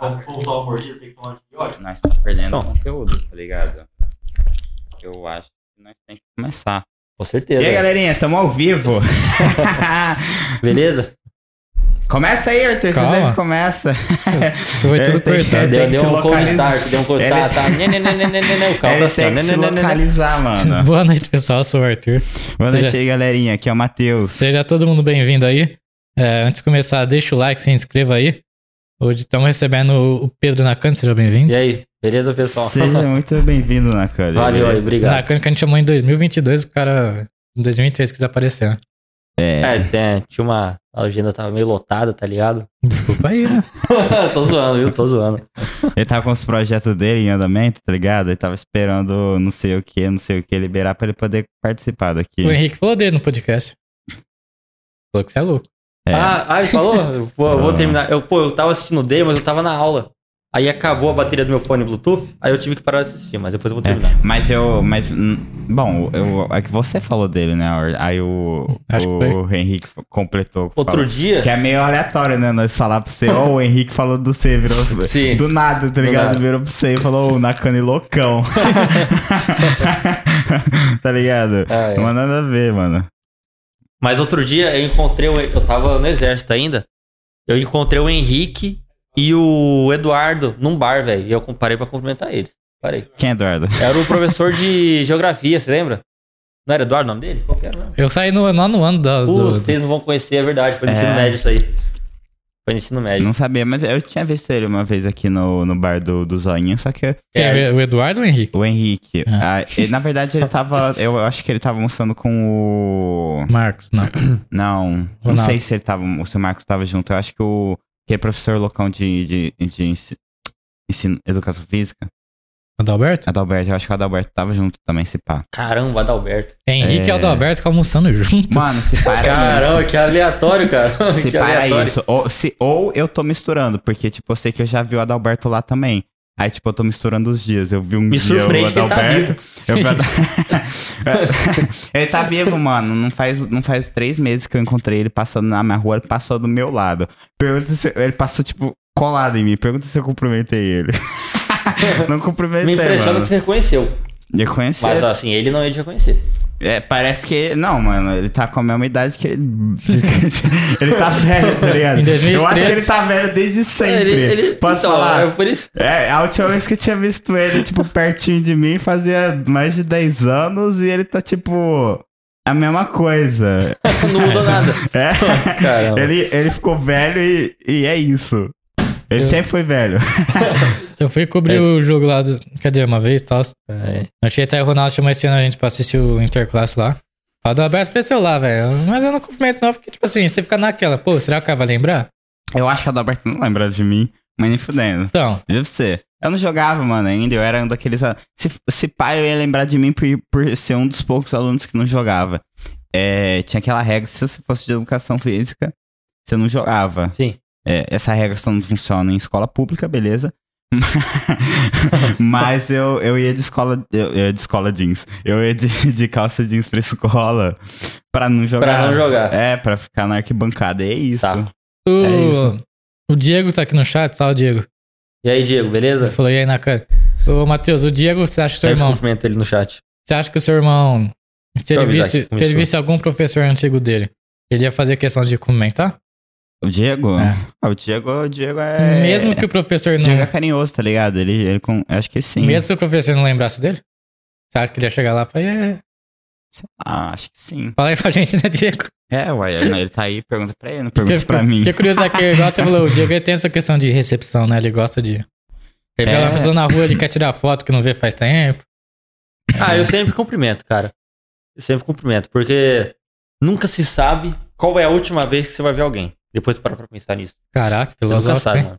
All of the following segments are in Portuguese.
Vou usar o mordido, tem que tomar antibiótico. Nós estamos perdendo Bom. conteúdo, tá ligado? Eu acho que nós temos que começar. Com E certeza. aí, galerinha, tamo ao vivo. Beleza? começa aí, Arthur. Você Calma. sempre começa. Foi Ele tudo cortado. Deu, deu um cold start, deu um cold Ele- start. Tá, né, né, né, né, né, né, o carro Ele tá assim, ó, tem que né, se né, né, né, né. localizar, mano. Boa noite, pessoal. Eu sou o Arthur. Boa Seja- noite aí, galerinha. Aqui é o Matheus. Seja todo mundo bem-vindo aí. É, antes de começar, deixa o like, se inscreva aí. Hoje estamos recebendo o Pedro Nakano, seja bem-vindo. E aí, beleza, pessoal? Seja muito bem-vindo, Nakane. Valeu aí, obrigado. Nakano que a gente chamou em 2022, o cara em 2003 quis aparecer. né? É, É, tem- tinha uma. A agenda tava meio lotada, tá ligado? Desculpa aí, né? tô zoando, viu? Tô zoando. ele tava com os projetos dele em andamento, tá ligado? Ele tava esperando não sei o que, não sei o que liberar pra ele poder participar daqui. O Henrique falou dele no podcast. Falou que você é louco. É. Ah, ah, ele falou? Vou, eu vou terminar. Eu, pô, eu tava assistindo dele, mas eu tava na aula. Aí acabou a bateria do meu fone Bluetooth, aí eu tive que parar de assistir, mas depois eu vou É, terminar. mas eu. Mas. Bom, eu, é que você falou dele, né? Aí o, o Henrique completou. Outro falou- dia. Que é meio aleatório, né? Nós falar pra você, ó, o Henrique falou do C, virou. Sim. Do nada, tá Do ligado? nada. Virou pra você e falou, ô, Nakane loucão. tá ligado? Ah, é. Não nada a ver, mano. Mas outro dia eu encontrei. o- Eu tava no exército ainda. Eu encontrei o Henrique e o Eduardo num bar, velho. E eu parei pra cumprimentar eles. Parei. Quem é Eduardo? Era o professor de geografia, você lembra? Não era Eduardo o nome dele? Qual que era? Eu saí no, lá no ano da, Putz, do, vocês não vão conhecer, é verdade. Foi no É. ensino médio isso aí. Foi no ensino médio. Não sabia, mas eu tinha visto ele uma vez aqui no, no bar do, do Zoinho, só que Quem é, o Eduardo ou o Henrique? o Henrique. Ah. ah, ele- na verdade, ele tava. Eu acho que ele tava mostrando com o. Marcos, não. Não, não Ronaldo. sei se ele tava. O seu Marcos tava junto. Eu acho que o. Aquele professor loucão de, de, de ensi- ensino, educação física. Adalberto? Adalberto, eu acho que o Adalberto tava junto também, se pá. Caramba, Adalberto. Henrique e É. Adalberto ficam almoçando junto. Mano, se para Caramba, que aleatório, cara. isso. Se que para aleatório. isso. Ou, se, ou eu tô misturando, porque, tipo, eu sei que eu já vi o Adalberto lá também. Aí, tipo, eu tô misturando os dias. Eu vi um Me dia o surpreende que ele tá Adalberto. eu Adal- ele tá vivo, mano. Não faz, não faz três meses que eu encontrei ele passando na minha rua. Ele passou do meu lado. Pergunta se. Ele passou, tipo, colado em mim. Pergunta se eu cumprimentei ele. não cumprimentei, Me impressiona mano. que você reconheceu. Eu conheci. Mas assim, ele não ia te reconhecer. É, parece que. Não, mano, ele tá com a mesma idade que ele. ele tá velho, tá ligado? Em 2013. Eu acho que ele tá velho desde sempre. Ele, ele, Posso então, falar? é por isso. É, a última vez que eu tinha visto ele, tipo, pertinho de mim, fazia mais de 10 anos e ele tá, tipo. A mesma coisa. Não mudou nada. É. Caramba. Ele, ele ficou velho e, e é isso. Ele Eu- sempre foi velho. Eu fui cobrir o jogo lá, do, quer dizer, uma vez e tal. É. Eu tinha até o Ronaldo chamou esse ano a gente pra assistir o Interclasse lá. O Adalberto apareceu lá, velho. Mas eu não cumprimento não, porque, tipo assim, você fica naquela, pô, será que o cara vai lembrar? Eu acho que a Adalberto não lembra de mim, mas nem fudendo. Então, Deve ser. Eu não jogava, mano, ainda. Eu era um daqueles. Se, se pai, eu ia lembrar de mim por, por ser um dos poucos alunos que não jogava. É, tinha aquela regra: se você fosse de educação física, você não jogava. Sim. É, essa regra só não funciona em escola pública, beleza? Mas eu, eu ia de escola. Eu ia de escola jeans. Eu ia de, de calça jeans pra escola pra não jogar. Pra não jogar. É, pra ficar na arquibancada. É isso. Tá. o, É isso. o Diego tá aqui no chat, salve, Diego. E aí, Diego, Ele beleza? falou, e aí, na cara. Ô, Matheus, o Diego, você acha que o seu Sempre irmão. cumprimento ele no chat. Você acha que o seu irmão. Se ele, eu visse, se ele visse algum professor antigo dele, ele ia fazer questão de comentar? O Diego? É. Ah, o Diego, o Diego é. Mesmo que o professor O não. Diego é carinhoso, tá ligado? Ele, ele com, acho que sim. Mesmo se o professor não lembrasse dele? Você acha que ele ia chegar lá e falar, "É, Ah, acho que sim. fala aí pra gente, né, Diego? É, ué, ele, ele tá aí, pergunta pra ele, não pergunta pra mim. Que curioso é que, igual você falou, o Diego tem essa questão de recepção, né? Ele gosta de. Ele vê É. uma pessoa na rua, ele quer tirar foto que não vê faz tempo. Ah, eu sempre cumprimento, cara. Eu sempre cumprimento, porque nunca se sabe qual é a última vez que você vai ver alguém. Depois para pra pensar nisso. Caraca, Você nunca filosofia. sabe.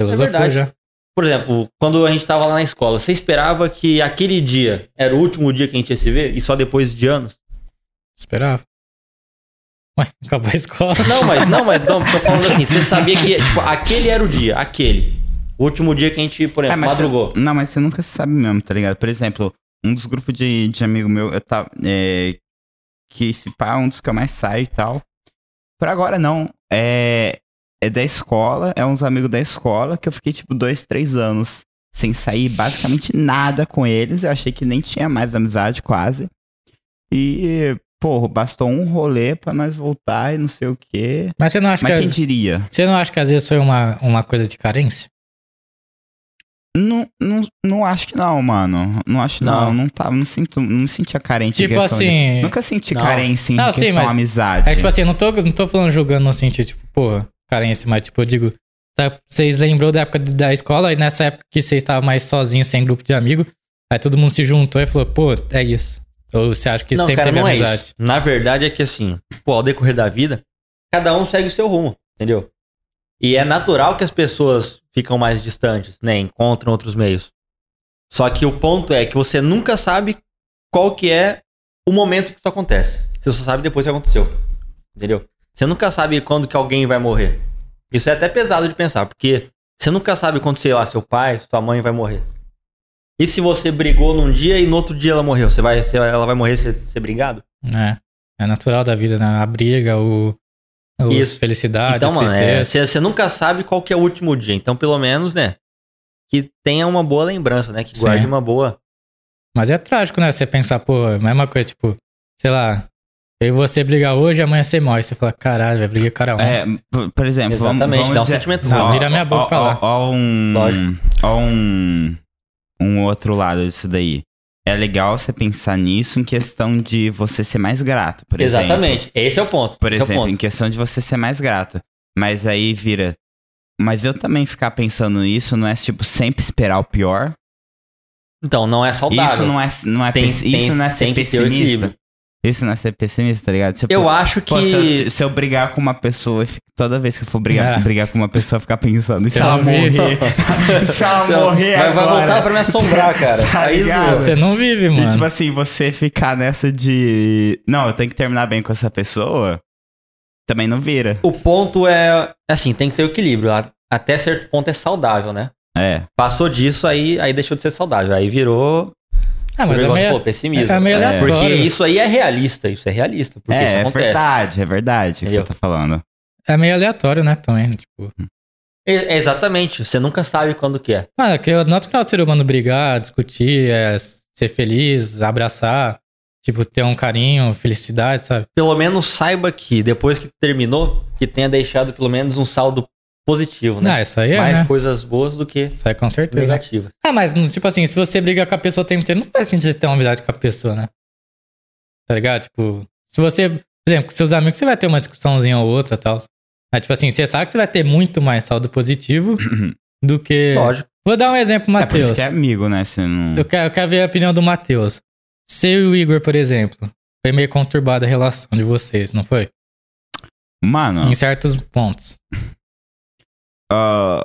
Filosofia verdade. já. Por exemplo, quando a gente tava lá na escola, você esperava que aquele dia era o último dia que a gente ia se ver e só depois de anos? Esperava. Ué, acabou a escola. Não, mas não, mas não, tô falando assim, você sabia que tipo, aquele era o dia, aquele. O último dia que a gente, por É, exemplo, mas madrugou. Você, não, mas você nunca sabe mesmo, tá ligado? Por exemplo, um dos grupos de, de amigo meu, eu tava. É, que esse pá é um dos que eu mais saio e tal. Por agora não. É. é da escola, é uns amigos da escola, que eu fiquei, tipo, dois, três anos sem sair basicamente nada com eles. Eu achei que nem tinha mais amizade, quase. E, porra, bastou um rolê pra nós voltar e não sei o quê. Mas você não acha Mas que. quem diria? Você não acha que às vezes foi uma, uma coisa de carência? Não, não, não acho que não, mano. Não acho não. Não. Não, tá, não sinto, não me sentia carente. em Tipo questão de- assim. Nunca senti Não. carência em Não, sim, questão mas- amizade. É que, tipo assim, não tô, não tô falando julgando no sentido, tipo, pô, carência, mas tipo, eu digo, tá, vocês lembrou da época de- da escola e nessa época que vocês estavam mais sozinhos, sem grupo de amigos, aí todo mundo se juntou e falou, pô, é isso. Ou você acha que não, sempre cara, teve não é amizade? isso. Na verdade é que assim, pô, ao decorrer da vida, cada um segue o seu rumo, entendeu? E é natural que as pessoas ficam mais distantes, né? Encontram outros meios. Só que o ponto é que você nunca sabe qual que é o momento que isso acontece. Você só sabe depois que aconteceu. Entendeu? Você nunca sabe quando que alguém vai morrer. Isso é até pesado de pensar, porque você nunca sabe quando, sei lá, seu pai, sua mãe vai morrer. E se você brigou num dia e no outro dia ela morreu? Você vai, ela vai morrer ser, ser brigado? É, é natural da vida, né? A briga, o, o Isso. felicidade, então, mano, tristeza. é, você, nunca sabe qual que é o último dia. Então, pelo menos, né? Que tenha uma boa lembrança, né? Que Sim. guarde uma boa. Mas é trágico, né? Você pensar, pô, a mesma coisa, tipo, sei lá, eu e você brigar hoje, amanhã você morre. Você fala, caralho, vai brigar com o cara ontem. É, por exemplo, vamos, Exatamente, vamos dá um dizer... sentimento Não, vira minha boca ó, pra lá. Ó, ó um, Lógico. ó um, um outro lado disso daí. É legal você pensar nisso em questão de você ser mais grato, por exemplo. Exatamente. Esse é o ponto. Por esse é exemplo, ponto. em questão de você ser mais grato. Mas aí vira. Mas eu também ficar pensando nisso não é tipo sempre esperar o pior. Então, não é saudável. Isso não é, não é, Tem- pessi- tem- isso não é ser pessimista. Isso não é ser pessimista, tá ligado? Eu acho que. se, eu, se eu brigar com uma pessoa, e toda vez que eu for brigar, É. brigar com uma pessoa, ficar pensando, e se Você ela morrer? se ela morrer vai, vai agora? voltar pra me assombrar, cara. Tá ligado? Você não vive, E mano. tipo assim, você ficar nessa de. Não, eu tenho que terminar bem com essa pessoa, também não vira. O ponto é. Assim, tem que ter o equilíbrio. A- Até certo ponto é saudável, né? É. Passou disso, aí, aí deixou de ser saudável. Aí virou. Ah, mas o é negócio, meio, pô, pessimismo. é meio É, aleatório. Porque isso aí é realista. Isso é realista. Porque isso é, é verdade, é verdade o que você tá falando. É meio aleatório, né, também. Tipo, É- exatamente. Você nunca sabe quando que é. mano, é que é natural do ser humano brigar, discutir, é, ser feliz, abraçar, tipo, ter um carinho, felicidade, sabe? Pelo menos saiba que depois que terminou, que tenha deixado pelo menos um saldo positivo, né? Não, isso aí é, Mais né? coisas boas do que Isso aí com certeza. negativas. Ah, mas, tipo assim, se você briga com a pessoa o tempo inteiro, não faz sentido você ter uma amizade com a pessoa, né? Tá ligado? Tipo, se você, por exemplo, com seus amigos, você vai ter uma discussãozinha ou outra e tal. Mas, tipo assim, você sabe que você vai ter muito mais saldo positivo do que. Lógico. Vou dar um exemplo, É por isso Matheus. que é amigo, né? Você não... eu, quero, eu quero ver a opinião do Matheus. Seu e o Igor, por exemplo, foi meio conturbada a relação de vocês, não foi? Mano, Em certos pontos. Ah,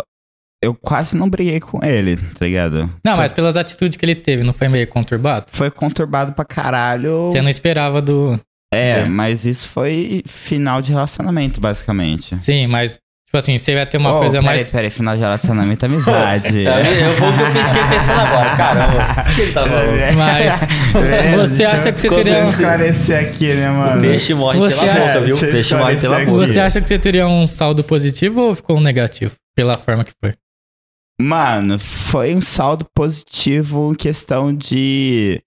eu quase não briguei com ele, tá ligado? Não, Só mas pelas atitudes que ele teve, não foi meio conturbado? Foi conturbado pra caralho. Você não esperava do. É, É. mas isso foi final de relacionamento, basicamente. Sim, mas, tipo assim, você vai ter uma Oh, coisa peraí, mais. Peraí, final de relacionamento amizade. É, eu vou o que eu fiquei pensando agora. Caramba, o que ele tá falando? Mas você deixa acha eu- que você deixa teria eu um- esclarecer aqui, né, mano? O peixe morre Você pela acha- boca, viu? O Deixa eu peixe morre pela boca. Você acha que você teria um saldo positivo ou ficou um negativo? Pela forma que foi. Mano, foi um saldo positivo em questão de.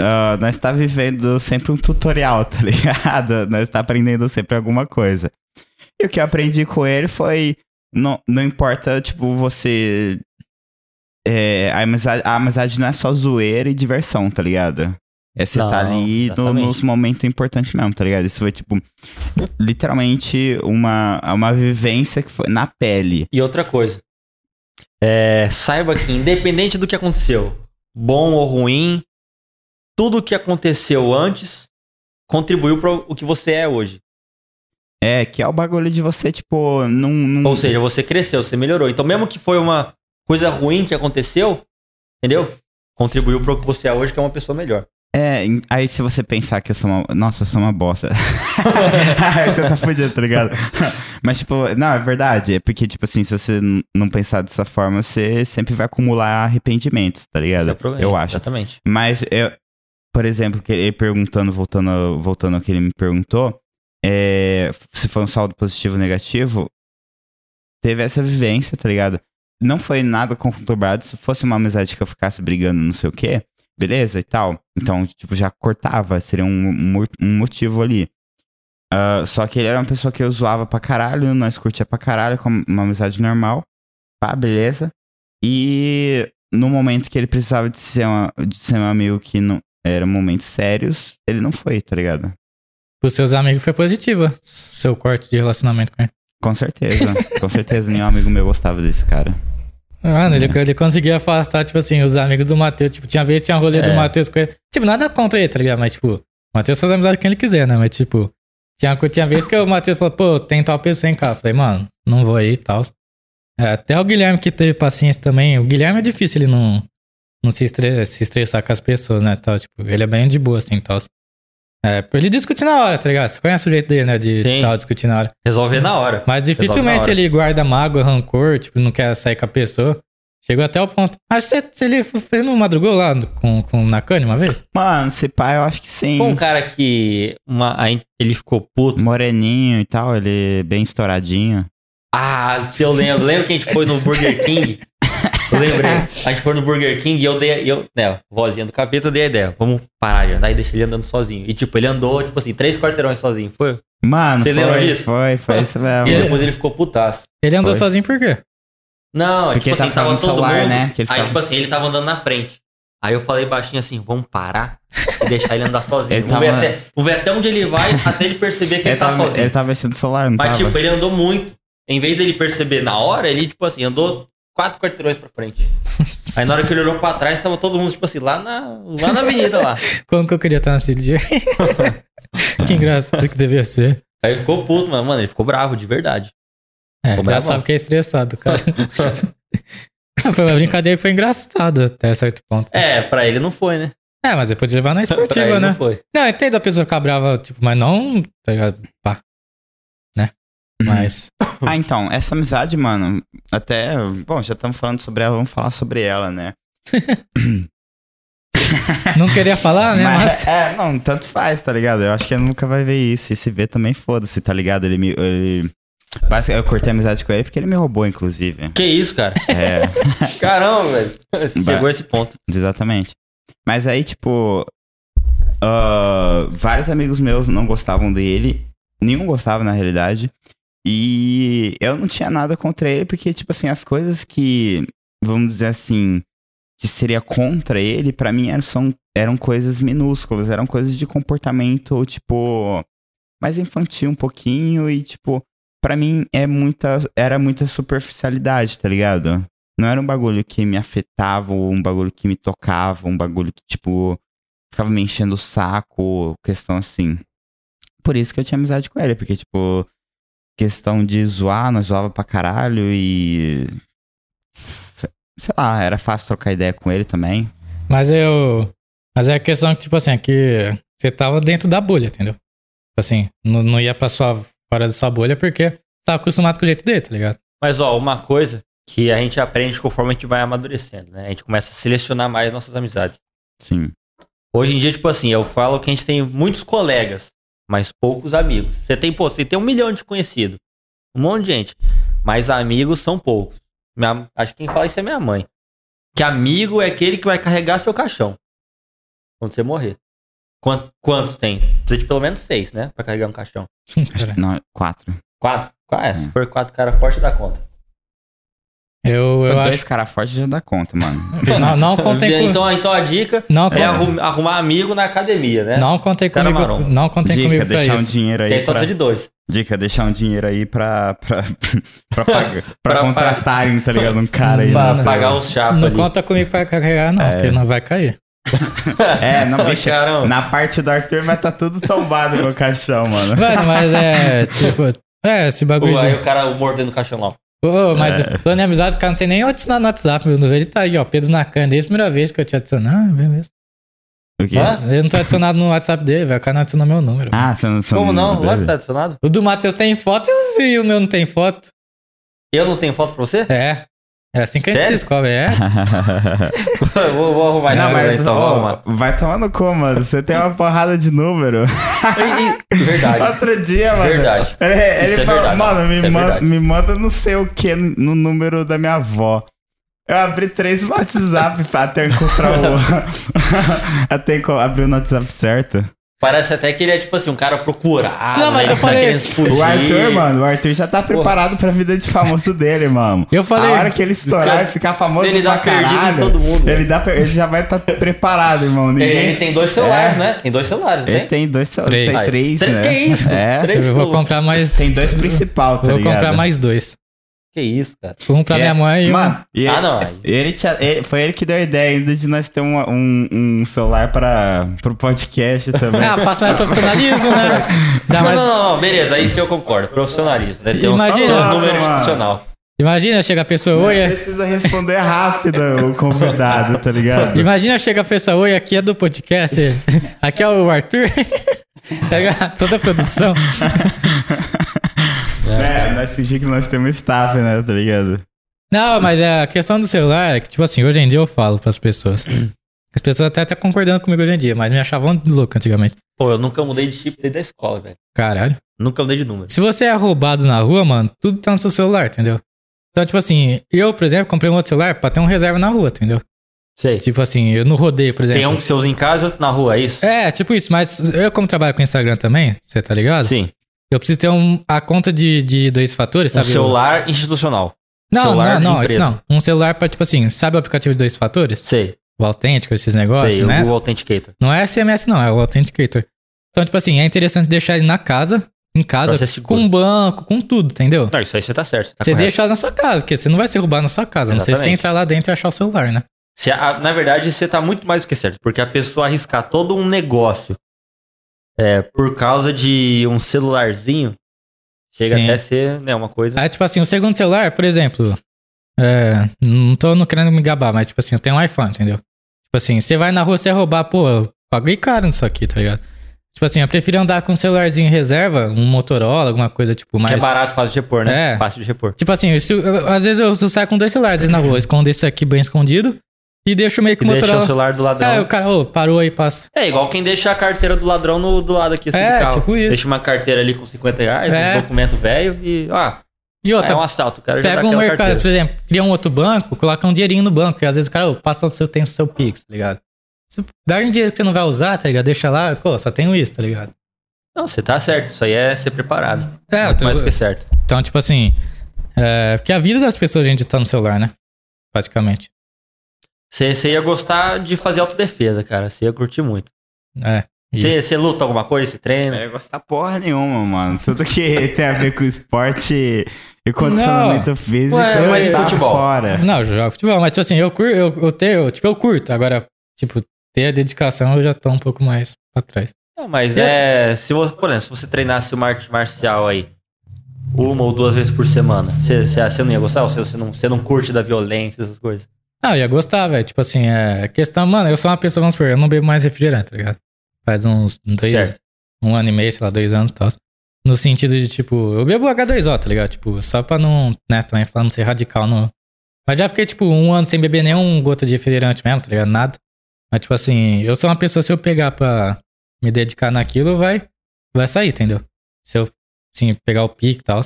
ah, nós tá vivendo sempre um tutorial, tá ligado? Nós tá aprendendo sempre alguma coisa. E o que eu aprendi com ele foi. Não, não importa, tipo, você. é, a, amizade, a amizade não é só zoeira e diversão, tá ligado? É você tá Não, ali no- nos momentos importantes mesmo, tá ligado? Isso foi, tipo, literalmente uma, uma vivência que foi na pele. E outra coisa. É, saiba que, independente do que aconteceu, bom ou ruim, tudo que aconteceu antes contribuiu para o que você é hoje. É, que é o bagulho de você, tipo, não. não Ou seja, você cresceu, você melhorou. Então, mesmo que foi uma coisa ruim que aconteceu, entendeu? Contribuiu para o que você é hoje, que é uma pessoa melhor. É, aí se você pensar que eu sou uma. Nossa, eu sou uma bosta. você tá fudido, tá ligado? Mas, tipo, não, é verdade. É porque, tipo assim, se você não pensar dessa forma, você sempre vai acumular arrependimentos, tá ligado? É o problema. eu acho. Exatamente. Mas, eu, por exemplo, ele perguntando, voltando, voltando ao que ele me perguntou, é, se foi um saldo positivo ou negativo, teve essa vivência, tá ligado? Não foi nada conturbado. Se fosse uma amizade que eu ficasse brigando, não sei o quê, beleza e tal. Então, tipo, já cortava, seria um, um motivo ali. Ah, só que ele era uma pessoa que eu zoava pra caralho, nós curtia pra caralho, como uma amizade normal. Pá, beleza. E no momento que ele precisava de ser, uma, de ser um amigo que não eram momentos sérios, ele não foi, tá ligado? Pros seus amigos foi positiva. Seu corte de relacionamento com ele. Com certeza, com certeza nenhum amigo meu gostava desse cara. Mano, ele, É. ele conseguia afastar, tipo assim, os amigos do Matheus. Tipo, tinha vez que tinha rolê do É. Matheus com ele. Tipo, nada contra ele, tá ligado? Mas, tipo, o Matheus faz amizade com quem ele quiser, né? Mas, tipo, tinha, tinha vez que o Matheus falou, pô, tem tal pessoa em casa. Eu Falei, mano, não vou aí e tal. É, até o Guilherme que teve paciência também. O Guilherme é difícil ele não, não se, estre- se estressar com as pessoas, né? Tal, tipo, ele é bem de boa, assim, tal. É, ele discute na hora, tá ligado? Você conhece o jeito dele, né? De Sim. tal, discutir na hora. Resolver na hora. Mas dificilmente hora. ele guarda mágoa, rancor, tipo, não quer sair com a pessoa. Chegou até o ponto. Acho que você, ele fez no madrugou lá com, com o Nakane uma vez? Mano, se pá, eu acho que sim. Foi um cara que uma, ele ficou puto. Moreninho e tal, ele bem estouradinho. Ah, se eu lembro. Lembra que a gente foi no Burger King? Eu lembrei. A gente foi no Burger King e eu dei. Eu, né, vozinha do capeta, eu dei a ideia. Vamos parar de andar e deixar ele andando sozinho. E tipo, ele andou, tipo assim, três quarteirões sozinho. Foi. Mano, Você foi, lembra disso? foi, foi isso mesmo. E depois ele ficou putaço. Ele andou Foi. sozinho por quê? Não, Porque tipo ele assim, tava todo celular, mundo. né? Que ele aí, tava- tipo assim, ele tava andando na frente. Aí eu falei baixinho assim, vamos parar e deixar ele andar sozinho. Ele vamos, ver tava- até, vamos ver até onde ele vai até ele perceber que ele, Ele tá tava, sozinho. ele tava mexendo no celular, não Mas, tava? tipo, ele andou muito. Em vez dele perceber na hora, ele, tipo assim, andou quatro quarteirões pra frente. Aí na hora que ele olhou pra trás, tava todo mundo, tipo assim, lá na, lá na avenida lá. Como que eu queria estar nesse dia? que engraçado que devia ser. Aí ele ficou puto, mano. Mano, ele ficou bravo, de verdade. É, Ficou já bravão. sabe que é estressado, cara. foi uma brincadeira que foi engraçada até certo ponto. É, pra ele não foi, né? É, mas depois de levar na esportiva, né? não foi. Não, eu entendo a pessoa ficar brava, tipo, mas não, tá ligado? Pá. Né? Mas. Ah, então, essa amizade, mano, até. Bom, já estamos falando sobre ela, vamos falar sobre ela, né? Não queria falar, né? Mas. É, não, tanto faz, tá ligado? Eu acho que ele nunca vai ver isso. E se ver também, foda-se, tá ligado? Ele me. Ele... Eu cortei a amizade com ele porque ele me roubou, inclusive. Que isso, cara? É, Caramba, velho. Chegou esse ponto. exatamente. Mas aí, tipo. ah, vários amigos meus não gostavam dele. Nenhum gostava, na realidade. E eu não tinha nada contra ele, porque, tipo assim, as coisas que, vamos dizer assim, que seria contra ele, pra mim eram, são, eram coisas minúsculas, eram coisas de comportamento, tipo, mais infantil um pouquinho e, tipo, pra mim é muita, era muita superficialidade, tá ligado? Não era um bagulho que me afetava, ou um bagulho que me tocava, um bagulho que, tipo, ficava me enchendo o saco, questão assim. Por isso que eu tinha amizade com ele, porque, tipo, questão de zoar, nós zoava pra caralho e. Sei lá, era fácil trocar ideia com ele também. Mas eu. Mas é a questão que, tipo assim, é que você tava dentro da bolha, entendeu? Tipo assim, não, não ia pra sua, fora da sua bolha porque você tava acostumado com o jeito dele, tá ligado? Mas, ó, uma coisa que a gente aprende conforme a gente vai amadurecendo, né? A gente começa a selecionar mais nossas amizades. Sim. Hoje em dia, tipo assim, eu falo que a gente tem muitos colegas, mas poucos amigos. Você tem, pô, você tem um milhão de conhecidos. Um monte de gente. Mas amigos são poucos. Minha- acho que quem fala isso é minha mãe. Que amigo é aquele que vai carregar seu caixão. Quando você morrer. Quant- quantos tem? Precisa de pelo menos seis, né? Pra carregar um caixão. Acho que não, quatro. Quatro? Qua- é, se Hum. for quatro caras fortes, dá conta. Eu, eu Dois acho. caras fortes já dá conta, mano. Não, não contem com. Então, então a dica Não, é arrumar amigo na academia, né? não contem Cara comigo. marrom. Não contem Dica, comigo pra deixar um isso. dinheiro aí só pra... de dois. Dica, deixar um dinheiro aí pra... pra, pra, pagar, pra, Pra- contratarem, tá ligado? Um cara aí. Pra né? pagar uns chapas Não ali. conta comigo pra carregar, não, É. porque não vai cair. É, não, bicho, Caramba. na parte do Arthur vai estar tá tudo tombado no caixão, mano. Mano, mas é. Tipo. É, esse bagulho. Aí o cara mordendo o caixão lá. Ô, mas É. falando em amizade, o cara não tem nem adicionado no WhatsApp, meu. Ele tá aí, ó. Pedro Nacan, desde a primeira vez que eu te adicionar, ah, beleza. O quê? Hã? Eu não tô adicionado no WhatsApp dele, velho. O cara não adicionou meu número. Ah, você não... Como não? deve? Lógico que tá adicionado. O do Matheus tem foto e o- e o meu não tem foto. Eu não tenho foto pra você? É. É assim que a gente Sério? descobre, é. vou, vou arrumar Não, mas então, ó, vai tomar no cu, mano. Você tem uma porrada de número. E- e- Verdade. Outro dia, mano. Verdade. Ele, ele Isso é falou, verdade, mano, me, isso é manda, me manda não sei o que no, número da minha avó. Eu abri três WhatsApp até encontrar o. até abrir o WhatsApp certo. Parece até que ele é tipo assim, um cara procurado. Não, mas né, eu tá falei- fugir. O Arthur, mano, o Arthur já tá preparado pra vida de famoso dele, mano. Eu falei- A hora que ele estourar Cara, e ficar famoso ele dá pra perdido em caralho, todo mundo, Ele, dá, ele já vai estar preparado, irmão. Ele, Ninguém... ele tem dois celulares, É. né? Tem dois celulares, Ele tem? tem dois celulares. Três. Tem três, né? Que isso? É. Três Eu vou comprar mais. Tem dois principal, tá Vou ligado? comprar mais dois. Que isso, cara. Vou comprar É, minha mãe e um. Mano, e Ah, ele- não, Ele, tinha- ele- foi ele que deu a ideia ainda de nós ter um, um, um celular para pro podcast também. Ah, passa mais profissionalismo, né? Dá Não, mais... não, não, não, beleza, aí sim eu concordo. Profissionalismo, né? Tem um, Imagina. um número institucional. Imagina, chega a pessoa, oi. Precisa responder rápido o convidado, tá ligado? Imagina, chega a pessoa, oi, aqui é do podcast. Aqui é o Arthur. Pega toda a produção. É, nós fingimos que nós temos staff, né, tá ligado? Não, mas é, a questão do celular é que, tipo assim, hoje em dia eu falo pras pessoas. As pessoas até estão concordando comigo hoje em dia, mas me achavam louco antigamente. Pô, eu nunca mudei de chip desde a escola, velho. Caralho. Nunca mudei de número. Se você é roubado na rua, mano, tudo tá no seu celular, entendeu? Então, tipo assim, eu, por exemplo, comprei um outro celular pra ter um reserva na rua, entendeu? Sei. Tipo assim, eu no rodeio, por exemplo. Tem um que você usa em casa e outro na rua, é isso? É, tipo isso, mas eu, como trabalho com Instagram também, você tá ligado? Sim. Eu preciso ter um, a conta de, de dois fatores, Um sabe? celular institucional. Não, celular não, não, isso não. Um celular pra, tipo assim, sabe o aplicativo de dois fatores? Sei. O Autêntico, esses negócios, sei, né? o Authenticator. Não é SMS, não, é o Authenticator. Então, tipo assim, é interessante deixar ele na casa, em casa, com banco, com tudo, entendeu? Não, isso aí você tá certo. tá você correto. deixa na sua casa, porque você não vai ser roubado na sua casa. a Não sei se você Exatamente. entrar lá dentro e achar o celular, né? A- na verdade, você tá muito mais do que certo. Porque a pessoa arriscar todo um negócio é, por causa de um celularzinho chega Sim. até a ser né, uma coisa. Aí, tipo assim, o segundo celular, por exemplo, é, não tô não querendo me gabar, mas, tipo assim, eu tenho um iPhone, entendeu? Tipo assim, você vai na rua, você roubar, pô, eu paguei caro nisso aqui, tá ligado? Tipo assim, eu prefiro andar com um celularzinho em reserva, um Motorola, alguma coisa, tipo, Que mais... é barato, fácil de repor, né? É. Fácil de repor. Tipo assim, eu- às vezes eu, eu saio com dois celulares na rua, escondo esse aqui bem escondido e deixo meio que o deixa o celular do ladrão. É, o cara, ô, parou aí, passa. É igual quem deixa a carteira do ladrão no, do lado aqui, assim, É, do carro. tipo isso. Deixa uma carteira ali com 50 reais, É. um documento velho e... Ah, E outra, é um assalto, o cara já Pega um aquela mercado, carteira. por exemplo, cria um outro banco, coloca um dinheirinho no banco, e às vezes o cara ô, passa o seu tempo seu Pix, tá ligado? Se dá um dinheiro que você não vai usar, tá ligado? Deixa lá, pô, só tenho isso, tá ligado? Não, você tá certo. Isso aí é ser preparado. É, Muito eu mais tô- do que certo. Então, tipo assim, é, porque a vida das pessoas a gente tá no celular, né? Basicamente. Você, ia gostar de fazer autodefesa, cara. Você ia curtir muito. É. Você, luta alguma coisa? Você treina? Não ia gostar porra nenhuma, mano. Tudo que tem a ver com esporte e condicionamento físico, Ué, eu mas e tá futebol? fora. Não, eu jogo futebol, mas tipo assim, eu curto, eu, eu tenho, tipo, eu curto. Agora, tipo, ter a dedicação eu já tô um pouco mais pra trás. Não, mas é. Se você, por exemplo, se você treinasse uma arte marcial aí, uma ou duas vezes por semana, você, não ia gostar? Ou você, você, não, você não curte da violência, essas coisas? Não, eu ia gostar, velho. Tipo assim, é questão, mano, eu sou uma pessoa, vamos supor, eu não bebo mais refrigerante, tá ligado? Faz uns dois, Certo. um ano e meio, sei lá, dois anos e tal. No sentido de, tipo, eu bebo H2O, tá ligado? Tipo, só pra não, né, também falando ser radical, não. Mas já fiquei, tipo, um ano sem beber nenhum gota de refrigerante mesmo, tá ligado? Nada. Mas, tipo assim, eu sou uma pessoa, se eu pegar pra me dedicar naquilo, vai, vai sair, entendeu? Se eu, sim, pegar o pique e tal.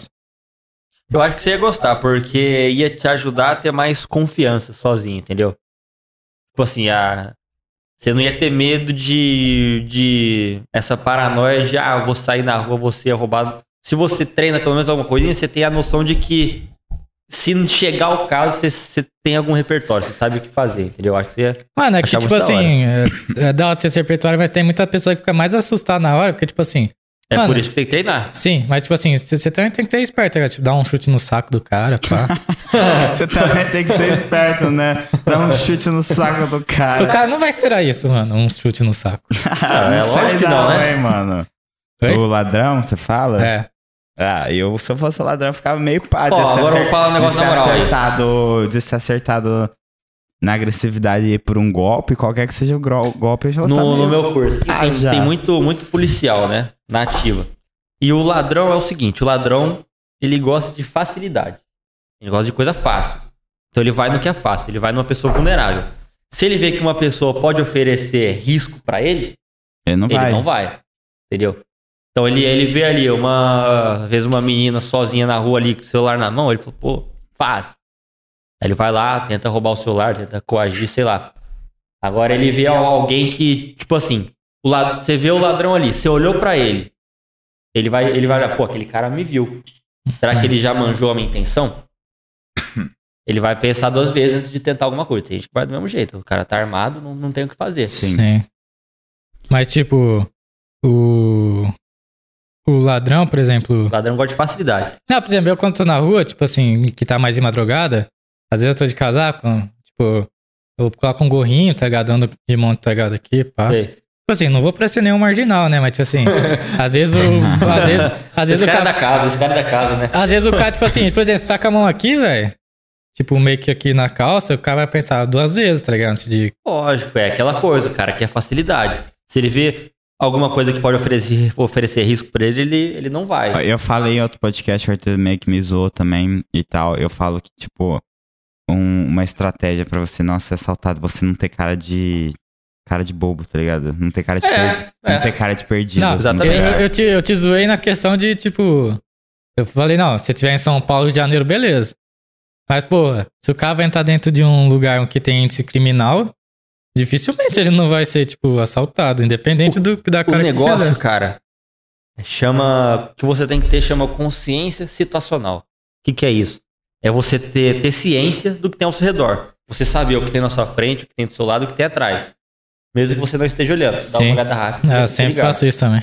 Eu acho que você ia gostar, porque ia te ajudar a ter mais confiança sozinho, entendeu? Tipo assim, a... você não ia ter medo de, de essa paranoia de, ah, eu vou sair na rua, vou ser roubado. Se você treina pelo menos alguma coisinha, você tem a noção de que se chegar o caso, você, você tem algum repertório, você sabe o que fazer, entendeu? Eu acho que você. Mano, é que, tipo assim, é, é, da hora ter esse repertório, vai ter muita pessoa que fica mais assustada na hora, porque, tipo assim, É Mano. por isso que tem que treinar. sim, mas, tipo assim, você também tem que ser esperto, ligado? Tipo, dar um chute no saco do cara, pá. Você também tem que ser esperto, né? Dar um chute no saco do o cara. cara não vai esperar isso, mano, um chute no saco. Ah, é sei lógico que não, né? hein, mano. Oi? O ladrão, você fala? É. Ah, eu, se eu fosse ladrão, eu ficava meio pá de Ó, ser agora eu vou acer- falar um negócio de ser na moral aí. acertado, de ser acertado na agressividade por um golpe, qualquer que seja o golpe, eu já no, tá no meio- meu curso. Ah, tem, já. tem muito, muito policial, né? Na ativa. E o ladrão é o seguinte: o ladrão, ele gosta de facilidade. Ele gosta de coisa fácil. Então ele vai no que é fácil, ele vai numa pessoa vulnerável. Se ele vê que uma pessoa pode oferecer risco pra ele, Ele não ele vai. não vai. Entendeu? Então ele, ele vê ali uma às vezes uma menina sozinha na rua ali com o celular na mão, ele falou, pô, fácil. Aí ele vai lá, tenta roubar o celular, tenta coagir, sei lá. Agora ele vê al- alguém que, tipo assim, o la- você vê o ladrão ali, você olhou pra ele, ele vai, ele vai olhar, pô, aquele cara me viu. Será que ele já manjou a minha intenção? Ele vai pensar duas vezes antes de tentar alguma coisa. Tem gente que vai do mesmo jeito. O cara tá armado, não, não tem o que fazer. Sim. Mas, tipo, o. O ladrão, por exemplo. O ladrão gosta de facilidade. Não, por exemplo, eu quando tô na rua, tipo assim, que tá mais de madrugada, às vezes eu tô de casaco, tipo, eu coloco um gorrinho, tá ligado? Ando de monte, tá ligado? Aqui, pá. Sei. Tipo assim, não vou parecer nenhum marginal, né? Mas, tipo assim, às vezes o. Às vezes, às vezes Esse o cara é cara. da casa, esse cara é da casa, né? Às vezes o cara, tipo assim, por exemplo, você tá com a mão aqui, velho. Tipo, meio que aqui na calça, o cara vai pensar duas vezes, tá ligado? Antes de. Lógico, é aquela coisa, o cara quer facilidade. Se ele vê alguma coisa que pode oferecer, oferecer risco pra ele, ele, ele não vai. Eu falei em outro podcast, o Arthur meio que me zoou também e tal. Eu falo que, tipo, um- uma estratégia pra você não ser assaltado, você não ter cara de. Cara de bobo, tá ligado? Não ter cara de É, perdido. é. Não ter cara de perdido. Não, exatamente. Eu, sei. eu, te, eu te zoei na questão de, tipo. Eu falei, não, se tiver em São Paulo, Rio de Janeiro, beleza. Mas, porra, se o cara vai entrar dentro de um lugar que tem índice criminal, dificilmente ele não vai ser, tipo, assaltado, independente do, da O cara que negócio, fizer. cara, chama. que você tem que ter chama consciência situacional. O que, que é isso? É você ter, ter ciência do que tem ao seu redor. Você saber o que tem na sua frente, o que tem do seu lado, o que tem atrás. Mesmo que você não esteja olhando. Dá Sim. uma olhada rápida. É, eu sempre ligado. faço isso também.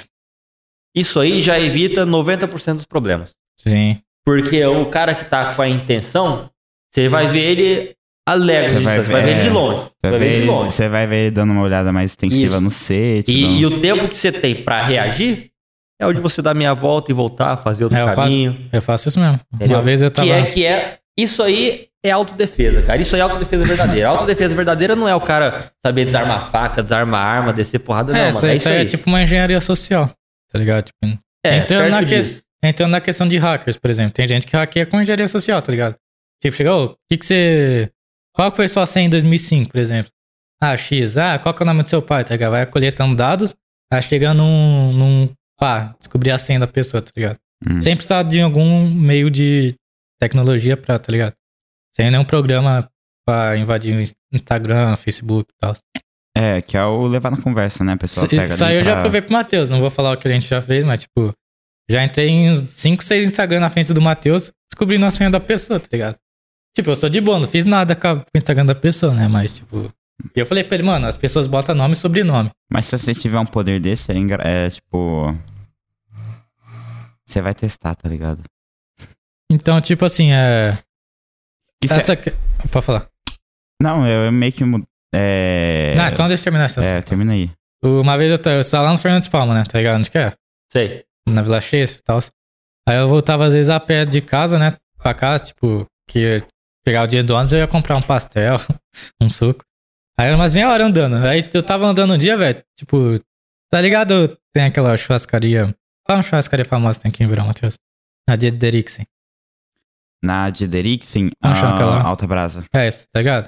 Isso aí já evita 90% dos problemas. Sim. Porque o cara que tá com a intenção, você vai ver ele alegre, Você vai distância, vai ver- ver ele de é. longe. Você Vai vai, ver ele ver, de longe. você vai ver ele dando uma olhada mais extensiva Isso. no set. E, no- e o tempo que você tem pra reagir é o de você dar meia volta e voltar, fazer outro É, eu faço- caminho. Eu faço isso mesmo. Entendeu? Uma vez eu tava. Que é que é. Isso aí é autodefesa, cara. Isso aí é autodefesa verdadeira. Autodefesa verdadeira não é o cara saber desarmar faca, desarmar arma, descer porrada, não, é, mano. isso, É isso aí é tipo uma engenharia social. Tá ligado? Tipo, é, entrando na que-. Entrando na questão de hackers, por exemplo. Tem gente que hackeia com engenharia social, tá ligado? Tipo, chega, ô, o que que você... Qual que foi sua senha em 2005, por exemplo? Ah, X. Ah, qual que é o nome do seu pai, tá ligado? Vai coletando dados, vai chegar num... num pá, descobrir a senha da pessoa, tá ligado? Hum. Sem precisar de algum meio de tecnologia pra, tá ligado? Sem nenhum programa pra invadir o Instagram, Facebook e tal. É, que é o levar na conversa, né? A pessoa Isso pega isso aí eu já pra- provei pro Matheus. Não vou falar o que a gente já fez, mas, tipo, já entrei em 5, 6 Instagram na frente do Matheus, descobrindo a senha da pessoa, tá ligado? Tipo, eu sou de boa, não fiz nada com o Instagram da pessoa, né? Mas, tipo. E eu falei pra ele, mano, as pessoas botam nome e sobrenome. Mas se você tiver um poder desse, é, é tipo. Você vai testar, tá ligado? Então, tipo assim, é. Isso é- essa. que- Pode falar. Não, eu, eu meio que. É... Não, então deixa eu terminar essa. É, termina aí. Uma vez eu tava, eu tava lá no Fernandes Palma, né? Tá ligado? Onde que é? Sei. na Vila Chase e tal. Aí eu voltava às vezes a pé de casa, né? Pra casa, tipo, que pegar o dia do ônibus eu ia comprar um pastel, um suco. Aí era umas meia hora andando. Aí eu tava andando um dia, velho, tipo, tá ligado? Tem aquela churrascaria. Qual é uma churrascaria famosa que tem aqui em Verão, Matheus? Na de Derixen. Na de Derixen, Ah, Chanca lá. a Alta Brasa. É isso, tá ligado?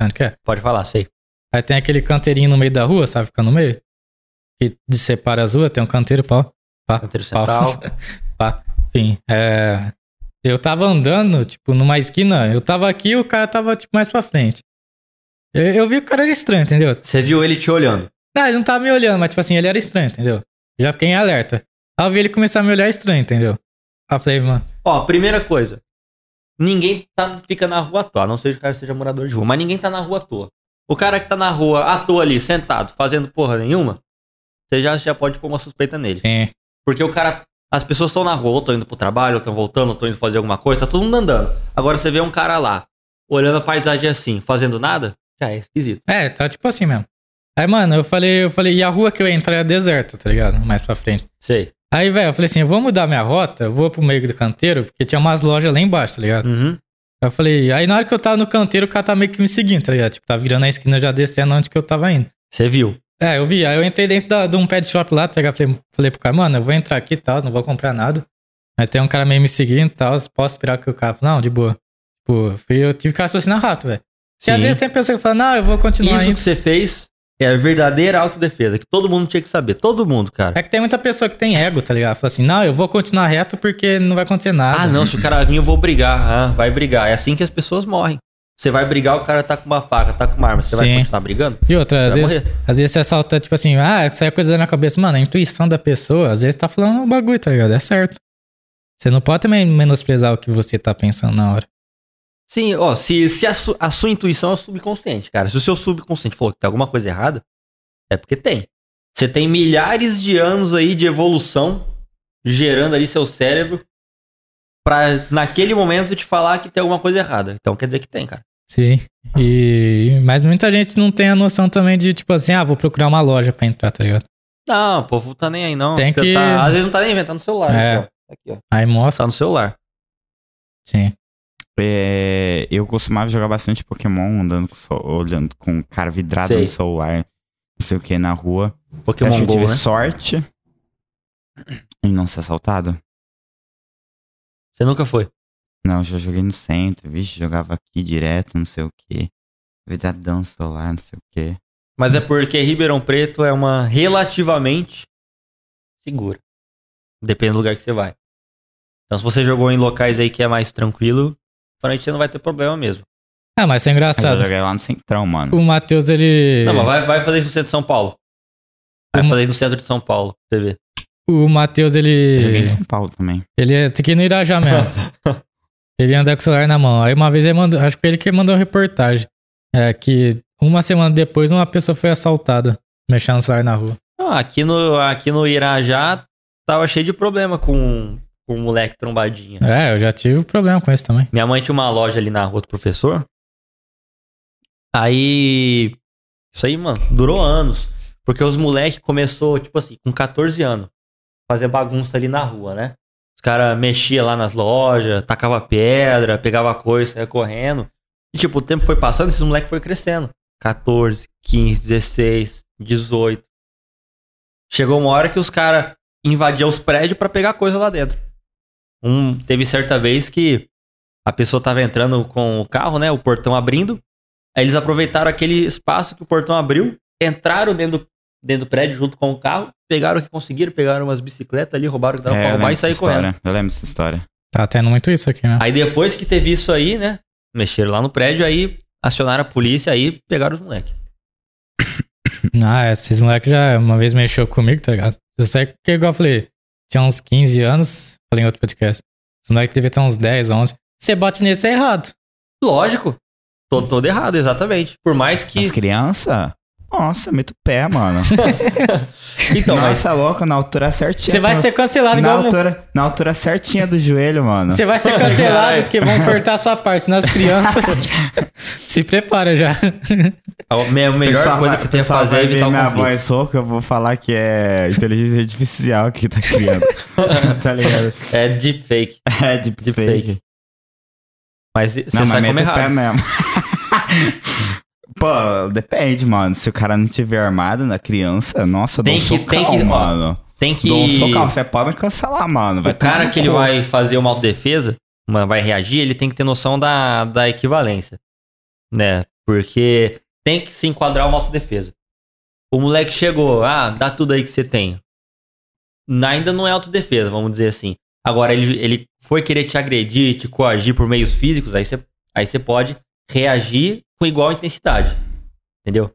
Onde que é? Pode falar, sei. Aí tem aquele canteirinho no meio da rua, sabe? Fica no meio. Que separa as ruas, tem um canteiro, pau. Pá, Canteiro pau. central. Pá. Enfim, é. Eu tava andando, tipo, numa esquina, eu tava aqui e o cara tava, tipo, mais pra frente. Eu, eu vi que o cara era estranho, entendeu? Você viu ele te olhando. Não, ele não tava me olhando, mas, tipo assim, ele era estranho, entendeu? Já fiquei em alerta. Aí eu vi ele começar a me olhar estranho, entendeu? Aí eu falei, mano, Ó, primeira coisa. Ninguém tá, fica na rua à toa, a não seja que o cara seja morador de rua, mas ninguém tá na rua à toa. O cara que tá na rua à toa ali, sentado, fazendo porra nenhuma, você já, já pode pôr uma suspeita nele. sim. Porque o cara. As pessoas estão na rua, ou estão indo pro trabalho, ou estão voltando, ou estão indo fazer alguma coisa, tá todo mundo andando. Agora você vê um cara lá, olhando a paisagem assim, fazendo nada, já é esquisito. É, tá tipo assim mesmo. Aí, mano, eu falei, eu falei, e a rua que eu ia entrar é deserta, tá ligado? Mais pra frente. Sei. Aí, velho, eu falei assim, eu vou mudar minha rota, eu vou pro meio do canteiro, porque tinha umas lojas lá embaixo, tá ligado? Uhum. Aí eu falei, aí na hora que eu tava no canteiro, o cara tá meio que me seguindo, tá ligado? Tipo, tá virando a esquina já descendo onde que eu tava indo. Você viu. É, eu vi, aí eu entrei dentro da- de um pet shop lá, tá ligado? Falei, falei pro cara, mano, eu vou entrar aqui e tal, não vou comprar nada. Aí tem um cara meio me seguindo e tal, posso esperar que o cara... Não, de boa. Tipo, eu tive que raciocinar rápido, velho. Porque às vezes tem pessoa que fala, não, eu vou continuar Isso indo. que você fez é a verdadeira autodefesa, que todo mundo tinha que saber. Todo mundo, cara. É que tem muita pessoa que tem ego, tá ligado? Fala assim, não, eu vou continuar reto porque não vai acontecer nada. Ah, não, se o cara vir, eu vou brigar. Ah, vai brigar. É assim que as pessoas morrem. Você vai brigar, o cara tá com uma faca, tá com uma arma. Você vai continuar brigando? E outra, às vezes, às vezes você assalta, tipo assim, ah, isso aí é coisa da minha cabeça. Mano, a intuição da pessoa, às vezes tá falando um bagulho, tá ligado? É certo. Você não pode também menosprezar o que você tá pensando na hora. Sim, ó, se, se a, su- a sua intuição é subconsciente, cara. Se o seu subconsciente falou que tem alguma coisa errada, é porque tem. Você tem milhares de anos aí de evolução gerando ali seu cérebro pra naquele momento te falar que tem alguma coisa errada. Então quer dizer que tem, cara. Sim. E... Mas muita gente não tem a noção também de, tipo assim, ah, vou procurar uma loja pra entrar, tá ligado? Não, o povo tá nem aí, não. Tem que- tá- às vezes não tá nem inventando no celular. É. Aqui, ó. Aqui, ó. Aí mostra. Tá no celular. Sim. É, eu costumava jogar bastante Pokémon, andando com, so- olhando com cara vidrado Sei. no celular, não sei o que, na rua. Acho Pokémon que eu Go, tive né? sorte em não ser assaltado. Você nunca foi. Não, já joguei no centro, vixe, jogava aqui direto, não sei o que. Vidradão no celular, não sei o que. Mas é porque Ribeirão Preto é uma relativamente segura. Depende do lugar que você vai. Então, se você jogou em locais aí que é mais tranquilo, provavelmente você não vai ter problema mesmo. Ah, mas isso é Eu engraçado. joguei lá no centrão, mano. O Matheus, ele. Não, mas vai, vai fazer isso no centro de São Paulo. Vai Uma- fazer isso no centro de São Paulo, pra você ver. O Matheus, Eu joguei ele. em São Paulo também. Ele é tem que ir no Irajá mesmo. ele anda com o celular na mão. Aí uma vez ele mandou. Acho que foi ele que mandou uma reportagem. É que uma semana depois uma pessoa foi assaltada, mexendo no celular na rua. Não, aqui, no, aqui no Irajá tava cheio de problema com, com um moleque trombadinha. É, eu já tive problema com isso também. Minha mãe tinha uma loja ali na rua do professor. Aí. Isso aí, mano, durou anos. Porque os moleques começou, tipo assim, com 14 anos, fazer bagunça ali na rua, né? Os caras mexiam lá nas lojas, tacava pedra, pegava coisa, saia correndo. E, tipo, o tempo foi passando, esses moleques foi crescendo. 14, 15, 16, 18. Chegou uma hora que os caras invadiam os prédios pra pegar coisa lá dentro. Um, teve certa vez que a pessoa tava entrando com o carro, né? O portão abrindo. Aí eles aproveitaram aquele espaço que o portão abriu, entraram dentro do, dentro do prédio junto com o carro, pegaram o que conseguiram, pegaram umas bicicletas ali, roubaram o que dava É, pra roubar e saíram correndo. Eu lembro dessa história. Tá tendo muito isso aqui, né? Aí depois que teve isso aí, né? Mexeram lá no prédio, aí acionaram a polícia, aí pegaram os moleques. Ah, esses moleques já uma vez mexeu comigo, tá ligado? Eu sei que, igual eu falei, tinha uns 15 anos, falei em outro podcast. Esse moleque devia ter uns 10, 11. Você bate nesse é errado. Lógico. Todo, todo errado, exatamente. Por mais que. As crianças? Nossa, meto o pé, mano. Então, mas Nossa, louco, na altura certinha. Você vai ser cancelado na altura, na altura certinha do joelho, mano. Você vai ser cancelado porque vão cortar essa parte, senão as crianças. se prepara já. a me- a melhor Pessoal coisa que você tem a fazer é evitar minha conflito. voz rouca, eu vou falar que é inteligência artificial que tá criando. tá ligado? É deepfake. É deepfake. Deepfake. Mas você Não, mas sai como mete o pé errado. mesmo. Pô, depende, mano. Se o cara não tiver armado na criança, nossa, Tem dou um que- socão, tem que- mano. Tem que. Dou um socão. Você pode me cancelar, mano. Vai o cara que ele vai fazer uma autodefesa, uma, vai reagir, ele tem que ter noção da, da equivalência. Né? Porque tem que se enquadrar uma autodefesa. O moleque chegou, ah, dá tudo aí que você tem. Ainda não é autodefesa, vamos dizer assim. Agora, ele, ele foi querer te agredir, te coagir por meios físicos, aí você aí você pode reagir com igual intensidade. Entendeu?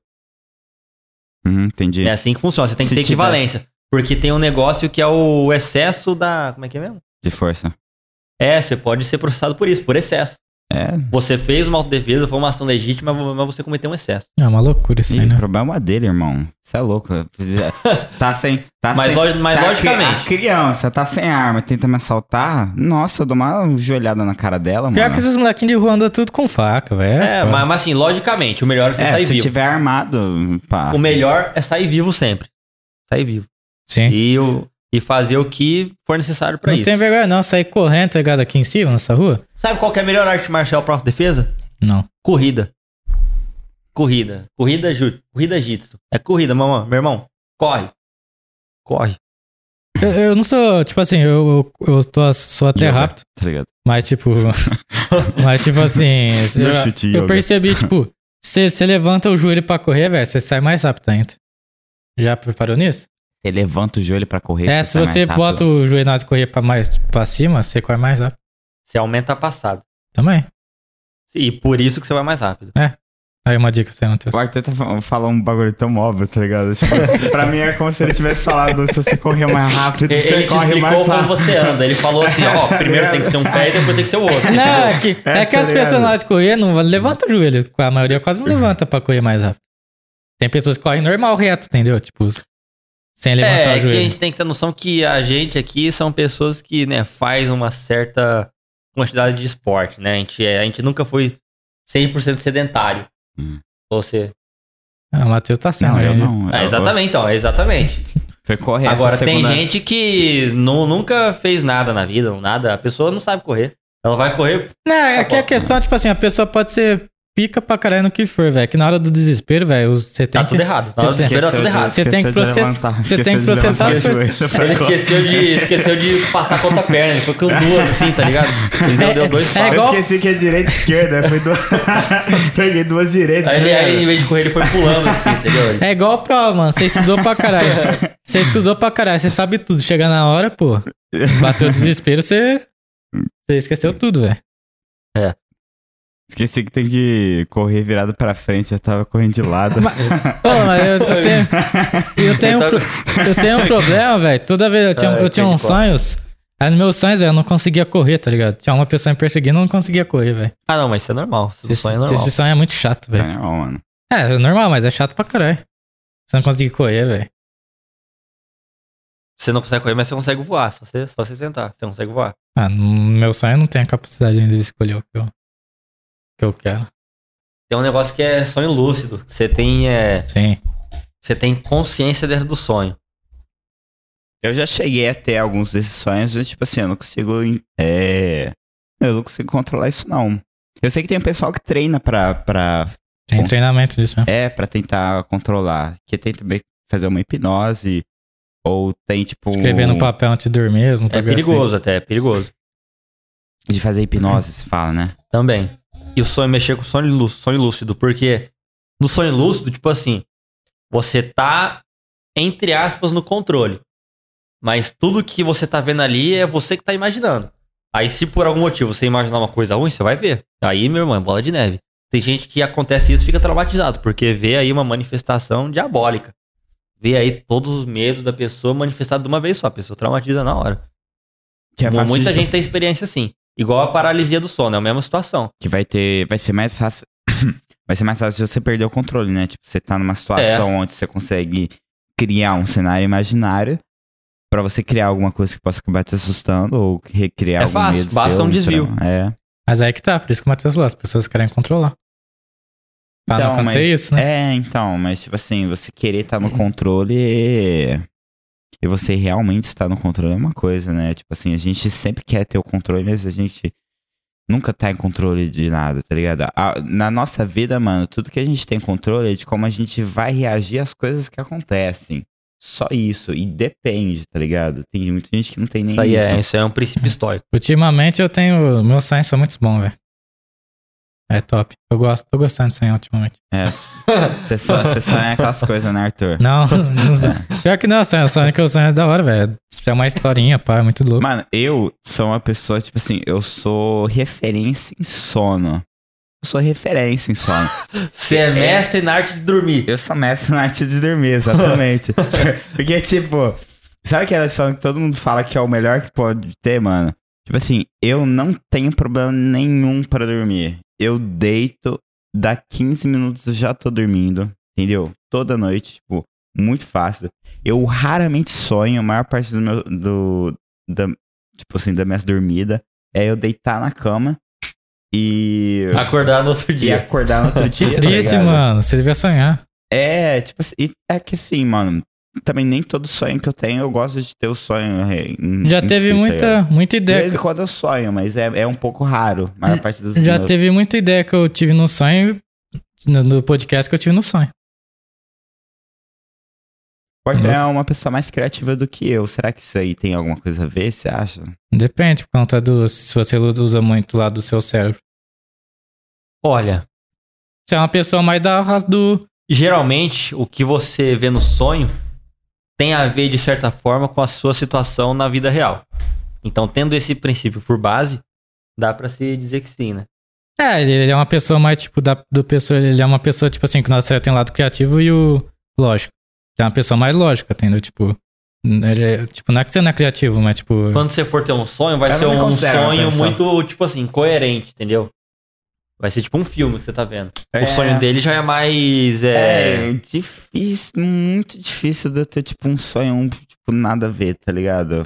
Hum, entendi. É assim que funciona. Você tem que Se ter tiver- equivalência. Porque tem um negócio que é o excesso da. Como é que é mesmo? De força. É, você pode ser processado por isso, por excesso. É, Você fez uma autodefesa, foi uma ação legítima, mas você cometeu um excesso. É uma loucura isso aí, sim, né? o problema é dele, irmão. Você é louco. Tá sem. Tá Mas sem, log- mas se a cri- logicamente. A criança tá sem arma e tenta me assaltar. Nossa, eu dou uma joelhada na cara dela, Pior mano. que esses molequinhos de rua andam tudo com faca, velho. É, mas, mas assim, logicamente, o melhor é você É, sair se vivo. tiver armado, pá. O melhor é sair vivo sempre. Sair vivo. Sim. E, o, e fazer o que for necessário pra não isso. tem vergonha não, sair correndo, tá ligado, aqui em cima, nessa rua? Sabe qual que é a melhor arte marcial pra autodefesa? Não. Corrida. Corrida. Corrida, ju, corrida jitsu. É corrida, mamãe. Meu irmão, corre. Corre. Eu, eu não sou, tipo assim, eu, eu, eu tô, sou até Yoga, rápido, Tá ligado? mas tipo, Mas, tipo assim, Meu eu, chute eu percebi, tipo, você levanta o joelho pra correr, velho, você sai mais rápido ainda. Já preparou nisso? Você levanta o joelho pra correr. é, você se você bota o joelho na correr pra mais pra cima, você corre mais rápido. Você aumenta a passada. Também. E por isso que você vai mais rápido. Aí uma dica que você não tem. O Arthur tá fal- falando um bagulho tão óbvio, tá ligado? Tipo, pra mim é como se ele tivesse falado: se você correr mais rápido, Ele, você ele corre mais como rápido. você anda. Ele falou assim, ó, primeiro tem que ser um pé e depois tem que ser o outro. Não, é que, É, é que tá as ligado? pessoas na hora de correr não levantam o joelho. A maioria quase não levanta pra correr mais rápido. Tem pessoas que correm normal, reto, entendeu? Tipo, sem levantar É, o é que a joelho. gente tem que ter noção que a gente aqui são pessoas que, né, faz uma certa quantidade de esporte, né? A gente, é- a gente nunca foi 100% sedentário. Hum. Você... Ah, o Matheus tá sendo, Não, eu não. É, exatamente, então, é exatamente. Foi correr Agora, essa tem segunda... gente que nu- nunca fez nada na vida, ou nada. A pessoa não sabe correr. Ela vai correr. Não, é que a bom. questão, tipo assim, a pessoa pode ser pica pra caralho no que for, velho. Que na hora do desespero, velho, você tem Tá que... tudo errado. Na hora do Você desespero tá tudo errado. Você tem que processar- você tem que processar as coisas. Ele esqueceu de, esqueceu de passar a conta perna. Ele foi com duas, assim, tá ligado? Ele deu, É- deu dois é passos. Eu igual- esqueci que é direita e esquerda. Foi duas... Peguei duas direitas. Aí, né? aí, em vez de correr, ele foi pulando, assim, entendeu? É igual prova, mano. Você estudou pra caralho. Você estudou pra caralho. Você sabe tudo. Chega na hora, pô. Bateu o desespero, você... Você esqueceu tudo, velho. Esqueci que tem que correr virado pra frente. Eu tava correndo de lado. Ô, mas eu, eu tenho... Eu tenho, um Eu tenho um problema, velho. Toda vez eu tinha, eu tinha uns sonhos... Aí nos meus sonhos, velho, eu não conseguia correr, tá ligado? Tinha uma pessoa me perseguindo, eu não conseguia correr, velho. Ah, não, mas isso é normal. Esse, sonho é normal. esse sonho é muito chato, velho. Não, mano. É, é normal, mas é chato pra caralho. Você não conseguir correr, velho. Você não consegue correr, mas você consegue voar. Só você, só você tentar. Você consegue voar. Ah, no meu sonho eu não tenho a capacidade ainda de escolher o que eu, que eu quero. Tem um negócio que é sonho lúcido. Você tem, é, Sim. você tem consciência dentro do sonho. Eu já cheguei a ter alguns desses sonhos, mas, tipo assim, eu não consigo. É... Eu não consigo controlar isso, não. Eu sei que tem um pessoal que treina pra, pra, Tem treinamento disso mesmo. é, pra tentar controlar. Que tem também fazer uma hipnose. Ou tem, tipo. Escrever no papel antes de dormir mesmo. É perigoso até, é perigoso. De fazer hipnose, se fala, né? Também. E o sonho mexer com o sonho lúcido, sonho lúcido, porque no sonho lúcido, tipo assim, você tá, entre aspas, no controle. Mas tudo que você tá vendo ali é você que tá imaginando. Aí, se por algum motivo você imaginar uma coisa ruim, você vai ver. Aí, meu irmão, é bola de neve. Tem gente que acontece isso e fica traumatizado, porque vê aí uma manifestação diabólica. Vê aí todos os medos da pessoa manifestados de uma vez só. A pessoa traumatiza na hora. Que é Muita gente tem experiência assim. Igual a paralisia do sono, é a mesma situação. Que vai ter. Vai ser mais fácil. vai ser mais fácil de você perder o controle, né? Tipo, você tá numa situação É. onde você consegue criar um cenário imaginário pra você criar alguma coisa que possa acabar te assustando ou recriar É algum fácil, medo basta seu, um desvio. então, É. Mas aí que tá, por isso que o Matheus falou, as pessoas querem controlar. Pra Então, não acontecer mas- isso, né? É, então, mas tipo assim, você querer estar no controle e... você realmente estar no controle é uma coisa, né? Tipo assim, a gente sempre quer ter o controle, mas a gente nunca tá em controle de nada, tá ligado? A- na nossa vida, mano, tudo que a gente tem controle é de como a gente vai reagir às coisas que acontecem. Só isso. E depende, tá ligado? Tem muita gente que não tem nem Isso aí isso. é, isso é um princípio histórico. Ultimamente eu tenho. Meus sonhos são muito bons, velho. É top. Eu gosto, tô gostando de sonhar ultimamente. É, você só, você sonha aquelas coisas, né, Arthur? Não, não sei. Pior que não, sonho, sonho que eu sonho é da hora, velho. É uma historinha, pá, é muito louco. Mano, eu sou uma pessoa, tipo assim, eu sou referência em sono. Eu sou referência em sono. Você é mestre na arte de dormir. Eu sou mestre na arte de dormir, exatamente. Porque, tipo, sabe aquela sono que todo mundo fala que é o melhor que pode ter, mano? Tipo assim, eu não tenho problema nenhum pra dormir. Eu deito, dá 15 minutos eu já tô dormindo, entendeu? Toda noite, tipo, muito fácil. Eu raramente sonho, a maior parte do meu. Do, da, tipo assim, da minha dormida é eu deitar na cama e. Acordar no outro E dia. acordar no outro dia. tá Triste, ligado? mano. Você devia sonhar. É, tipo assim, e é que assim, mano, também nem todo sonho que eu tenho, eu gosto de ter o sonho. é, em- Já em teve si, tá muita, muita De vez ideia. em quando eu sonho, mas é, é um pouco raro. A maior parte dos Já meus- teve muita ideia que eu tive no sonho. No, no podcast que eu tive no sonho. O Arthur é uma pessoa mais criativa do que eu. Será que isso aí tem alguma coisa a ver, você acha? Depende, por conta do. Se você usa muito lá do seu cérebro. Olha, Você é uma pessoa mais da do. geralmente o que você vê no sonho tem a ver, de certa forma, com a sua situação na vida real. Então, tendo esse princípio por base, dá pra se dizer que sim, né? É, ele é uma pessoa mais, tipo, da, do pessoa. Ele é uma pessoa, tipo assim, que na série tem o lado criativo e o lógico. Ele é uma pessoa mais lógica, entendeu? Tipo. Ele é, tipo, não é que você não é criativo, mas tipo. Quando você for ter um sonho, vai ser um sonho muito, tipo assim, coerente, entendeu? Vai ser tipo um filme que você tá vendo. É. O sonho dele já é mais. É, É, difícil, muito difícil de eu ter, tipo, um sonho, tipo, nada a ver, tá ligado?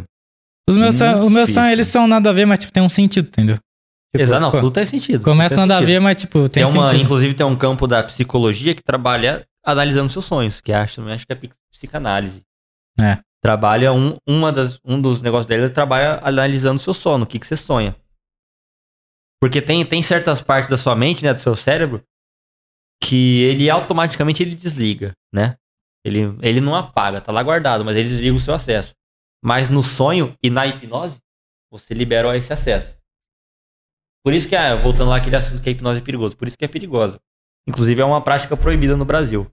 Os meus sonhos, os meus sonhos, eles são nada a ver, mas tipo, tem um sentido, entendeu? Tipo, Exato, não, tudo tem sentido. Começa tem nada a sentido. ver, mas tipo, tem, Tem uma, sentido. inclusive tem um campo da psicologia que trabalha analisando seus sonhos, que acho, acho que é psic- psicanálise. É. Trabalha um, uma das, um dos negócios dele, ele trabalha analisando seu sono, o que, que você sonha. Porque tem, tem certas partes da sua mente, né, do seu cérebro, que ele automaticamente ele desliga, né? Ele, ele não apaga, tá lá guardado, mas ele desliga o seu acesso. Mas no sonho e na hipnose, você libera esse acesso. Por isso que, ah, voltando lá aquele assunto que a hipnose é perigoso, por isso que é perigosa. Inclusive é uma prática proibida no Brasil.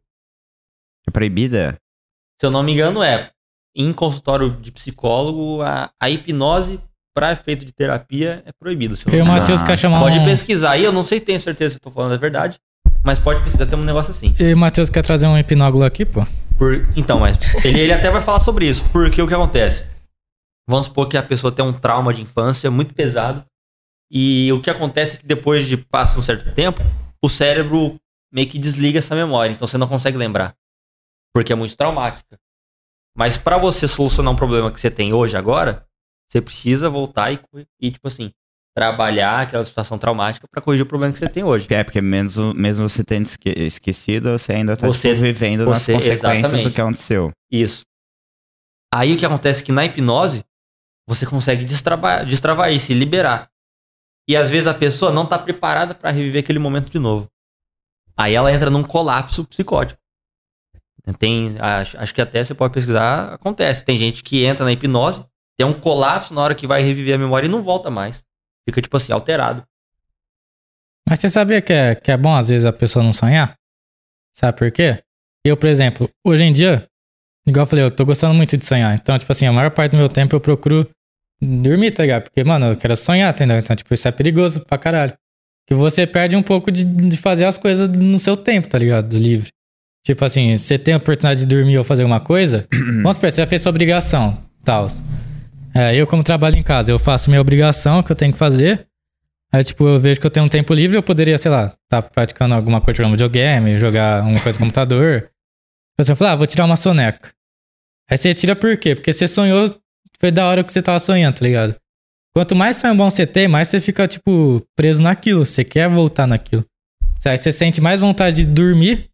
É proibida? Se eu não me engano, é em consultório de psicólogo, a, a hipnose para efeito de terapia é proibido. eu e o. Matheus quer chamar Pode um... pesquisar aí, eu não sei, tenho certeza se eu tô falando a verdade, mas pode pesquisar, tem um negócio assim. E o Matheus quer trazer um hipnólogo aqui, pô. Por- então, mas ele, ele até vai falar sobre isso, porque o que acontece? Vamos supor que a pessoa tem um trauma de infância muito pesado, e o que acontece é que depois de passa um certo tempo, o cérebro meio que desliga essa memória, então você não consegue lembrar, porque é muito traumática. Mas para você solucionar um problema que você tem hoje, agora, você precisa voltar e, e tipo assim, trabalhar aquela situação traumática para corrigir o problema que você tem hoje. É, porque mesmo, mesmo você tendo esque- esquecido, você ainda tá Você- tipo, vivendo nas você- consequências do exatamente. que aconteceu. Isso. Aí o que acontece é que na hipnose, você consegue destravar, destravar isso e liberar. E às vezes a pessoa não tá preparada para reviver aquele momento de novo. Aí ela entra num colapso psicótico. Tem, acho, acho que até você pode pesquisar, acontece. Tem gente que entra na hipnose, tem um colapso na hora que vai reviver a memória e não volta mais. Fica, tipo assim, alterado. Mas você sabia que é, que é bom às vezes a pessoa não sonhar? Sabe por quê? Eu, por exemplo, hoje em dia, igual eu falei, eu tô gostando muito de sonhar. Então, tipo assim, a maior parte do meu tempo eu procuro dormir, tá ligado? Porque, mano, eu quero sonhar, entendeu? Então, tipo, isso é perigoso pra caralho. Que você perde um pouco de, de fazer as coisas no seu tempo, tá ligado? Livre. Tipo assim, você tem a oportunidade de dormir ou fazer uma coisa, vamos supor, você já fez sua obrigação, tal. É, eu, como trabalho em casa, eu faço minha obrigação que eu tenho que fazer. Aí, tipo, eu vejo que eu tenho um tempo livre, eu poderia, sei lá, tá praticando alguma coisa, jogar um videogame, jogar uma coisa no computador. Você fala, ah, vou tirar uma soneca. Aí você tira por quê? Porque você sonhou, foi da hora que você tava sonhando, tá ligado? Quanto mais sonho bom você tem, mais você fica, tipo, preso naquilo. Você quer voltar naquilo. Aí você sente mais vontade de dormir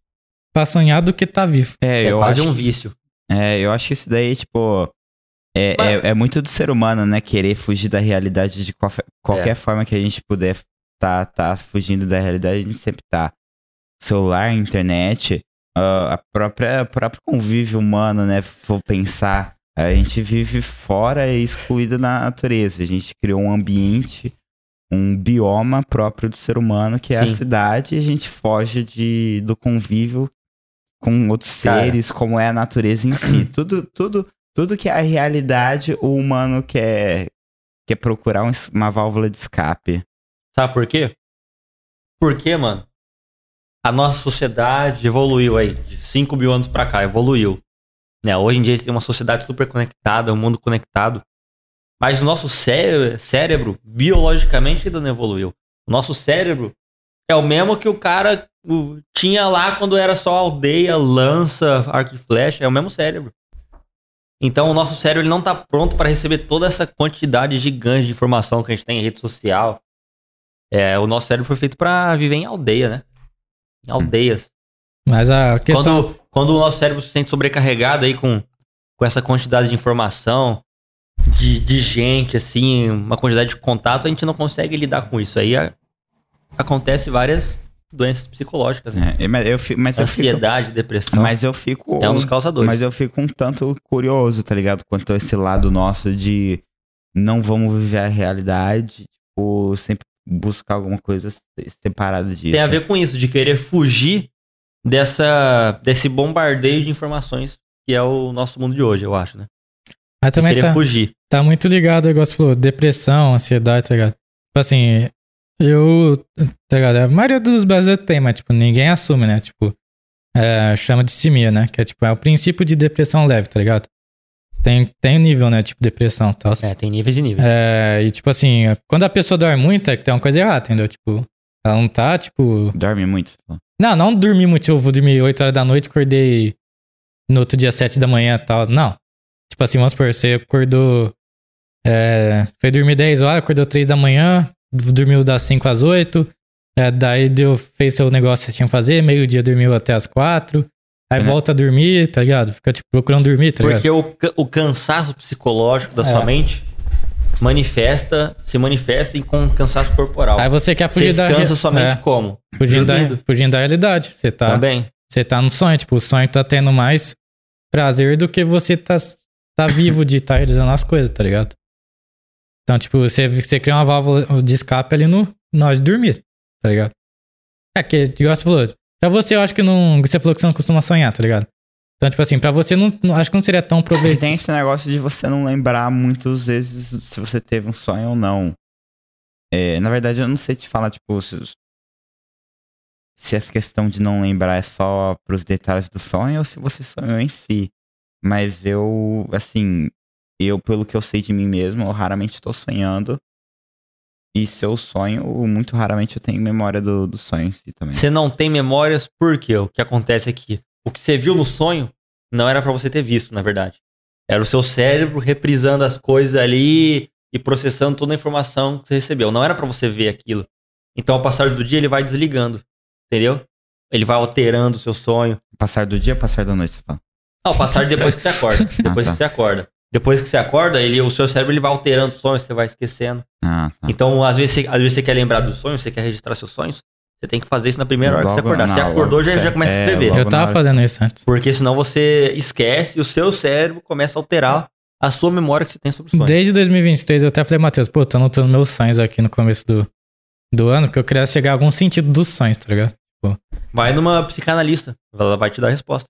pra sonhar do que tá vivo. É, Isso é eu quase acho um vício. É, eu acho que isso daí, tipo. É, Mas- é, é muito do ser humano, né? Querer fugir da realidade de qualquer, qualquer É. forma que a gente puder tá, tá fugindo da realidade, a gente sempre tá. Celular, internet, ah, a própria o próprio convívio humano, né? Vou pensar, a gente vive fora e excluído na natureza. A gente criou um ambiente, um bioma próprio do ser humano, que é a Sim. cidade, e a gente foge de, do convívio com outros Cara. seres, como é a natureza em si. tudo, tudo, tudo que é a realidade, o humano quer, quer procurar um uma válvula de escape. Sabe por quê? Porque, mano, a nossa sociedade evoluiu aí, de 5 mil anos pra cá, evoluiu. Né? Hoje em dia a gente tem uma sociedade super conectada, um mundo conectado. Mas o nosso cé- cérebro, biologicamente, ainda não evoluiu. O nosso cérebro é o mesmo que o cara tinha lá quando era só aldeia, lança, arco e flecha, é o mesmo cérebro. Então o nosso cérebro ele não tá pronto para receber toda essa quantidade gigante de informação que a gente tem em rede social. É, o nosso cérebro foi feito pra viver em aldeia, né? Em aldeias. Mas a questão. Quando, quando o nosso cérebro se sente sobrecarregado aí com, com essa quantidade de informação, de, de gente, assim, uma quantidade de contato, a gente não consegue lidar com isso. Aí a- acontece várias doenças psicológicas, né? É, mas eu, fi- mas eu fico, Ansiedade, depressão. mas eu fico é um dos causadores. Mas eu fico um tanto curioso, tá ligado? Quanto a esse lado nosso de não vamos viver a realidade, tipo, sempre buscar alguma coisa se- separada disso. Tem a ver com isso, de querer fugir dessa, desse bombardeio de informações que é o nosso mundo de hoje, eu acho, né? Mas também querer tá, fugir. tá muito ligado, igual você falou, depressão, ansiedade, tá ligado? Tipo assim, eu, tá ligado? A maioria dos brasileiros tem, mas, tipo, ninguém assume, né? Tipo, é, chama de distimia, né? Que é, tipo, é o princípio de depressão leve, tá ligado? Tem, tem nível, né? Tipo, depressão e tal. É, tem níveis e níveis. É, e, tipo assim, quando a pessoa dorme muito, é que tem uma coisa errada, entendeu? Tipo, ela não tá, tipo... Dorme muito. Não, não dormi muito, eu vou dormir 8 horas da noite, acordei no outro dia 7 da manhã e tal. Não. Tipo assim, vamos supor, você acordou. É, foi dormir 10 horas, acordou 3 da manhã, dormiu das 5 às 8. é, daí deu, fez seu negócio que você tinha que fazer, meio-dia dormiu até as 4. Aí Uhum. volta a dormir, tá ligado? Fica tipo procurando dormir, tá ligado? Porque o, o cansaço psicológico da É. sua mente manifesta, se manifesta em com cansaço corporal. Aí você quer Você fugir da. descansa sua mente é, como? fugindo, da, fugindo da realidade. Você tá, Também. você tá no sonho, tipo, o sonho tá tendo mais prazer do que você tá, tá vivo de estar realizando as coisas, tá ligado? Então, tipo, você, você cria uma válvula de escape ali no, na hora de dormir, tá ligado? É que, igual você falou, pra você eu acho que não. Você falou que você não costuma sonhar, tá ligado? Então, tipo assim, pra você não, não- acho que não seria tão proveitoso. tem esse negócio de você não lembrar muitas vezes se você teve um sonho ou não. É, na verdade, eu não sei te falar, tipo, se, se essa questão de não lembrar é só pros detalhes do sonho ou se você sonhou em si. Mas eu, assim, eu, pelo que eu sei de mim mesmo, eu raramente tô sonhando. E se eu sonho, muito raramente eu tenho memória do, do sonho em si também. Você não tem memórias porque o que acontece aqui, o que você viu no sonho não era pra você ter visto, na verdade. Era o seu cérebro reprisando as coisas ali e processando toda a informação que você recebeu. Não era pra você ver aquilo. Então, ao passar do dia, ele vai desligando. Entendeu? Ele vai alterando o seu sonho. Passar do dia, passar da noite, você fala. Ao passar depois que você acorda. Depois tá. que você acorda. Depois que você acorda, ele, o seu cérebro ele vai alterando os sonhos, você vai esquecendo. Ah, tá. Então, às vezes, você, às vezes você quer lembrar dos sonhos, você quer registrar seus sonhos, você tem que fazer isso na primeira hora que você acordar. Se acordou, logo já, já começa a É, escrever. logo Eu tava fazendo isso antes. Porque senão você esquece e o seu cérebro começa a alterar a sua memória que você tem sobre os sonhos. Desde 2023 eu até falei, Matheus, pô, tô anotando meus sonhos aqui no começo do, do ano, porque eu queria chegar a algum sentido dos sonhos, tá ligado? Vai numa psicanalista, ela vai te dar a resposta.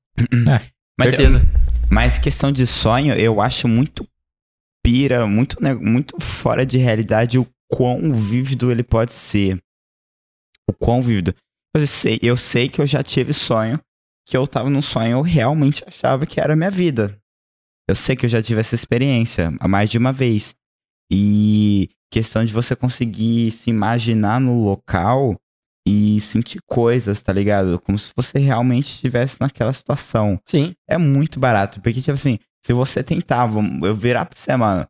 Mas Certeza. Mas questão de sonho, eu acho muito pira, muito, ne- muito fora de realidade o quão vívido ele pode ser. O quão vívido. Eu sei, eu sei que eu já tive sonho, que eu tava num sonho, eu realmente achava que era a minha vida. Eu sei que eu já tive essa experiência mais de uma vez. E questão de você conseguir se imaginar no local e sentir coisas, tá ligado? Como se você realmente estivesse naquela situação Sim. é muito barato. Porque, tipo assim, se você tentar, eu virar pra você, mano,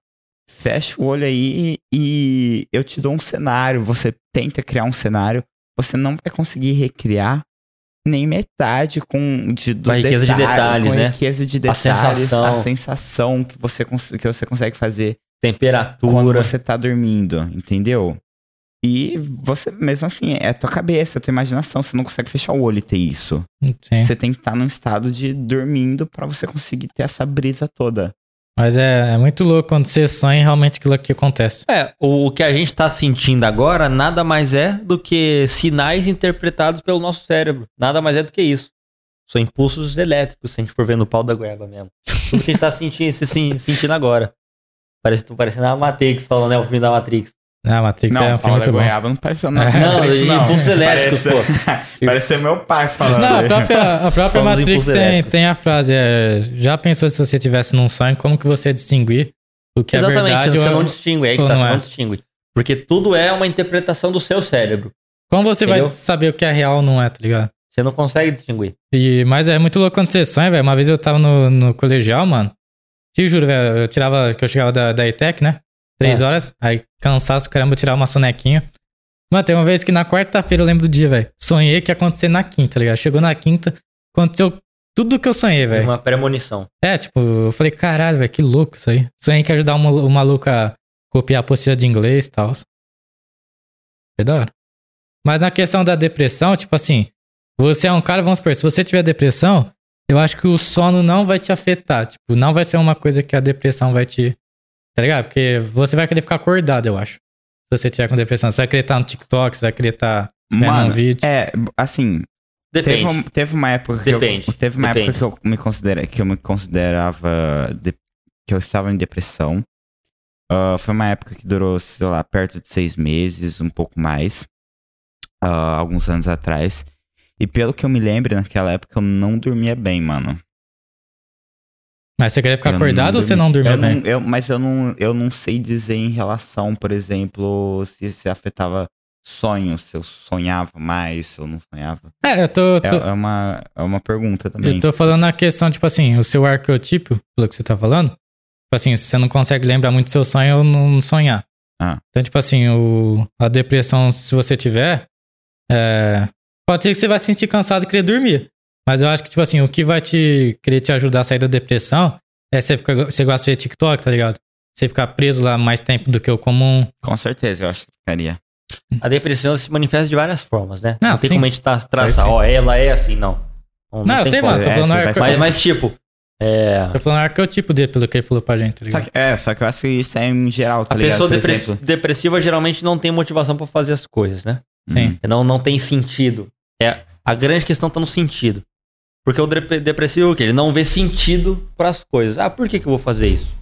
fecha o olho aí e eu te dou um cenário, você tenta criar um cenário, você não vai conseguir recriar nem metade com de, dos a riqueza de detalhes, com a né? riqueza de A detalhes, sensação. a sensação que você, que você consegue fazer quando Temperatura. você tá dormindo, entendeu? E você, mesmo assim, é a tua cabeça, a tua imaginação, você não consegue fechar o olho e ter isso. Sim. Você tem que estar num estado de dormindo pra você conseguir ter essa brisa toda. Mas é, é muito louco quando você sonha realmente aquilo que acontece. É, o, o que a gente tá sentindo agora nada mais é do que sinais interpretados pelo nosso cérebro. Nada mais é do que isso. São impulsos elétricos, se a gente for ver no pau da goiaba mesmo. Tudo que a gente tá sentindo, se, se- sentindo agora. Parece, tô parecendo a Matrix falando, né? O filme da Matrix. Ah, Matrix é um filme muito bom. Goiaba não pareceu não. Não, parece de impulsos elétricos, Parece, parece meu pai falando. Não, a própria, a própria Matrix tem, tem a frase, é, já pensou se você tivesse num sonho, como que você ia distinguir o que é Exatamente, verdade você ou... não distingue, é aí que tá, não você é. não distingue. Porque tudo é uma interpretação do seu cérebro. Como você vai Entendeu? saber o que é real ou não é, tá ligado? Você não consegue distinguir. E, mas é muito louco quando você sonha, velho. Uma vez eu tava no, no colegial, mano. Te juro, velho. Eu tirava, que eu chegava da, da ETEC, né? Três É. horas. Aí, cansaço, caramba, eu tirava uma sonequinha. Mano, tem uma vez que na quarta-feira eu lembro do dia, velho. Sonhei que ia acontecer na quinta, tá ligado? Chegou na quinta, aconteceu tudo que eu sonhei, velho. Uma premonição. É, tipo, eu falei, caralho, velho, que louco isso aí. Sonhei que ia ajudar o maluco a copiar a apostila de inglês e tal. Foi da hora. Mas na questão da depressão, tipo assim, você é um cara, vamos supor, se você tiver depressão, eu acho que o sono não vai te afetar. Tipo, não vai ser uma coisa que a depressão vai te. Tá ligado? Porque você vai querer ficar acordado, eu acho. Se você tiver com depressão, você vai querer estar no TikTok, você vai querer estar vendo um Mano, vídeo. é, assim, Depende. Teve, teve uma época que Depende, eu, teve uma depende. época que eu me considera, que eu me considerava de- que eu estava em depressão. Ah, foi uma época que durou, sei lá, perto de seis meses, um pouco mais, ah, alguns anos atrás. E pelo que eu me lembro, naquela época eu não dormia bem, mano. Mas você queria ficar Eu acordado ou você não dormiu eu bem? não- eu- mas eu não, eu não sei dizer em relação, por exemplo, se, se afetava sonhos, se eu sonhava mais, se eu não sonhava. É, eu tô, É, tô- é uma, é uma pergunta também. eu tô falando na questão, tipo assim, o seu arqueotipo, pelo que você tá falando. Tipo assim, se você não consegue lembrar muito do seu sonho ou não sonhar. Ah. Então, tipo assim, o, a depressão, se você tiver, é, pode ser que você vai se sentir cansado e querer dormir. Mas eu acho que, tipo assim, o que vai te querer te ajudar a sair da depressão é você, ficar, você gosta de ver TikTok, tá ligado? Você ficar preso lá mais tempo do que o comum. Com certeza, eu acho que ficaria. A depressão se manifesta de várias formas, né? Não, Não, tem sim. como a gente tá, traçar, ó, ela é assim, não. Não, Não, sei, mano, tô É, falando arqueotipo. Mas, mas tipo, é, Tô falando arqueotipo dele, pelo que ele falou pra gente, tá Só ligado? que, é, só que eu acho que isso é em geral, tá a ligado? pessoa Por depre- exemplo, depressiva geralmente não tem motivação pra fazer as coisas, né? Sim. Não, não tem sentido. É, a grande questão tá no sentido. Porque o dep- depressivo, o quê? Ele não vê sentido pras coisas. Ah, por que, que eu vou fazer isso?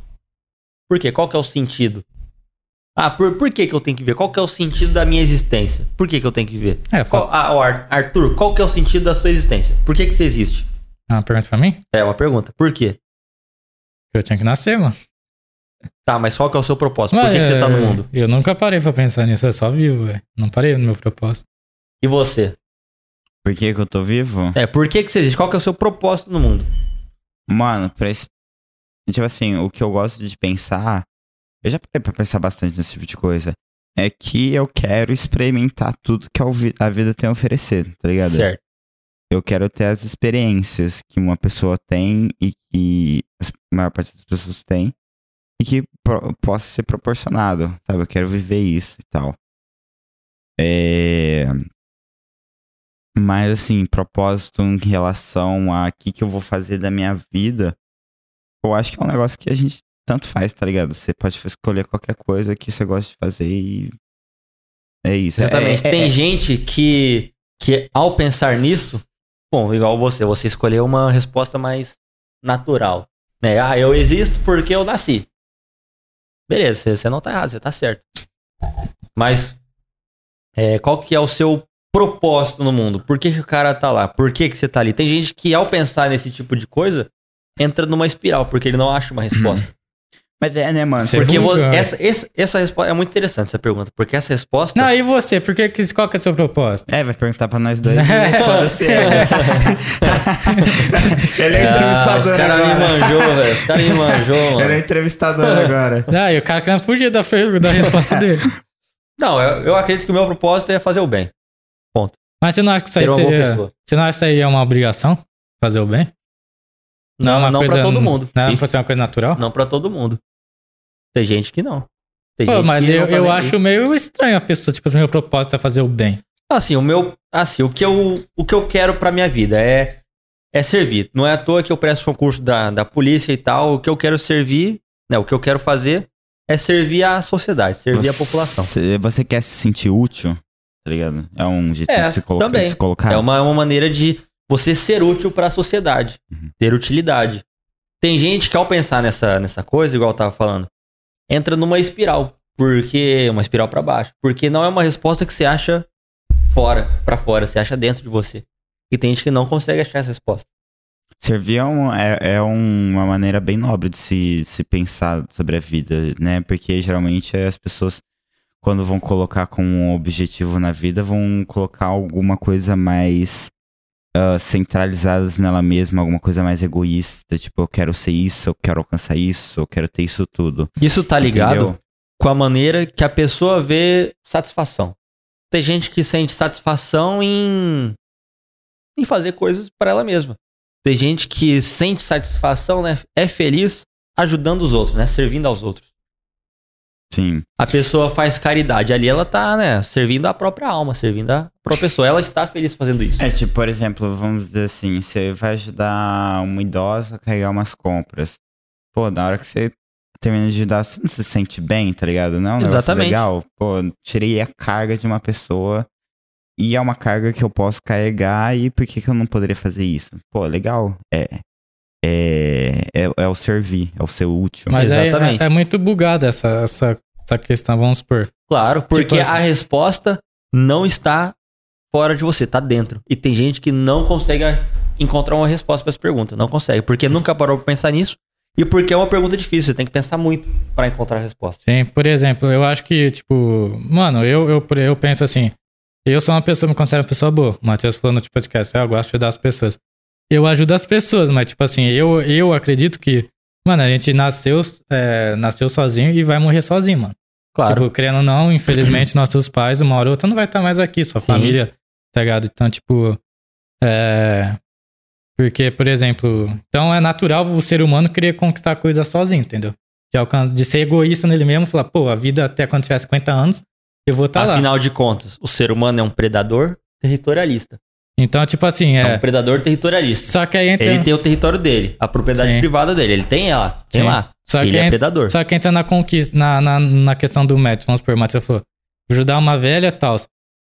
Por quê? Qual que é o sentido? Ah, por, por que, que eu tenho que ver? Qual que é o sentido da minha existência? Por que, que eu tenho que ver? É, Qual, ah, Arthur, qual que é o sentido da sua existência? Por que, que você existe? É uma pergunta pra mim? É uma pergunta. Por quê? Eu tinha que nascer, mano. Tá, mas qual que é o seu propósito? Por Mas, que, que você tá no é, mundo? Eu nunca parei pra pensar nisso, eu só vivo, velho. Não parei no meu propósito. E você? Por que, que eu tô vivo? É, por que, que você existe? Qual que é o seu propósito no mundo? Mano, pra esse... Tipo assim, o que eu gosto de pensar... Eu já parei pra pensar bastante nesse tipo de coisa. É que eu quero experimentar tudo que a vi- a vida tem a oferecer, tá ligado? Certo. Eu quero ter as experiências que uma pessoa tem e que a maior parte das pessoas tem e que possa ser proporcionado, sabe? Eu quero viver isso e tal. É... Mas, assim, propósito em relação a o que, que eu vou fazer da minha vida, eu acho que é um negócio que a gente tanto faz, tá ligado? Você pode escolher qualquer coisa que você gosta de fazer e. É isso. É- Exatamente. é- Tem é- gente que, que, ao pensar nisso, bom, igual você, você escolheu uma resposta mais natural. Né? Ah, eu existo porque eu nasci. Beleza, você- você não tá errado, você tá certo. Mas é, qual que é o seu propósito no mundo? Por que, que o cara tá lá? Por que, que você tá ali? Tem gente que, ao pensar nesse tipo de coisa, entra numa espiral, porque ele não acha uma resposta. Mas é, né, mano? Você Porque vo- vulgar. essa, essa, essa resposta é muito interessante essa pergunta, porque essa resposta. Não, e você? Por que, que- qual que é o seu propósito? É, vai perguntar pra nós dois. e Foda-se. ele. Ele é Ah, entrevistador os caras me manjou, velho. Os caras me manjou, Ele é mano. entrevistador agora. Ah, e o cara querendo fugir da, da resposta dele. Não, eu, eu acredito que o meu propósito é fazer o bem. Mas você não acha que isso aí seria... Você não acha que isso aí é uma obrigação? Fazer o bem? Não, é uma não coisa- pra todo mundo. Não, não Isso- pode ser uma coisa natural? Não pra todo mundo. Tem gente que não. Tem Pô, gente mas que eu, não eu acho meio estranho a pessoa, tipo, assim, meu propósito é fazer o bem. Assim, o meu. Assim, o que eu, o que eu quero pra minha vida é, é servir. Não é à toa que eu presto concurso da, da polícia e tal. O que eu quero servir, né? O que eu quero fazer é servir a sociedade, servir a população. Você, você quer se sentir útil, tá ligado? É um jeito É, de se colocar. também. de se colocar. É uma, uma maneira de você ser útil pra sociedade, Uhum. ter utilidade. Tem gente que ao pensar nessa, nessa coisa, igual eu tava falando, entra numa espiral, porque uma espiral pra baixo, porque não é uma resposta que você acha fora, pra fora, você acha dentro de você. E tem gente que não consegue achar essa resposta. Servir é, um- é- é uma maneira bem nobre de se, se pensar sobre a vida, né? Porque geralmente as pessoas, quando vão colocar como um objetivo na vida, vão colocar alguma coisa mais ah, centralizadas nela mesma, alguma coisa mais egoísta. Tipo, eu quero ser isso, eu quero alcançar isso, eu quero ter isso tudo. Isso tá ligado Entendeu? com a maneira que a pessoa vê satisfação. Tem gente que sente satisfação em, em fazer coisas para ela mesma. Tem gente que sente satisfação, né? É feliz ajudando os outros, né? Servindo aos outros. Sim. A pessoa faz caridade. Ali ela tá, né? Servindo a própria alma, servindo a própria pessoa. Ela está feliz fazendo isso. É, tipo, por exemplo, vamos dizer assim, você vai ajudar uma idosa a carregar umas compras. Pô, na hora que você termina de ajudar, você não se sente bem, tá ligado? Não, é um Exatamente. legal. Pô, tirei a carga de uma pessoa e é uma carga que eu posso carregar e por que, que eu não poderia fazer isso? Pô, legal. É, é, é, é o servir, é o ser útil. Mas é, Exatamente. é, é muito bugado essa, essa, essa questão, vamos supor. Claro, porque Tipo, a resposta não está fora de você, tá dentro. E tem gente que não consegue encontrar uma resposta para essa pergunta. Não consegue, porque nunca parou pra pensar nisso. E porque é uma pergunta difícil, você tem que pensar muito para encontrar a resposta. Sim, por exemplo, eu acho que, tipo, mano, eu, eu, eu penso assim, eu sou uma pessoa, me considero uma pessoa boa. O Matheus falou no tipo podcast, eu gosto de ajudar as pessoas. Eu ajudo as pessoas, mas, tipo assim, eu, eu acredito que, mano, a gente nasceu, é, nasceu sozinho e vai morrer sozinho, mano. Claro. Tipo, querendo ou não, infelizmente, nossos pais, uma hora ou outra, não vai estar mais aqui, sua Sim. família, tá ligado? Então, tipo, é. Porque, por exemplo, então é natural o ser humano querer conquistar coisas sozinho, entendeu? De, de ser egoísta nele mesmo, falar, pô, a vida até quando tiver 50 anos, eu vou estar lá. Afinal de contas, o ser humano é um predador territorialista. Então, tipo assim, É, é. um predador territorialista. Só que aí entra. Ele tem o território dele, a propriedade Sim. privada dele. Ele tem ela, tem Sim. lá. Só ele que é entra- predador. Só que entra na conquista, na, na, na questão do médico, vamos supor, o Matheus falou, ajudar uma velha e tal.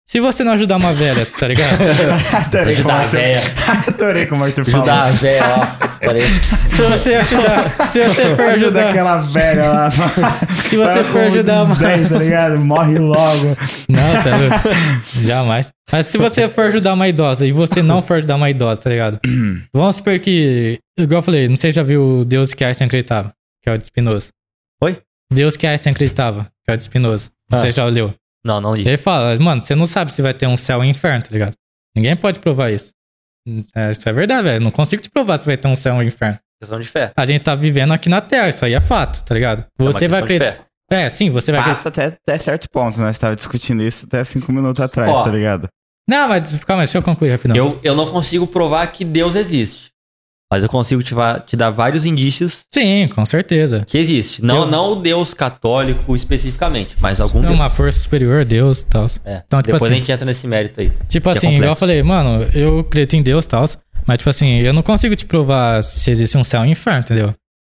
Se você não ajudar uma velha, tá ligado? Adorei como Ajudar a Arthur-. Adorei como o Arthur falou. Ajudar a velha, ó. Peraí. se você ajudar, se você for Ajuda ajudar, aquela velha lá. se você for ajudar uma. tá ligado? Morre logo. Não, sério. Jamais. Mas se você for ajudar uma idosa e você não for ajudar uma idosa, tá ligado? Vamos supor que, igual eu falei, não sei se já viu o Deus que Einstein acreditava, que é o de Spinoza. Oi? Deus que Einstein acreditava, que é o de Spinoza. Não Ah. sei se já leu. Não, não li. Ele fala, mano, você não sabe se vai ter um céu e um inferno, tá ligado? Ninguém pode provar isso. É, isso é verdade, velho. Não consigo te provar se vai ter um céu e um inferno. Questão de fé. A gente tá vivendo aqui na Terra, isso aí é fato, tá ligado? É uma Você vai questão de acreditar. É, sim, você vai acreditar. Fato até, até certo ponto. Nós estávamos discutindo isso até cinco minutos atrás, Ó. tá ligado? Não, mas calma, deixa eu concluir rapidão. Eu, eu não consigo provar que Deus existe. Mas eu consigo te, te dar vários indícios Sim, com certeza. que existe. Não, não o Deus católico especificamente, mas algum É Deus. uma força superior, Deus e tal. É. Então, tipo Depois assim- a gente entra nesse mérito aí. Tipo é assim, complexo. igual eu falei, mano, eu acredito em Deus e tal, mas tipo assim, eu não consigo te provar se existe um céu e um inferno, entendeu?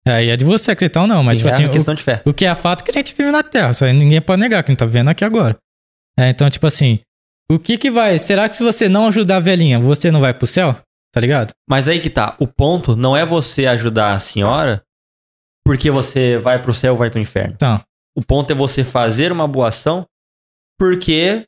Aí é de você acreditar ou não, mas Sim, tipo é assim, uma questão de fé. o, o que é fato é que a gente vive na Terra, aí ninguém pode negar, que a gente tá vivendo aqui agora. É, então, tipo assim, o que que vai, será que se você não ajudar a velhinha, você não vai pro céu? Tá ligado? Mas aí que tá. O ponto não é você ajudar a senhora porque você vai pro céu ou vai pro inferno. Então, O ponto é você fazer uma boa ação porque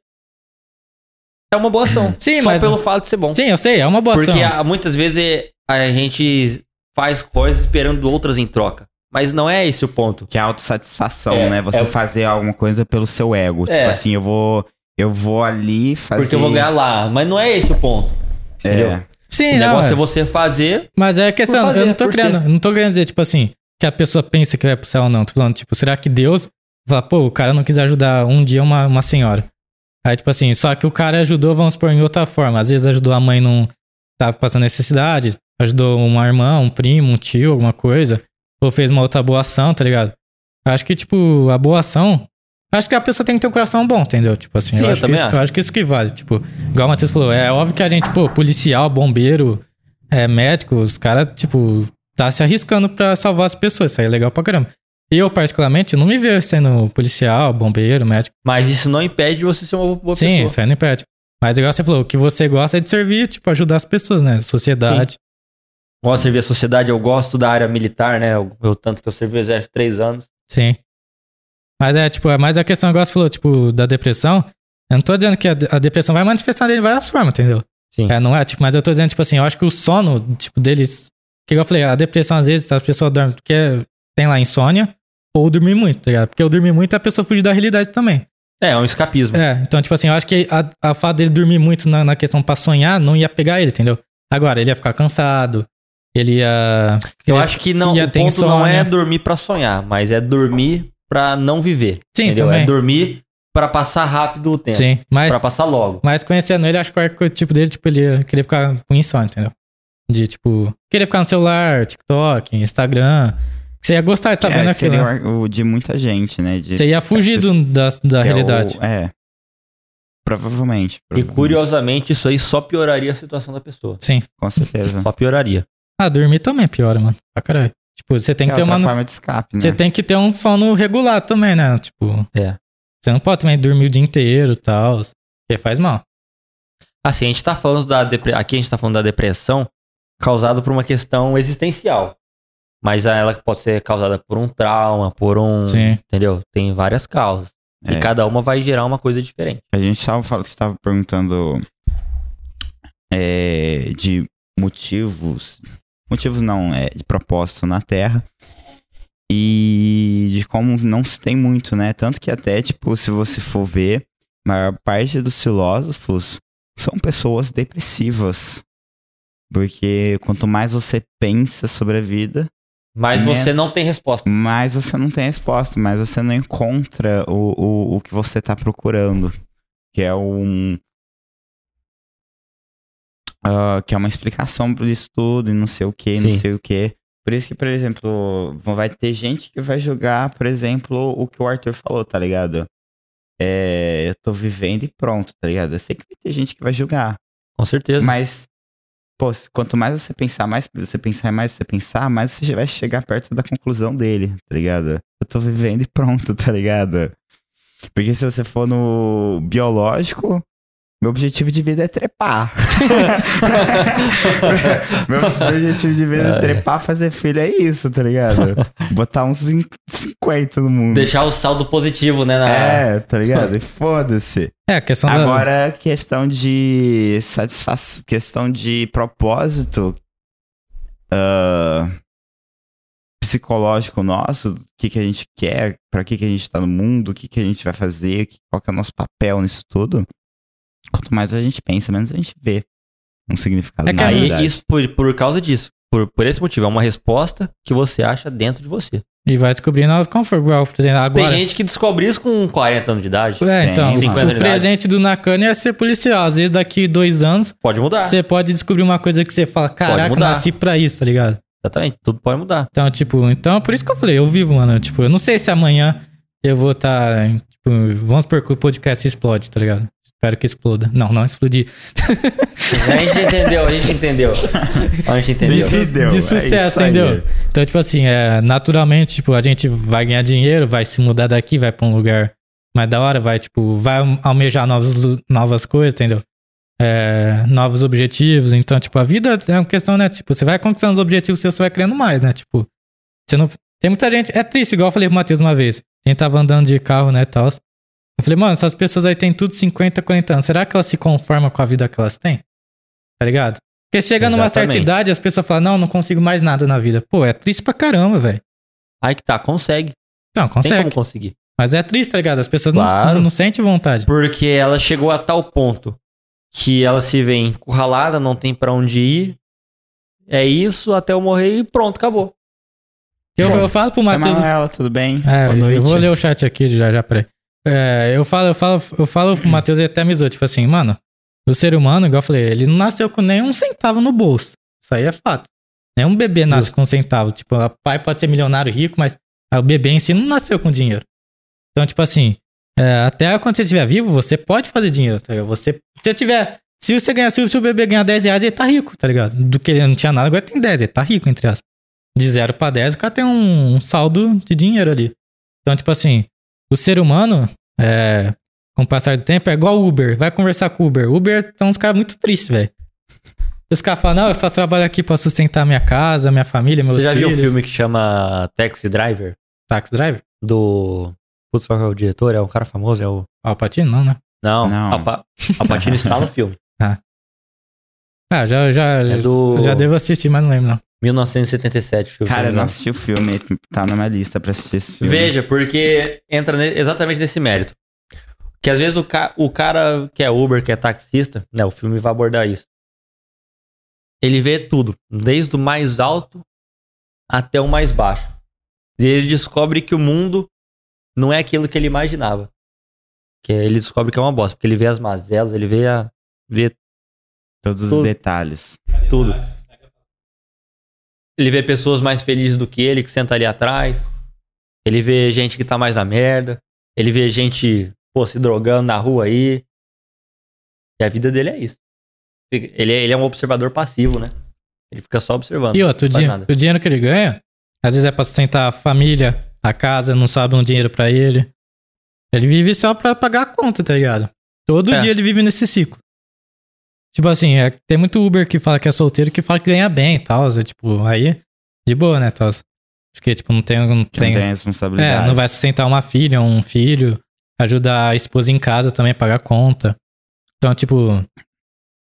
é uma boa ação. Sim, Só mas- pelo fato de ser bom. sim, eu sei, é uma boa porque ação. ah, muitas vezes a gente faz coisas esperando outras em troca. Mas não é esse o ponto. Que é autossatisfação, É, né? Você é- fazer alguma coisa pelo seu ego. É. Tipo assim, eu vou, eu vou ali fazer. Porque eu vou ganhar lá. Mas não é esse o ponto. Entendeu? É. Sim, o negócio é. é você fazer. Mas é questão, fazer, eu não tô querendo, não tô querendo dizer, tipo assim, que a pessoa pensa que vai pro céu ou não. Tô falando, tipo, será que Deus fala, pô, o cara não quis ajudar um dia uma, uma senhora. Aí, tipo assim, só que o cara ajudou, vamos supor, em outra forma. Às vezes ajudou a mãe não tava passando necessidade, ajudou uma irmã, um primo, um tio, alguma coisa, ou fez uma outra boa ação, tá ligado? Acho que, tipo, a boa ação. Acho que a pessoa tem que ter um coração bom, entendeu? Tipo assim, Sim, eu, acho isso, acho. eu acho que isso que vale. Tipo, igual o Matheus falou, é óbvio que a gente, pô, policial, bombeiro, é, médico, os caras, tipo, tá se arriscando pra salvar as pessoas. Isso aí é legal pra caramba. Eu, particularmente, não me vejo sendo policial, bombeiro, médico. Mas isso não impede você ser uma boa Sim, pessoa. isso aí não impede. Mas igual você falou, o que você gosta é de servir, tipo, ajudar as pessoas, né? Sociedade. Gosto de servir a sociedade, eu gosto da área militar, né? Eu, eu- tanto que eu servi o exército três anos. Sim. Mas é, tipo, é mais a questão, igual você falou, tipo, da depressão. Eu não tô dizendo que a, a depressão vai manifestar dele de várias formas, entendeu? Sim. É, não é, tipo, mas eu tô dizendo, tipo assim, eu acho que o sono, tipo, deles. Que eu falei, a depressão, às vezes, as pessoas dormem, porque tem lá insônia, ou dormir muito, tá ligado? Porque eu dormir muito, a pessoa fugir da realidade também. É, é um escapismo. É, então, tipo assim, eu acho que a, a fato dele dormir muito na, na questão pra sonhar não ia pegar ele, entendeu? Agora, ele ia ficar cansado, ele ia. Eu ele acho que não, o ponto não é insônia. dormir pra sonhar, mas é dormir pra não viver. Sim, entendeu? também. É dormir pra passar rápido o tempo. Sim, mas Pra passar logo. Mas conhecendo ele, acho que o arquétipo dele, tipo, ele ia querer ficar com insônia, entendeu? De, tipo, querer ficar no celular, TikTok, Instagram. Você ia gostar de estar É, vendo aquilo. seria né? o, o de muita gente, né? De- Você ia fugir do- da, da que é o- realidade. É. Provavelmente. E provavelmente, curiosamente, isso aí só pioraria a situação da pessoa. Sim. Com certeza. Só pioraria. Ah, dormir também piora, mano. Pra caralho. Tipo, você tem que é ter outra uma. forma de escape, né? Você tem que ter um sono regular também, né? Tipo, É. você não pode também dormir o dia inteiro e tal. Porque faz mal. Assim, a gente tá falando da depre... aqui a gente tá falando da depressão causada por uma questão existencial. Mas ela pode ser causada por um trauma, por um, Sim. entendeu? Tem várias causas. É. E cada uma vai gerar uma coisa diferente. A gente estava falando, você estava perguntando é, de motivos, motivos não, é de propósito na Terra e de como não se tem muito, né? Tanto que até, tipo, se você for ver, a maior parte dos filósofos são pessoas depressivas. Porque quanto mais você pensa sobre a vida, Mas É. você não tem resposta. mais você não tem resposta, mais você não encontra o, o, o que você tá procurando. Que é um. Ah, que é uma explicação pro estudo e não sei o que, não sei o que. Por isso que, por exemplo, vai ter gente que vai jogar, por exemplo, o que o Arthur falou, tá ligado? É, eu tô vivendo e pronto, tá ligado? Eu sei que vai ter gente que vai julgar. Com certeza. Mas, pô, quanto mais você pensar, mais você pensar, mais você pensar, mais você vai chegar perto da conclusão dele, tá ligado? Eu tô vivendo e pronto, tá ligado? Porque se você for no biológico, meu objetivo de vida é trepar. meu objetivo de vida é trepar, fazer filho, é isso, tá ligado? Botar uns 20, 50 no mundo. Deixar o saldo positivo, né? Na... É, tá ligado? E foda-se. É, a questão da. Agora, questão de satisfação, questão de propósito ah, psicológico nosso, o que, que a gente quer, pra que, que a gente tá no mundo, o que, que a gente vai fazer, qual que é o nosso papel nisso tudo. Quanto mais a gente pensa, menos a gente vê um significado É que Aí, isso por, por causa disso. Por, por esse motivo. É uma resposta que você acha dentro de você. E vai descobrindo as igual, por exemplo, agora. Tem gente que descobre isso com 40 anos de idade. É, então, Tem, 50 o idade. presente do Nakano é ser policial. Às vezes, daqui dois anos, Pode mudar. você pode descobrir uma coisa que você fala, caraca, mudar. nasci pra isso, tá ligado? Exatamente. Tudo pode mudar. Então, tipo, então, por isso que eu falei, eu vivo, mano. Tipo, eu não sei se amanhã eu vou estar. tipo, vamos supor que o podcast explode, tá ligado? Espero que exploda. Não, não explodir. A gente entendeu, a gente entendeu. A gente entendeu. De É sucesso, isso aí. entendeu? Então, tipo assim, é, naturalmente, tipo, a gente vai ganhar dinheiro, vai se mudar daqui, vai pra um lugar mais da hora, vai, tipo, vai almejar novas, lu- novas coisas, entendeu? É, novos objetivos. Então, tipo, a vida é uma questão, né? Tipo, você vai conquistando os objetivos seus, você vai criando mais, né? Tipo, você não. Tem muita gente. É triste, igual eu falei pro Matheus uma vez. A gente tava andando de carro, né, tal. Eu falei, mano, essas pessoas aí têm tudo 50, 40 anos. Será que elas se conformam com a vida que elas têm? Tá ligado? Porque chega numa certa Exatamente. idade, as pessoas falam, não, não consigo mais nada na vida. Pô, é triste pra caramba, velho. Aí que tá, consegue. Não, Tem consegue. como conseguir. Mas é triste, tá ligado? As pessoas Claro. não, não sentem vontade. Porque ela chegou a tal ponto que ela se vê encurralada, não tem pra onde ir. É isso, até eu morrer e pronto, acabou. Eu, Bom, eu falo pro Matheus. Manuela, tudo bem? É, Boa eu- noite. eu vou ler o chat aqui já, já, peraí. É, eu falo, eu falo, eu falo pro Matheus e até me zoou, tipo assim, mano, o ser humano, igual eu falei, ele não nasceu com nenhum centavo no bolso. Isso aí é fato. Nenhum bebê nasce com um centavo. Tipo, o pai pode ser milionário rico, mas o bebê em si não nasceu com dinheiro. Então, tipo assim, é, até quando você estiver vivo, você pode fazer dinheiro, tá ligado? Você, se você tiver. Se você ganhar, se o bebê ganhar 10 reais, ele tá rico, tá ligado? Do que ele não tinha nada, agora tem 10, ele tá rico, entre aspas. De 0 pra 10, o cara tem um, um saldo de dinheiro ali. Então, tipo assim, o ser humano, é, com o passar do tempo, é igual o Uber. Vai conversar com o Uber. Uber tem uns caras muito tristes, velho. Os caras falam, não, eu só trabalho aqui pra sustentar minha casa, minha família, meus Você já viu filhos. um filme que chama Taxi Driver? Taxi Driver? Do. Putz, qual que é o diretor? É um cara famoso? É o. Alpatino? Não, né? Não, Não. Alpa... Alpatino está no filme. Ah, já, já, É do- já devo assistir, mas não lembro, não. 1977. filme, Cara, eu não assisti o filme, tá na minha lista pra assistir esse filme. Veja, porque entra ne- exatamente nesse mérito. Que às vezes o, ca- o cara que é Uber, que é taxista, né? O filme vai abordar isso. Ele vê tudo, desde o mais alto até o mais baixo. E ele descobre que o mundo não é aquilo que ele imaginava. Que ele descobre que é uma bosta, porque ele vê as mazelas, ele vê, a, vê Todos os Tudo. detalhes. tudo. Ele vê pessoas mais felizes do que ele, que senta ali atrás. Ele vê gente que tá mais na merda. Ele vê gente, pô, se drogando na rua aí. E a vida dele é isso. Ele é, ele é um observador passivo, né? Ele fica só observando. E outro, o, di- o dinheiro que ele ganha, Às vezes é pra sustentar a família, a casa, não sobra um dinheiro pra ele. Ele vive só pra pagar a conta, tá ligado? Todo É. dia ele vive nesse ciclo. Tipo assim, é, tem muito Uber que fala que é solteiro que fala que ganha bem e tal. É, tipo, aí, de boa, né, tal. Porque, tipo, não tem. Não Que não tem, tem responsabilidade. é, não vai sustentar uma filha, um filho, ajudar a esposa em casa também, pagar conta. Então, tipo.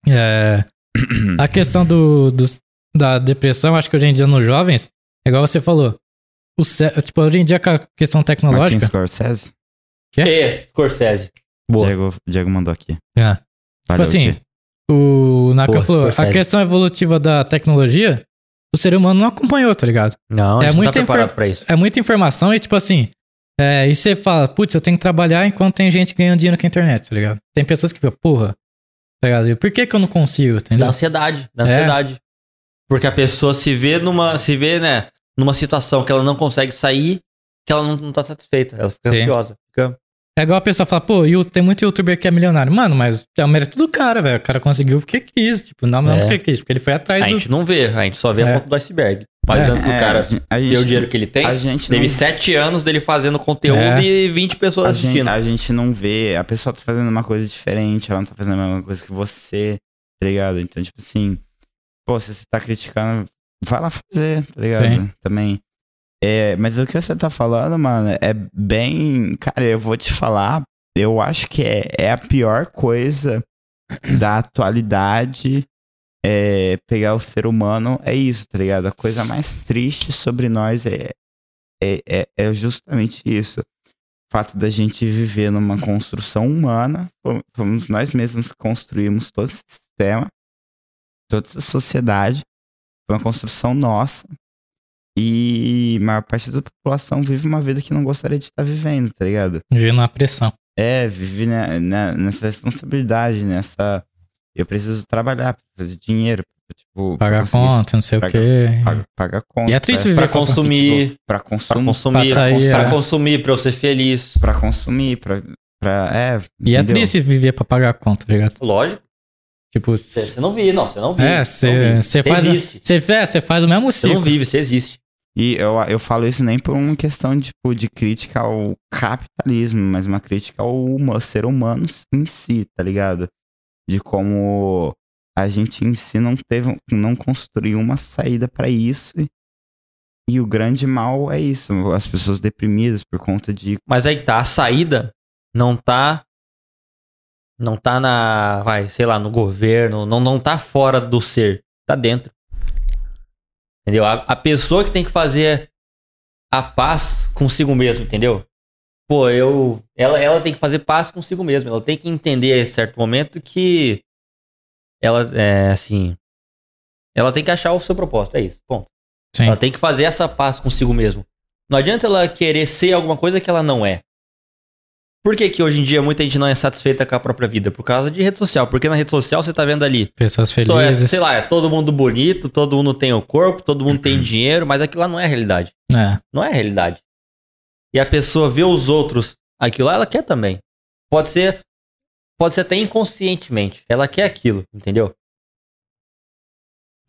É, a questão do, dos- da depressão, acho que hoje em dia nos jovens, é igual você falou. O, tipo, hoje em dia com a questão Martin tecnológica. Scorsese? E, Scorsese. Boa. Diego, Diego mandou aqui. É. Tipo Valeu, assim, Ti. O Naka Pô, falou, a questão evolutiva da tecnologia, o ser humano não acompanhou, tá ligado? Não, a É gente não muita tá preparado pra isso. É muita informação e, tipo assim, é, e você fala, putz, eu tenho que trabalhar enquanto tem gente ganhando dinheiro com a internet, tá ligado? Tem pessoas que ficam, porra, tá ligado? E por que que eu não consigo, Da entendeu? ansiedade, da É. ansiedade. Porque a pessoa se vê numa, se vê, né, numa situação que ela não consegue sair, que ela não, não tá satisfeita. Ela fica Sim. ansiosa. Fica... É igual a pessoa fala, pô, tem muito youtuber que é milionário. Mano, mas é o mérito do cara, velho. O cara conseguiu porque quis. Tipo, não, não É. porque quis, porque ele foi atrás A do. gente não vê, a gente só vê É. a ponta do iceberg. Mas É. antes do É, cara a gente- gente- ter o dinheiro que ele tem, a gente teve não- sete anos dele fazendo conteúdo É. e 20 pessoas a gente, assistindo. a gente não vê, a pessoa tá fazendo uma coisa diferente, ela não tá fazendo a mesma coisa que você, tá ligado? Então, tipo assim, pô, se você tá criticando, vai lá fazer, tá ligado? Sim. Também. É, mas o que você tá falando, mano, é bem. Cara, eu vou te falar, eu acho que é, é a pior coisa da atualidade. É, pegar o ser humano é isso, tá ligado? A coisa mais triste sobre nós é, é, é, é justamente isso. O fato da gente viver numa construção humana, fom- fomos nós mesmos que construímos todo esse sistema, toda essa sociedade, foi uma construção nossa. E a maior parte da população vive uma vida que não gostaria de estar vivendo, tá ligado? Viver numa pressão. É, vive né, né, nessa responsabilidade, nessa. Eu preciso trabalhar pra fazer dinheiro, pra, tipo. pra Pagar conta, não sei o pagar- quê. Pagar, pagar conta. E é triste pra- viver Pra com- consumir, Pra pra consumir. consumir, Pra pra, sair, cons- pra é. consumir, pra eu ser feliz. Pra consumir, pra. pra é, E é entendeu? triste viver pra pagar a conta, tá ligado? Lógico. Tipo, Você não vive, não, você não vive. é, você faz. existe. Você é, você faz o mesmo Você não ciclo. vive, você existe. E eu, eu falo isso nem por uma questão tipo, de crítica ao capitalismo, mas uma crítica ao ser humano em si, tá ligado? De como a gente em si não teve, não construiu uma saída pra isso. E o grande mal é isso, as pessoas deprimidas por conta de Mas aí tá, a saída não tá. Não tá na. Vai, sei lá, no governo, não, não tá fora do ser, tá dentro. Entendeu? A, a pessoa que tem que fazer a paz consigo mesmo, entendeu? Pô, eu. Ela, ela tem que fazer paz consigo mesma. Ela tem que entender em certo momento que. Ela, é assim. Ela tem que achar o seu propósito, é isso. Bom, Sim. ela tem que fazer essa paz consigo mesmo. Não adianta ela querer ser alguma coisa que ela não é. Por que, que hoje em dia muita gente não é satisfeita com a própria vida? Por causa de rede social. Porque na rede social você tá vendo ali. Pessoas é, felizes. sei lá, é todo mundo bonito, todo mundo tem o corpo, todo mundo tem dinheiro, mas aquilo lá não é a realidade. É. Não é a realidade. E a pessoa vê os outros, aquilo lá ela quer também. Pode ser. Pode ser até inconscientemente. Ela quer aquilo, entendeu?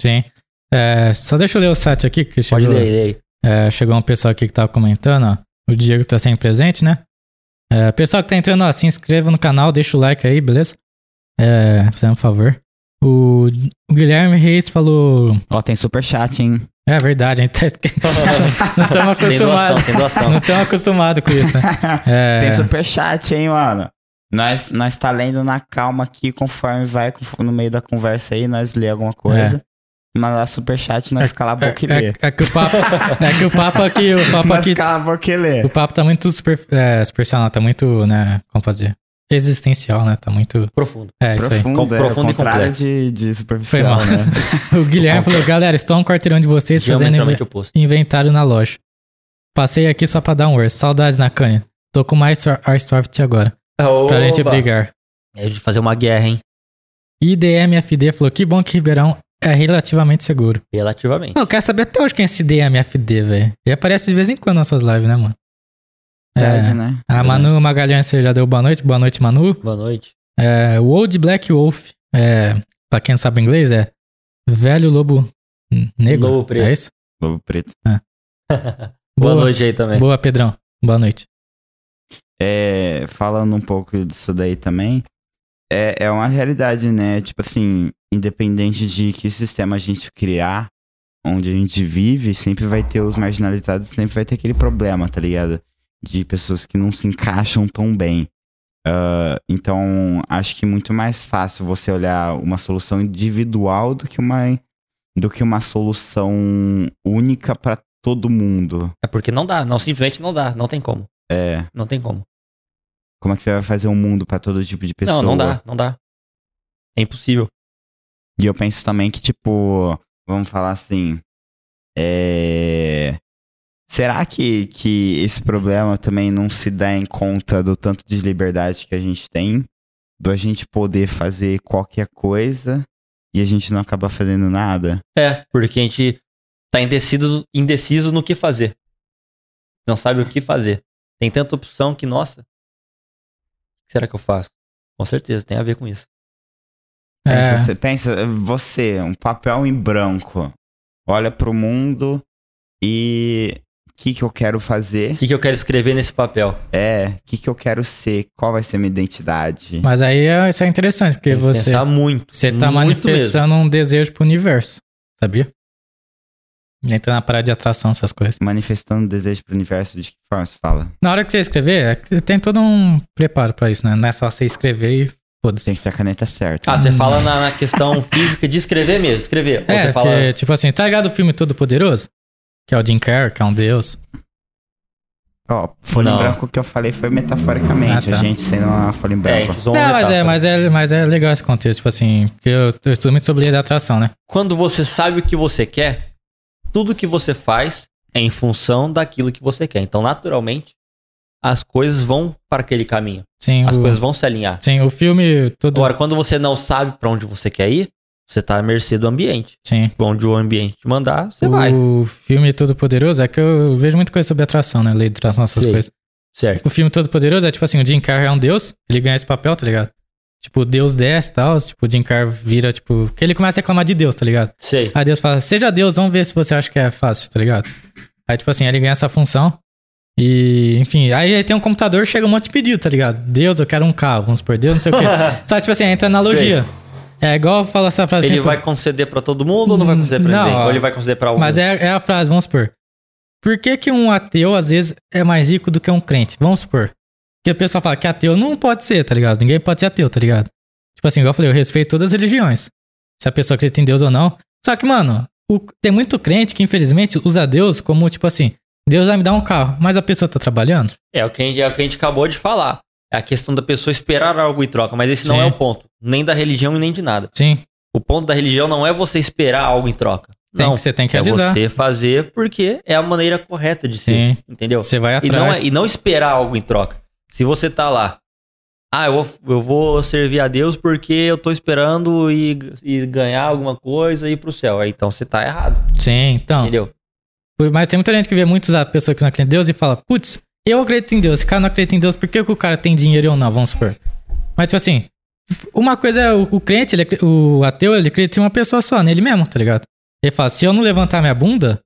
Sim. É, só deixa eu ler o site aqui que chegou. Pode ler, ler aí. É, chegou um pessoal aqui que tava comentando, ó. O Diego tá sempre presente, né? É, pessoal que tá entrando, ó, se inscreva no canal, deixa o like aí, beleza? É, fazendo um favor. O, o Guilherme Reis falou. Ó, tem superchat, hein? É verdade, a gente tá esquecendo. não estamos Tem doação, acostumados. tem doação. Não estamos acostumados com isso, né? É, Tem superchat, hein, mano? Nós, nós tá lendo na calma aqui, conforme vai no meio da conversa aí, nós lê alguma coisa. Mandar superchat, nós cala a boca e lê. é, é que o papo, é que o papo aqui, o papo Nós aqui, cala a boca lê. o papo tá muito super, é, superficial, não, tá muito, né, como fazer? Existencial, né? Tá muito, Profundo. é isso aí. Profundo, Com- é, profundo e o contrário complexo. de, de Foi superficial, mal. né? O Guilherme falou, galera, estou no quarteirão de vocês fazendo oposto. inventário na loja. Passei aqui só pra dar um oi. Saudades na Cânia. Tô com mais Arstoft agora. Pra gente Oba! brigar. É de fazer uma guerra, hein? IDMFD falou, que bom que Ribeirão é relativamente seguro. Relativamente. Não, eu quero saber até hoje quem é esse IDMFD, velho. E aparece de vez em quando nas nossas lives, né, mano? Deve, É, né? a Manu Magalhães você já deu boa noite. Boa noite, Manu. Boa noite. É, o Old Black Wolf, é, pra quem não sabe inglês, é velho lobo negro. Lobo preto. É isso? Lobo preto. Boa, Boa. noite aí também. Boa, Pedrão. Boa noite. É, falando um pouco disso daí também, é, é uma realidade, né? Tipo assim, independente de que sistema a gente criar, onde a gente vive, sempre vai ter os marginalizados, sempre vai ter aquele problema, tá ligado? De pessoas que não se encaixam tão bem. Ah, então, acho que é muito mais fácil você olhar uma solução individual do que uma, do que uma solução única pra todo mundo. É porque não dá, não, simplesmente não dá, não tem como. É, Não tem como. Como é que você vai fazer um mundo pra todo tipo de pessoa? Não, não dá, não dá. É impossível. E eu penso também que, tipo, vamos falar assim. É. Será que, que esse problema também não se dá em conta do tanto de liberdade que a gente tem? Do a gente poder fazer qualquer coisa e a gente não acaba fazendo nada? É, porque a gente tá indeciso, indeciso no que fazer. Não sabe o que fazer. Tem tanta opção que, nossa, que será que eu faço? Com certeza, tem a ver com isso. Pensa, É, você, pensa, você, um papel em branco, olha pro mundo e. O que, que eu quero fazer? O que, que eu quero escrever nesse papel? É, o que, que eu quero ser? Qual vai ser minha identidade? mas aí é, isso é interessante, porque você, Pensar muito. você tá muito mesmo. manifestando um desejo pro universo, sabia? Entra na parada de atração, essas coisas. manifestando desejo pro universo, de que forma você fala? Na hora que você escrever, é tem todo um preparo pra isso, né? Não é só você escrever e foda-se. Tem que ser a caneta certa. Ah, você fala na, na questão física de escrever mesmo, escrever. Ou É, você fala. que, tipo assim, tá ligado o filme Todo Poderoso? Que é o Jim Carrey, que é um deus. Ó, folha em branco que eu falei foi metaforicamente, Ah, tá. a gente sendo uma folha em É, a branco. usou Não, mas é, mas, é, mas é legal esse contexto, tipo assim, porque eu, eu estudo muito sobre lei da atração, né? Quando você sabe o que você quer, tudo que você faz é em função daquilo que você quer. Então, naturalmente, as coisas vão para aquele caminho. Sim, As o, coisas vão se alinhar. sim, o filme todo. Agora, quando você não sabe para onde você quer ir, você tá à mercê do ambiente. Sim. Onde o ambiente te mandar, você vai. o filme Todo Poderoso é que eu vejo muita coisa sobre atração, né? Lei de atração, essas Sei. coisas. Certo. O filme Todo Poderoso é tipo assim, o Jim Carrey é um deus, ele ganha esse papel, tá ligado? Tipo, Deus desce e tal, tipo, o Jim Carrey vira, tipo... Porque ele começa a reclamar de Deus, tá ligado? Sei. Aí Deus fala, seja Deus, vamos ver se você acha que é fácil, tá ligado? Aí, tipo assim, ele ganha essa função. E, enfim, aí, aí tem um computador, chega um monte de pedido, tá ligado? Deus, eu quero um carro, vamos por Deus, não sei o quê. Só, tipo assim, entra analogia. É igual fala essa frase. Ele que- vai conceder pra todo mundo ou não vai conceder pra Não, ninguém? Ou ele vai conceder pra alguns? Mas é, é a frase, vamos supor. Por que, que um ateu, às vezes, é mais rico do que um crente? Vamos supor. Porque o pessoal fala que ateu não pode ser, tá ligado? Ninguém pode ser ateu, tá ligado? Tipo assim, igual eu falei, eu respeito todas as religiões. Se a pessoa acredita em Deus ou não. Só que, mano, o- tem muito crente que, infelizmente, usa Deus como, tipo assim, Deus vai me dar um carro, mas a pessoa tá trabalhando? É o, que a gente, é o que a gente acabou de falar. É a questão da pessoa esperar algo em troca. Mas esse não Sim. é o ponto. Nem da religião e nem de nada. Sim, O ponto da religião não é você esperar algo em troca. tem não. que, você tem que é realizar. você fazer porque é a maneira correta de ser. Sim. Entendeu? Você vai E não, atrás. é- e não esperar algo em troca. Se você tá lá, ah, eu vou, eu vou servir a Deus porque eu tô esperando e, e ganhar alguma coisa e ir pro céu. Aí então você tá errado, Sim, então. entendeu? Mas tem muita gente que vê muitas pessoas que não acreditam em Deus e fala, putz, eu acredito em Deus. Esse cara não acredita em Deus, por que, que o cara tem dinheiro ou não? Vamos supor. Mas, tipo assim, uma coisa é o, o crente, ele, o ateu, ele acredita em uma pessoa só, nele mesmo, tá ligado? Ele fala, se eu não levantar minha bunda,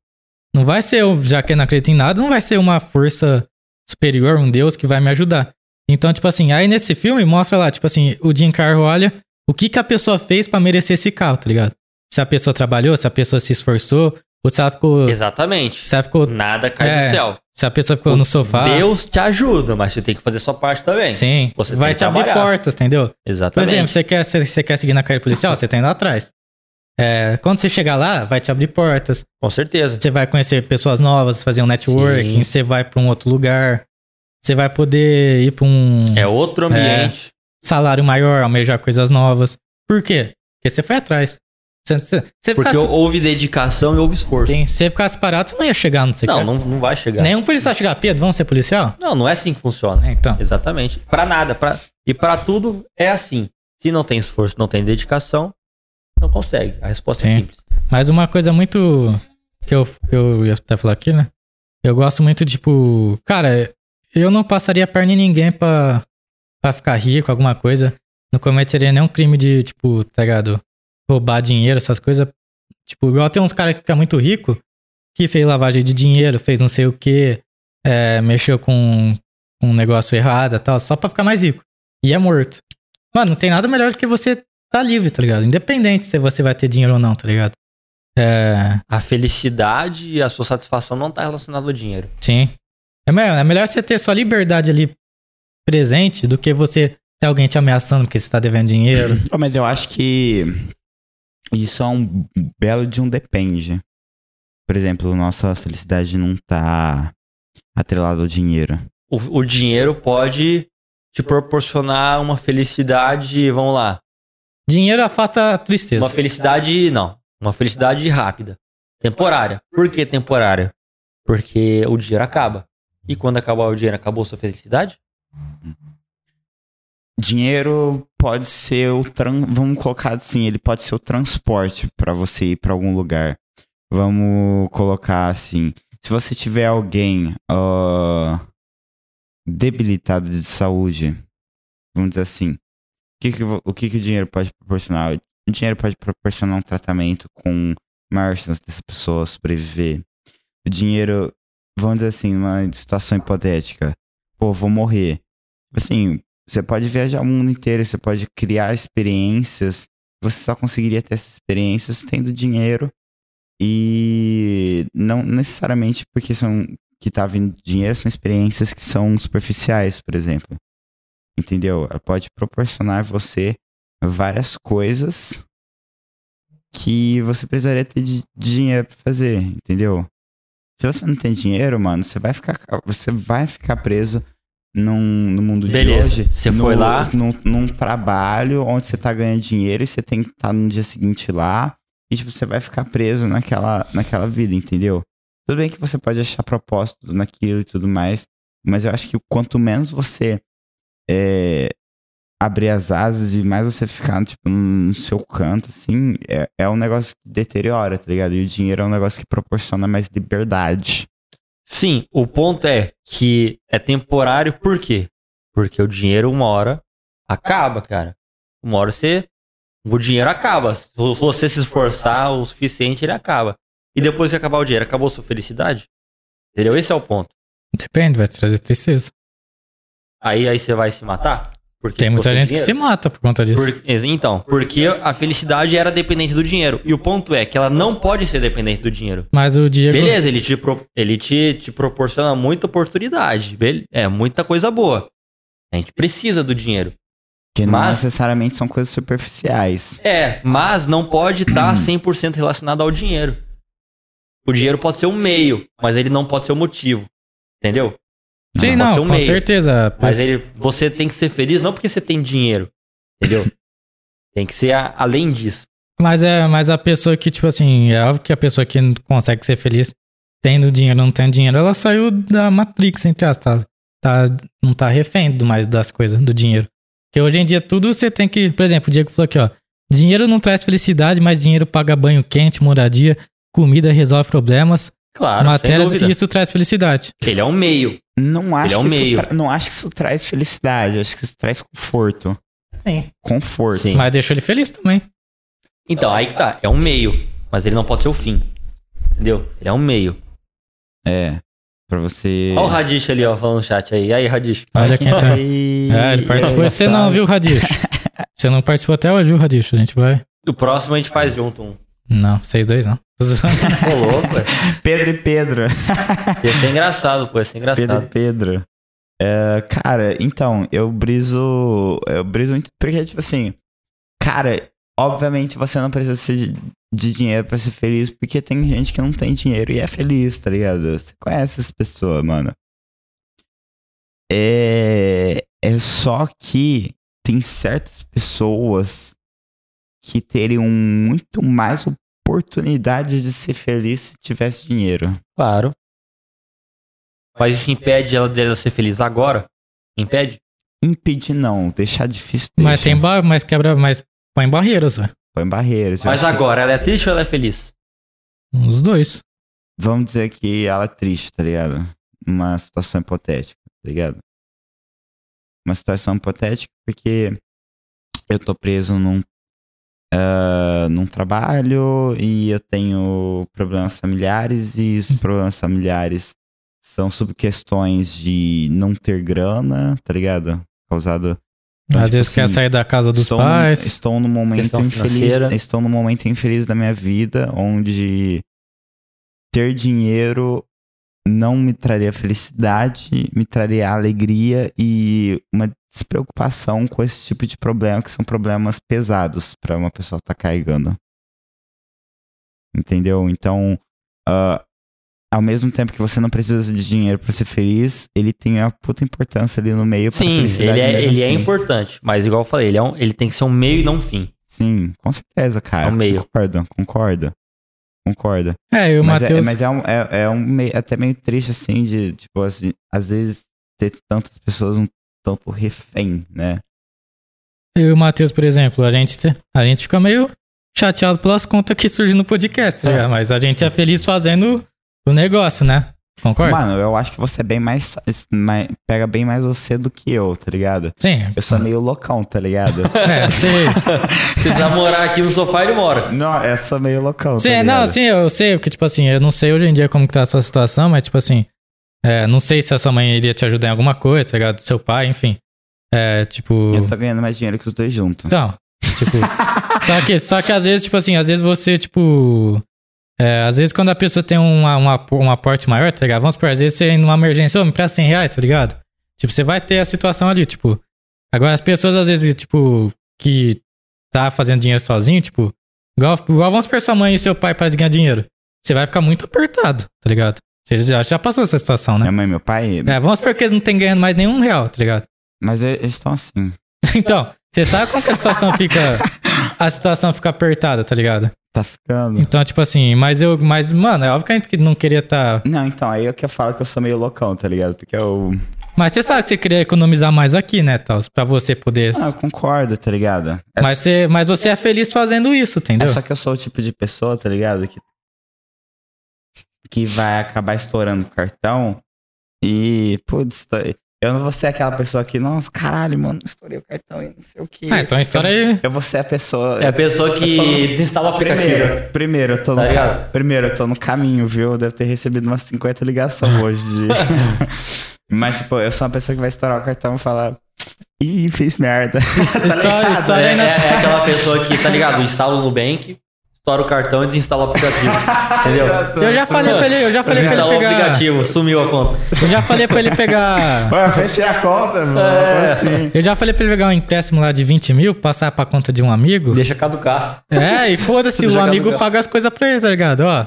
não vai ser, eu, já que eu não acredito em nada, não vai ser uma força superior, um Deus que vai me ajudar. Então, tipo assim, aí nesse filme mostra lá, tipo assim, o Jim Carrey olha o que, que a pessoa fez pra merecer esse carro, tá ligado? Se a pessoa trabalhou, se a pessoa se esforçou, ou se ela ficou Exatamente. se ela ficou. Nada cai É. do céu. Se a pessoa ficou no sofá. Deus te ajuda, mas você tem que fazer sua parte também. Sim. Você vai tem te abrir trabalhar. portas, entendeu? Por Exatamente. exemplo, você quer, você, você quer seguir na carreira policial, você tá indo atrás. É, quando você chegar lá, vai te abrir portas. Com certeza. Você vai conhecer pessoas novas, fazer um networking, Sim. você vai pra um outro lugar. Você vai poder ir pra um É outro ambiente. salário maior, almejar coisas novas. Por quê? Porque você foi atrás. Você, você, você Porque ficasse, houve dedicação e houve esforço. sim, se você ficasse parado, você não ia chegar no Não, não, não vai chegar. Nenhum policial chegar, Pedro, vamos ser policial? Não, não é assim que funciona. É, então. Exatamente. Pra nada. Pra... E pra tudo é assim. Se não tem esforço, não tem dedicação, não consegue. A resposta é Sim. simples. Mas uma coisa muito. que eu, que eu ia até falar aqui, né? Eu gosto muito, tipo. Cara, eu não passaria a perna em ninguém pra, pra ficar rico, alguma coisa. Não cometeria nenhum crime de, tipo, tá ligado? Roubar dinheiro, essas coisas. Tipo, igual tem uns caras que ficam muito rico. que fez lavagem de dinheiro, fez não sei o que, mexeu com com um negócio errado e tal, só pra ficar mais rico. E é morto. Mano, não tem nada melhor do que você tá livre, tá ligado? Independente se você vai ter dinheiro ou não, tá ligado? É, A felicidade e a sua satisfação não tá relacionada ao dinheiro. sim. É melhor, é melhor você ter sua liberdade ali presente do que você ter alguém te ameaçando porque você tá devendo dinheiro. Oh, mas eu acho que isso é um belo de um depende. Por exemplo, nossa felicidade não tá atrelada ao dinheiro. O, o dinheiro pode te proporcionar uma felicidade, vamos lá. Dinheiro afasta a tristeza. Uma felicidade, não. Uma felicidade rápida. Temporária. Por que temporária? Porque o dinheiro acaba. E quando acabar o dinheiro, acabou sua felicidade? Dinheiro pode ser o tran... vamos colocar assim, ele pode ser o transporte pra você ir pra algum lugar. Vamos colocar assim, se você tiver alguém ah, debilitado de saúde, vamos dizer assim, que que, o que que o dinheiro pode proporcionar? O dinheiro pode proporcionar um tratamento com maior chance dessa pessoa sobreviver. O dinheiro, vamos dizer assim, uma situação hipotética, pô, vou morrer. Assim, você pode viajar o mundo inteiro, você pode criar experiências. Você só conseguiria ter essas experiências tendo dinheiro. E não necessariamente porque são que tá vindo dinheiro, são experiências que são superficiais, por exemplo. Entendeu? Ela pode proporcionar você várias coisas que você precisaria ter de dinheiro pra fazer, entendeu? Se você não tem dinheiro, mano, você vai ficar, você vai ficar preso num, no mundo Beleza, de hoje. você no- foi lá- Num, num trabalho onde você tá ganhando dinheiro e você tem que estar no dia seguinte lá. E, tipo, você vai ficar preso naquela, naquela vida, entendeu? Tudo bem que você pode achar propósito naquilo e tudo mais. Mas eu acho que quanto menos você é, abrir as asas e mais você ficar, tipo, no seu canto, assim, é, é um negócio que deteriora, tá ligado? E o dinheiro é um negócio que proporciona mais liberdade. Sim, o ponto é que é temporário por quê? Porque o dinheiro uma hora acaba, cara. Uma hora você. O dinheiro acaba. Se você se esforçar o suficiente, ele acaba. E depois que acabar o dinheiro, acabou sua felicidade? Entendeu? Esse é o ponto. Depende, vai te trazer tristeza. Aí, aí você vai se matar? Porque Tem muita gente que se dinheiro? mata por conta disso. Por- então, porque a felicidade era dependente do dinheiro. E o ponto é que ela não pode ser dependente do dinheiro. Mas o Diego. Beleza, ele te, pro- ele te, te proporciona muita oportunidade. bele- É, muita coisa boa. A gente precisa do dinheiro. Que não Mas- necessariamente são coisas superficiais. É, mas não pode estar 100% relacionado ao dinheiro. O dinheiro pode ser um meio, mas ele não pode ser o motivo. Entendeu? Sim, não, ser um com meio. certeza. Mas ele, você tem que ser feliz não porque você tem dinheiro. Entendeu? tem que ser a- além disso. Mas é, mas a pessoa que, tipo assim, é óbvio que a pessoa que não consegue ser feliz tendo dinheiro, não tendo dinheiro, ela saiu da Matrix, entre aspas. Tá, tá, não tá refém do mais das coisas, do dinheiro. Porque hoje em dia tudo você tem que. Por exemplo, o Diego falou aqui, ó. Dinheiro não traz felicidade, mas dinheiro paga banho quente, moradia, comida resolve problemas, Claro, matérias, e isso traz felicidade. Ele é um meio. Não acho, Ele é que meio. Isso tra- não acho que isso traz felicidade, acho que isso traz conforto. Sim. Conforto. Sim. Mas deixou ele feliz também. Então, aí que tá. É um meio. Mas ele não pode ser o fim. Entendeu? Ele é um meio. É. Pra você. Olha o Radish ali, ó, falando no chat aí. E aí, Radish? Olha quem tá. É, ele participou. Você não, viu, Radish? Você não participou até hoje, viu, Radish? A gente vai. O próximo a gente faz junto um. Não, vocês dois não. Ô, louco. Pedro e Pedro. Ia ser engraçado, pô. Ia ser Pedro e engraçado. Pedro. É, cara, então, eu briso. Eu briso muito. Porque, tipo assim. Cara, obviamente você não precisa ser de, de dinheiro pra ser feliz, porque tem gente que não tem dinheiro e é feliz, tá ligado? Você conhece essa pessoa, mano. É. É só que tem certas pessoas que teriam muito mais oportunidade de ser feliz se tivesse dinheiro. Claro. Mas isso impede ela dela ser feliz agora? Impede? Impedir não, deixar difícil mas deixa. tem ba mas quebra, mas põe barreiras, velho. Põe barreiras. Mas agora, ela é triste ou ela é feliz? Os dois. Vamos dizer que ela é triste, tá ligado? Uma situação hipotética, tá ligado? Uma situação hipotética porque eu tô preso num. Ah, num trabalho e eu tenho problemas familiares e os problemas familiares são sobre questões de não ter grana, tá ligado? Causado. Então, Às tipo vezes quer assim, sair da casa dos estou, pais. Estou num momento infeliz. financeira. Estou num momento infeliz da minha vida onde ter dinheiro não me traria felicidade, me traria alegria e uma despreocupação com esse tipo de problema, que são problemas pesados para uma pessoa estar carregando. Entendeu? Então, ah, ao mesmo tempo que você não precisa de dinheiro para ser feliz, ele tem a puta importância ali no meio para Sim, felicidade ele, é, mesmo ele é assim. importante. Mas igual eu falei, ele, é um- ele tem que ser um meio e não um fim. Sim, com certeza, cara. É o meio. Concorda, concorda. Concorda. É, e o mas é, Matheus. mas é, um, é, é um meio- até meio triste, assim, de, tipo, assim, às vezes ter tantas pessoas um tanto refém, né? Eu e o Matheus, por exemplo, a gente, a gente fica meio chateado pelas contas que surgem no podcast, tá É. ligado? Mas a gente é feliz fazendo o negócio, né? Concorda? Mano, eu acho que você é bem mais, mais- Pega bem mais você do que eu, tá ligado? Sim. Eu sou meio loucão, tá ligado? É, sei. Se precisar morar aqui no sofá, ele mora. não, eu sou meio loucão, Sim, tá ligado? não, sim, eu sei, porque, tipo assim, eu não sei hoje em dia como que tá a sua situação, mas, tipo assim, é, não sei se a sua mãe iria te ajudar em alguma coisa, tá ligado? Seu pai, enfim. É, tipo. Eu tô ganhando mais dinheiro que os dois juntos. Então, tipo. só, que, só que às vezes, tipo assim, às vezes você, tipo. é, às vezes quando a pessoa tem uma, uma, um aporte maior, tá ligado? Vamos supor, às vezes você numa emergência, ô, me presta 100 reais, tá ligado? Tipo, você vai ter a situação ali, tipo. Agora as pessoas, às vezes, tipo, que tá fazendo dinheiro sozinho, tipo. Igual, igual vamos supor sua mãe e seu pai para ganhar dinheiro. Você vai ficar muito apertado, tá ligado? Você já, já passou essa situação, né? Minha mãe e meu pai. É, vamos supor que eles não estão ganhando mais nenhum real, tá ligado? Mas eles estão assim. Então, você sabe como que a situação fica. A situação fica apertada, tá ligado? Tá ficando. Então, tipo assim, mas eu. Mas, mano, é óbvio que a gente não queria tá. Não, então, aí é que eu falo que eu sou meio loucão, tá ligado? Porque eu. Mas você sabe que você queria economizar mais aqui, né, tal? Pra você poder. Ah, eu concordo, tá ligado? É mas, você, mas você é feliz fazendo isso, entendeu? É só que eu sou o tipo de pessoa, tá ligado? Que, que vai acabar estourando o cartão e, putz, tá- eu não vou ser aquela pessoa que, nossa, caralho, mano, estourei o cartão e não sei o que. Ah, então a história aí. Eu vou ser a pessoa. É a pessoa que no- desinstala o aplicativo. Primeiro, primeiro, eu tô Tá no ca- primeiro, eu tô no caminho, viu? Eu devo ter recebido umas 50 ligações hoje de. Mas, tipo, eu sou uma pessoa que vai estourar o cartão e falar. Ih, fiz merda. História, história É, aí é, na. é aquela pessoa que, tá ligado? Instala o Nubank, estoura o cartão e desinstala o aplicativo. Entendeu? Eu já falei pra ele, eu já falei pra ele Desinstalou o pegar. aplicativo, sumiu a conta. Eu já falei pra ele pegar. Ué, fechei a conta, mano. É. Assim. Eu já falei pra ele pegar um empréstimo lá de 20 mil, passar pra conta de um amigo. Deixa caducar. É, e foda-se, o amigo caducar. paga as coisas pra ele, tá ligado? Ó.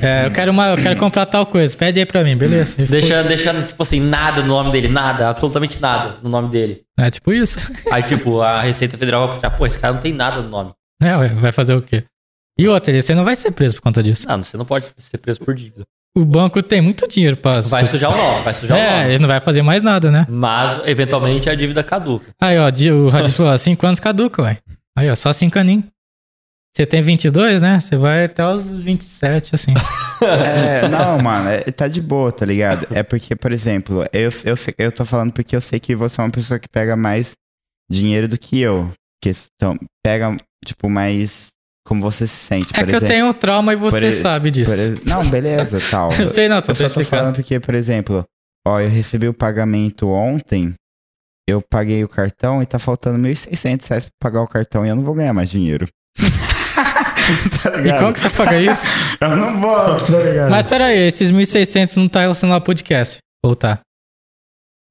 É, eu quero, uma, eu quero comprar tal coisa, pede aí pra mim, beleza? Deixa, deixa, tipo assim, nada no nome dele, nada, absolutamente nada no nome dele. É tipo isso. Aí, tipo, a Receita Federal vai puxar, pô, esse cara não tem nada no nome. É, ué, vai fazer o quê? E outra, você não vai ser preso por conta disso. Não, você não pode ser preso por dívida. O banco tem muito dinheiro pra. Vai sujar o nome, vai sujar o É, nome. ele não vai fazer mais nada, né? Mas, eventualmente, a dívida caduca. Aí, ó, o Radinho falou, 5 anos caduca, ué. Aí, ó, só 5 aninhos. Você tem 22, né? Você vai até os 27, assim. É, não, mano, é- tá de boa, tá ligado? É porque, por exemplo, eu, eu, eu tô falando porque eu sei que você é uma pessoa que pega mais dinheiro do que eu. Que então, pega, tipo, mais como você se sente, É que eu exemplo. tenho trauma e você por sabe disso. Por Não, beleza, tal. Eu sei não, só eu tô só tô falando porque, por exemplo, ó, eu recebi o pagamento ontem, eu paguei o cartão e tá faltando 1.600 reais pra pagar o cartão e eu não vou ganhar mais dinheiro. tá E como que você paga isso? Eu não vou, tá ligado? Mas peraí, esses 1.600 não tá relacionado ao podcast. Ou tá?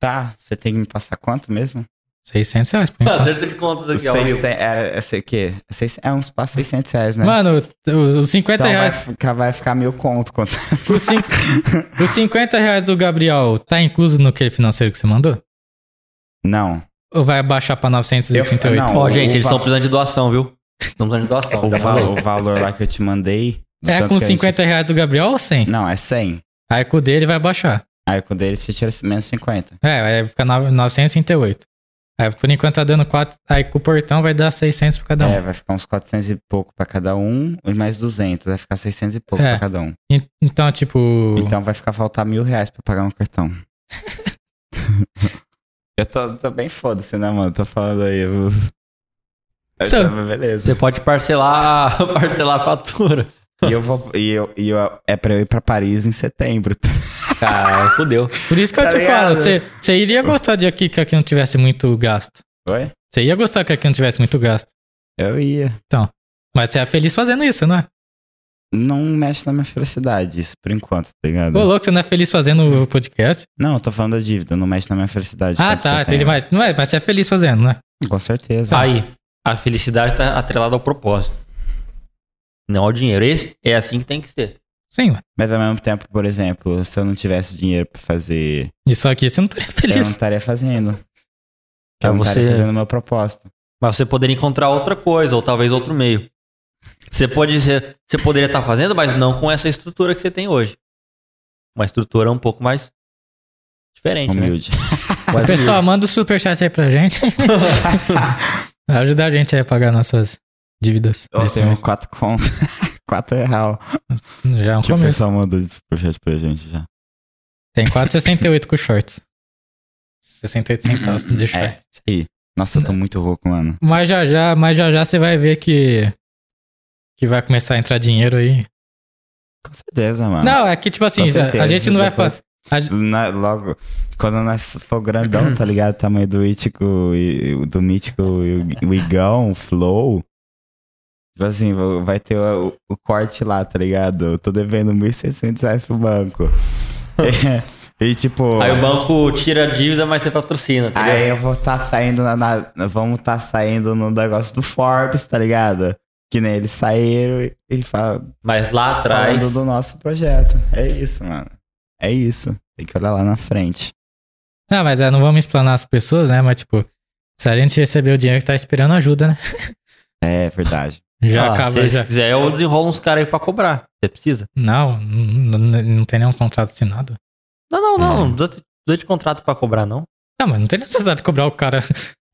Tá, você tem que me passar quanto mesmo? 600 reais por. Acerto de contas aqui, ó. 600, é, é, sei o quê? É, é uns passos 600 reais, né? Mano, os os 50 então vai reais. ficar, vai ficar mil conto. Quanto... Os, cin- os 50 reais do Gabriel tá incluso no que financeiro que você mandou? Não. Ou vai baixar pra 938? Eu- não. Ó, o- gente, eles estão precisando de doação, viu? Estão precisando de doação. O, valor, o valor lá que eu te mandei. é com que a gente- 50 reais do Gabriel ou 100? Não, é 100. Aí com o dele vai baixar. Aí com o dele você tira menos 50. É, aí fica no- 938. Aí por enquanto tá dando 4. Aí com o portão vai dar 600 pra cada um. É, vai ficar uns 400 e pouco pra cada um e mais 200. Vai ficar 600 e pouco É. pra cada um. En- Então, tipo. Então vai ficar faltar mil reais pra pagar um cartão. eu tô, tô bem foda-se, né, mano? Tô falando aí. eu- Aí Isso- tá, beleza. Você pode parcelar, parcelar a fatura. E eu vou. E eu, e eu, é pra eu ir pra Paris em setembro. Cara, fudeu. Por isso que eu Tá te ligado? falo, você, iria gostar de aqui que aqui não tivesse muito gasto. Oi? Você ia gostar que aqui não tivesse muito gasto. Eu ia. Mas você é feliz fazendo isso, não é? Não mexe na minha felicidade, isso por enquanto, tá ligado? Ô, louco, você não é feliz fazendo o podcast? Não, eu tô falando da dívida, não mexe na minha felicidade. Ah, eu tá, entendi. Mas, não é, mas você é feliz fazendo, não é? Com certeza. Aí, a felicidade tá atrelada ao propósito. Não ao dinheiro. Esse é assim que tem que ser. Sim, ué. Mas ao mesmo tempo, por exemplo, se eu não tivesse dinheiro pra fazer, Isso aqui você não estaria eu não feliz. estaria fazendo. Pra Eu não estaria você- fazendo o meu propósito. Mas você poderia encontrar outra coisa, ou talvez outro meio. Você pode ser, você poderia estar fazendo, mas não com essa estrutura que você tem hoje. Uma estrutura um pouco mais diferente, né? Humilde. Mais Pessoal, manda o superchat aí pra gente. Ajuda a gente aí a pagar nossas dívidas. Eu tenho mês. quatro contas. Quatro real. Já é um Que o começo. pessoal mandou de superchat pra gente já. Tem 4,68 com shorts. 68 centavos de É, shorts. isso aí. Nossa, eu tô muito rouco, mano. Mas já já, mas já já você vai ver que que vai começar a entrar dinheiro aí. Com certeza, mano. Não, é que tipo assim, a, certeza. a gente não vai fazer. Na- logo, quando nós for grandão, tá ligado? Tamanho do Ítico, e- do Mítico e o- o Igão, o Flow. Tipo assim, vai ter o, o corte lá, tá ligado? Eu tô devendo 1.600 reais pro banco. É, e tipo. Aí o banco tira a dívida, mas você patrocina, tá Aí ligado? eu vou estar saindo na, na- Vamos estar saindo no negócio do Forbes, tá ligado? Que nem eles saíram e, e fa- Mas lá atrás. falando do nosso projeto. É isso, mano. É isso. Tem que olhar lá na frente. Não, mas é, não vamos explanar as pessoas, né? Mas tipo, se a gente receber o dinheiro que tá esperando ajuda, né? É verdade. Já Ah, acaba se já. se quiser, eu desenrolo uns caras aí pra cobrar. Você precisa? Não, não, não- tem nenhum contrato assinado. Não, não, não. É. Não precisa precisa de contrato pra cobrar, não. Não, mas não tem necessidade de cobrar o cara.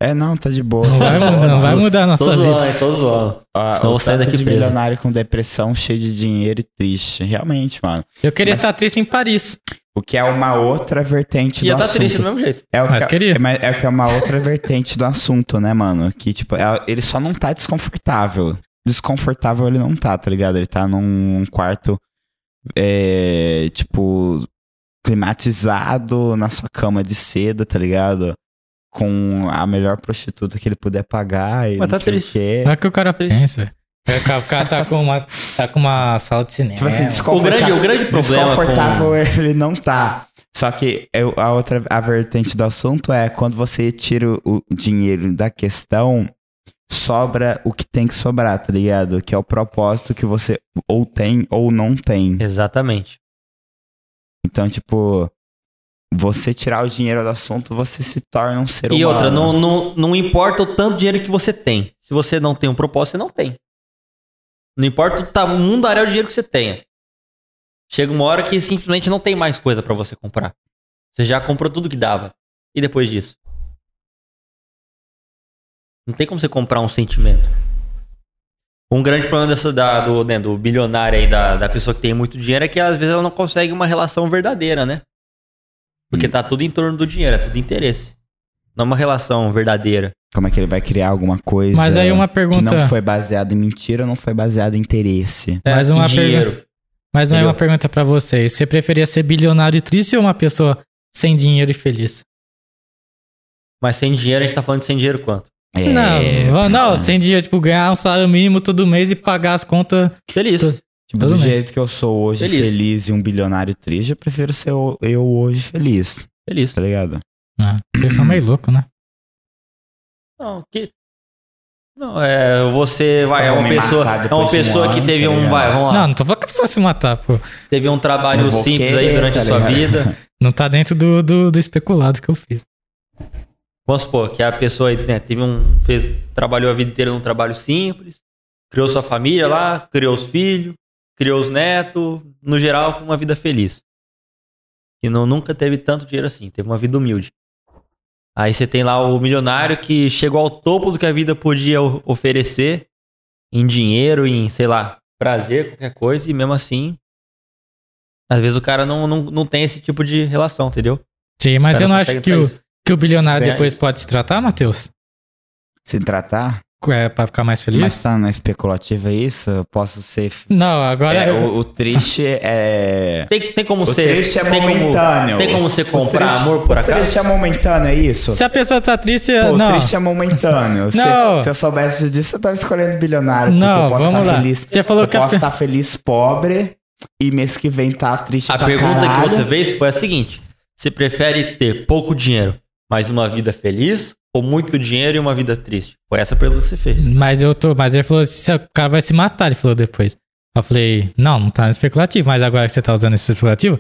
É, não, tá de boa. Não vai, mu- não vai mudar a nossa Tô zoando, vida. tô zoando. Ó, Senão eu o vou sair tanto daqui de preso. milionário com depressão, cheio de dinheiro e triste. Realmente, mano. Eu queria Mas- estar triste em Paris. O que é uma outra vertente Ia do tá assunto. triste do mesmo jeito. É o Mas que queria. É, mas é o que é uma outra vertente do assunto, né, mano? Que, tipo, é- ele só não tá desconfortável. Desconfortável ele não tá, tá ligado? Ele tá num quarto, é, tipo, climatizado na sua cama de seda, tá ligado? Com a melhor prostituta que ele puder pagar e Mas tá triste. o quê. Olha o que o cara pensa. velho. O cara- O cara tá com uma, tá com uma sala de cinema. Tipo assim, O desconfortável, grande, o grande problema desconfortável ele não tá. Só que eu- a outra a vertente do assunto é quando você tira o, o dinheiro da questão, sobra o que tem que sobrar, tá ligado? Que é o propósito que você ou tem ou não tem. Exatamente. Então, tipo, você tirar o dinheiro do assunto, você se torna um ser E humano. outra, não, não, não importa o tanto de dinheiro que você tem. Se você não tem um propósito, você não tem. Não importa o tamanho de dinheiro que você tenha. Chega uma hora que simplesmente não tem mais coisa pra você comprar. Você já comprou tudo que dava. E depois disso? Não tem como você comprar um sentimento. Um grande problema dessa, da, do, né, do bilionário aí, da, da pessoa que tem muito dinheiro, é que às vezes ela não consegue uma relação verdadeira, né? Porque tá tudo em torno do dinheiro, é tudo interesse. Não é uma relação verdadeira. Como é que ele vai criar alguma coisa Mas aí uma que pergunta. não foi baseada em mentira, não foi baseada em interesse. Mais É, uma. Mas não é Entendeu? uma pergunta pra vocês. Você preferia ser bilionário e triste ou uma pessoa sem dinheiro e feliz? Mas sem dinheiro, a gente tá falando de sem dinheiro quanto? É, Não, não, sem dinheiro, tipo, ganhar um salário mínimo todo mês e pagar as contas. Feliz. Tipo, do mês. jeito que eu sou hoje Feliz. feliz. e um bilionário triste, eu prefiro ser eu hoje feliz, Feliz. tá ligado? Ah, vocês são meio loucos, né? Não, que. Não, é. Você vai, é uma pessoa. É uma um pessoa que teve tá um. Vai, vamos lá. Não, não tô falando que a pessoa se matar, pô. Teve um trabalho simples aí querer, durante tá a sua vida. Não tá dentro do, do, do especulado que eu fiz. Vamos supor que a pessoa né, teve um. Fez, trabalhou a vida inteira num trabalho simples, criou sua família lá, criou os filhos, criou os netos. No geral, foi uma vida feliz. E não, nunca teve tanto dinheiro assim, teve uma vida humilde. Aí você tem lá o milionário que chegou ao topo do que a vida podia oferecer em dinheiro, em, sei lá, prazer, qualquer coisa, e mesmo assim. Às vezes o cara não, não, não tem esse tipo de relação, entendeu? Sim, mas eu não acho que o, isso. Que o bilionário Ganhar depois pode se tratar, Matheus? Se tratar, é, pra ficar mais feliz? Mas tá na especulativa isso? Eu posso ser. Não, agora. É, eu- o, o triste é. Tem, tem como O ser. triste é tem como- momentâneo. tem como você O comprar triste- amor por O acaso? triste é momentâneo, é isso? Se a pessoa tá triste, Pô, não. o triste é momentâneo. Se, Não. se eu soubesse disso, eu tava escolhendo bilionário. porque Não, eu posso vamos estar lá. feliz. Você falou eu que a posso estar feliz pobre e mês que vem tá triste A pra pergunta caralho. que você fez foi a seguinte: você prefere ter pouco dinheiro, mas uma vida feliz, ou muito dinheiro e uma vida triste? Foi essa a pergunta que você fez. Mas eu tô. Mas ele falou: o cara vai se matar, ele falou depois. Eu falei, não, não tá no especulativo, mas agora que você tá usando esse especulativo,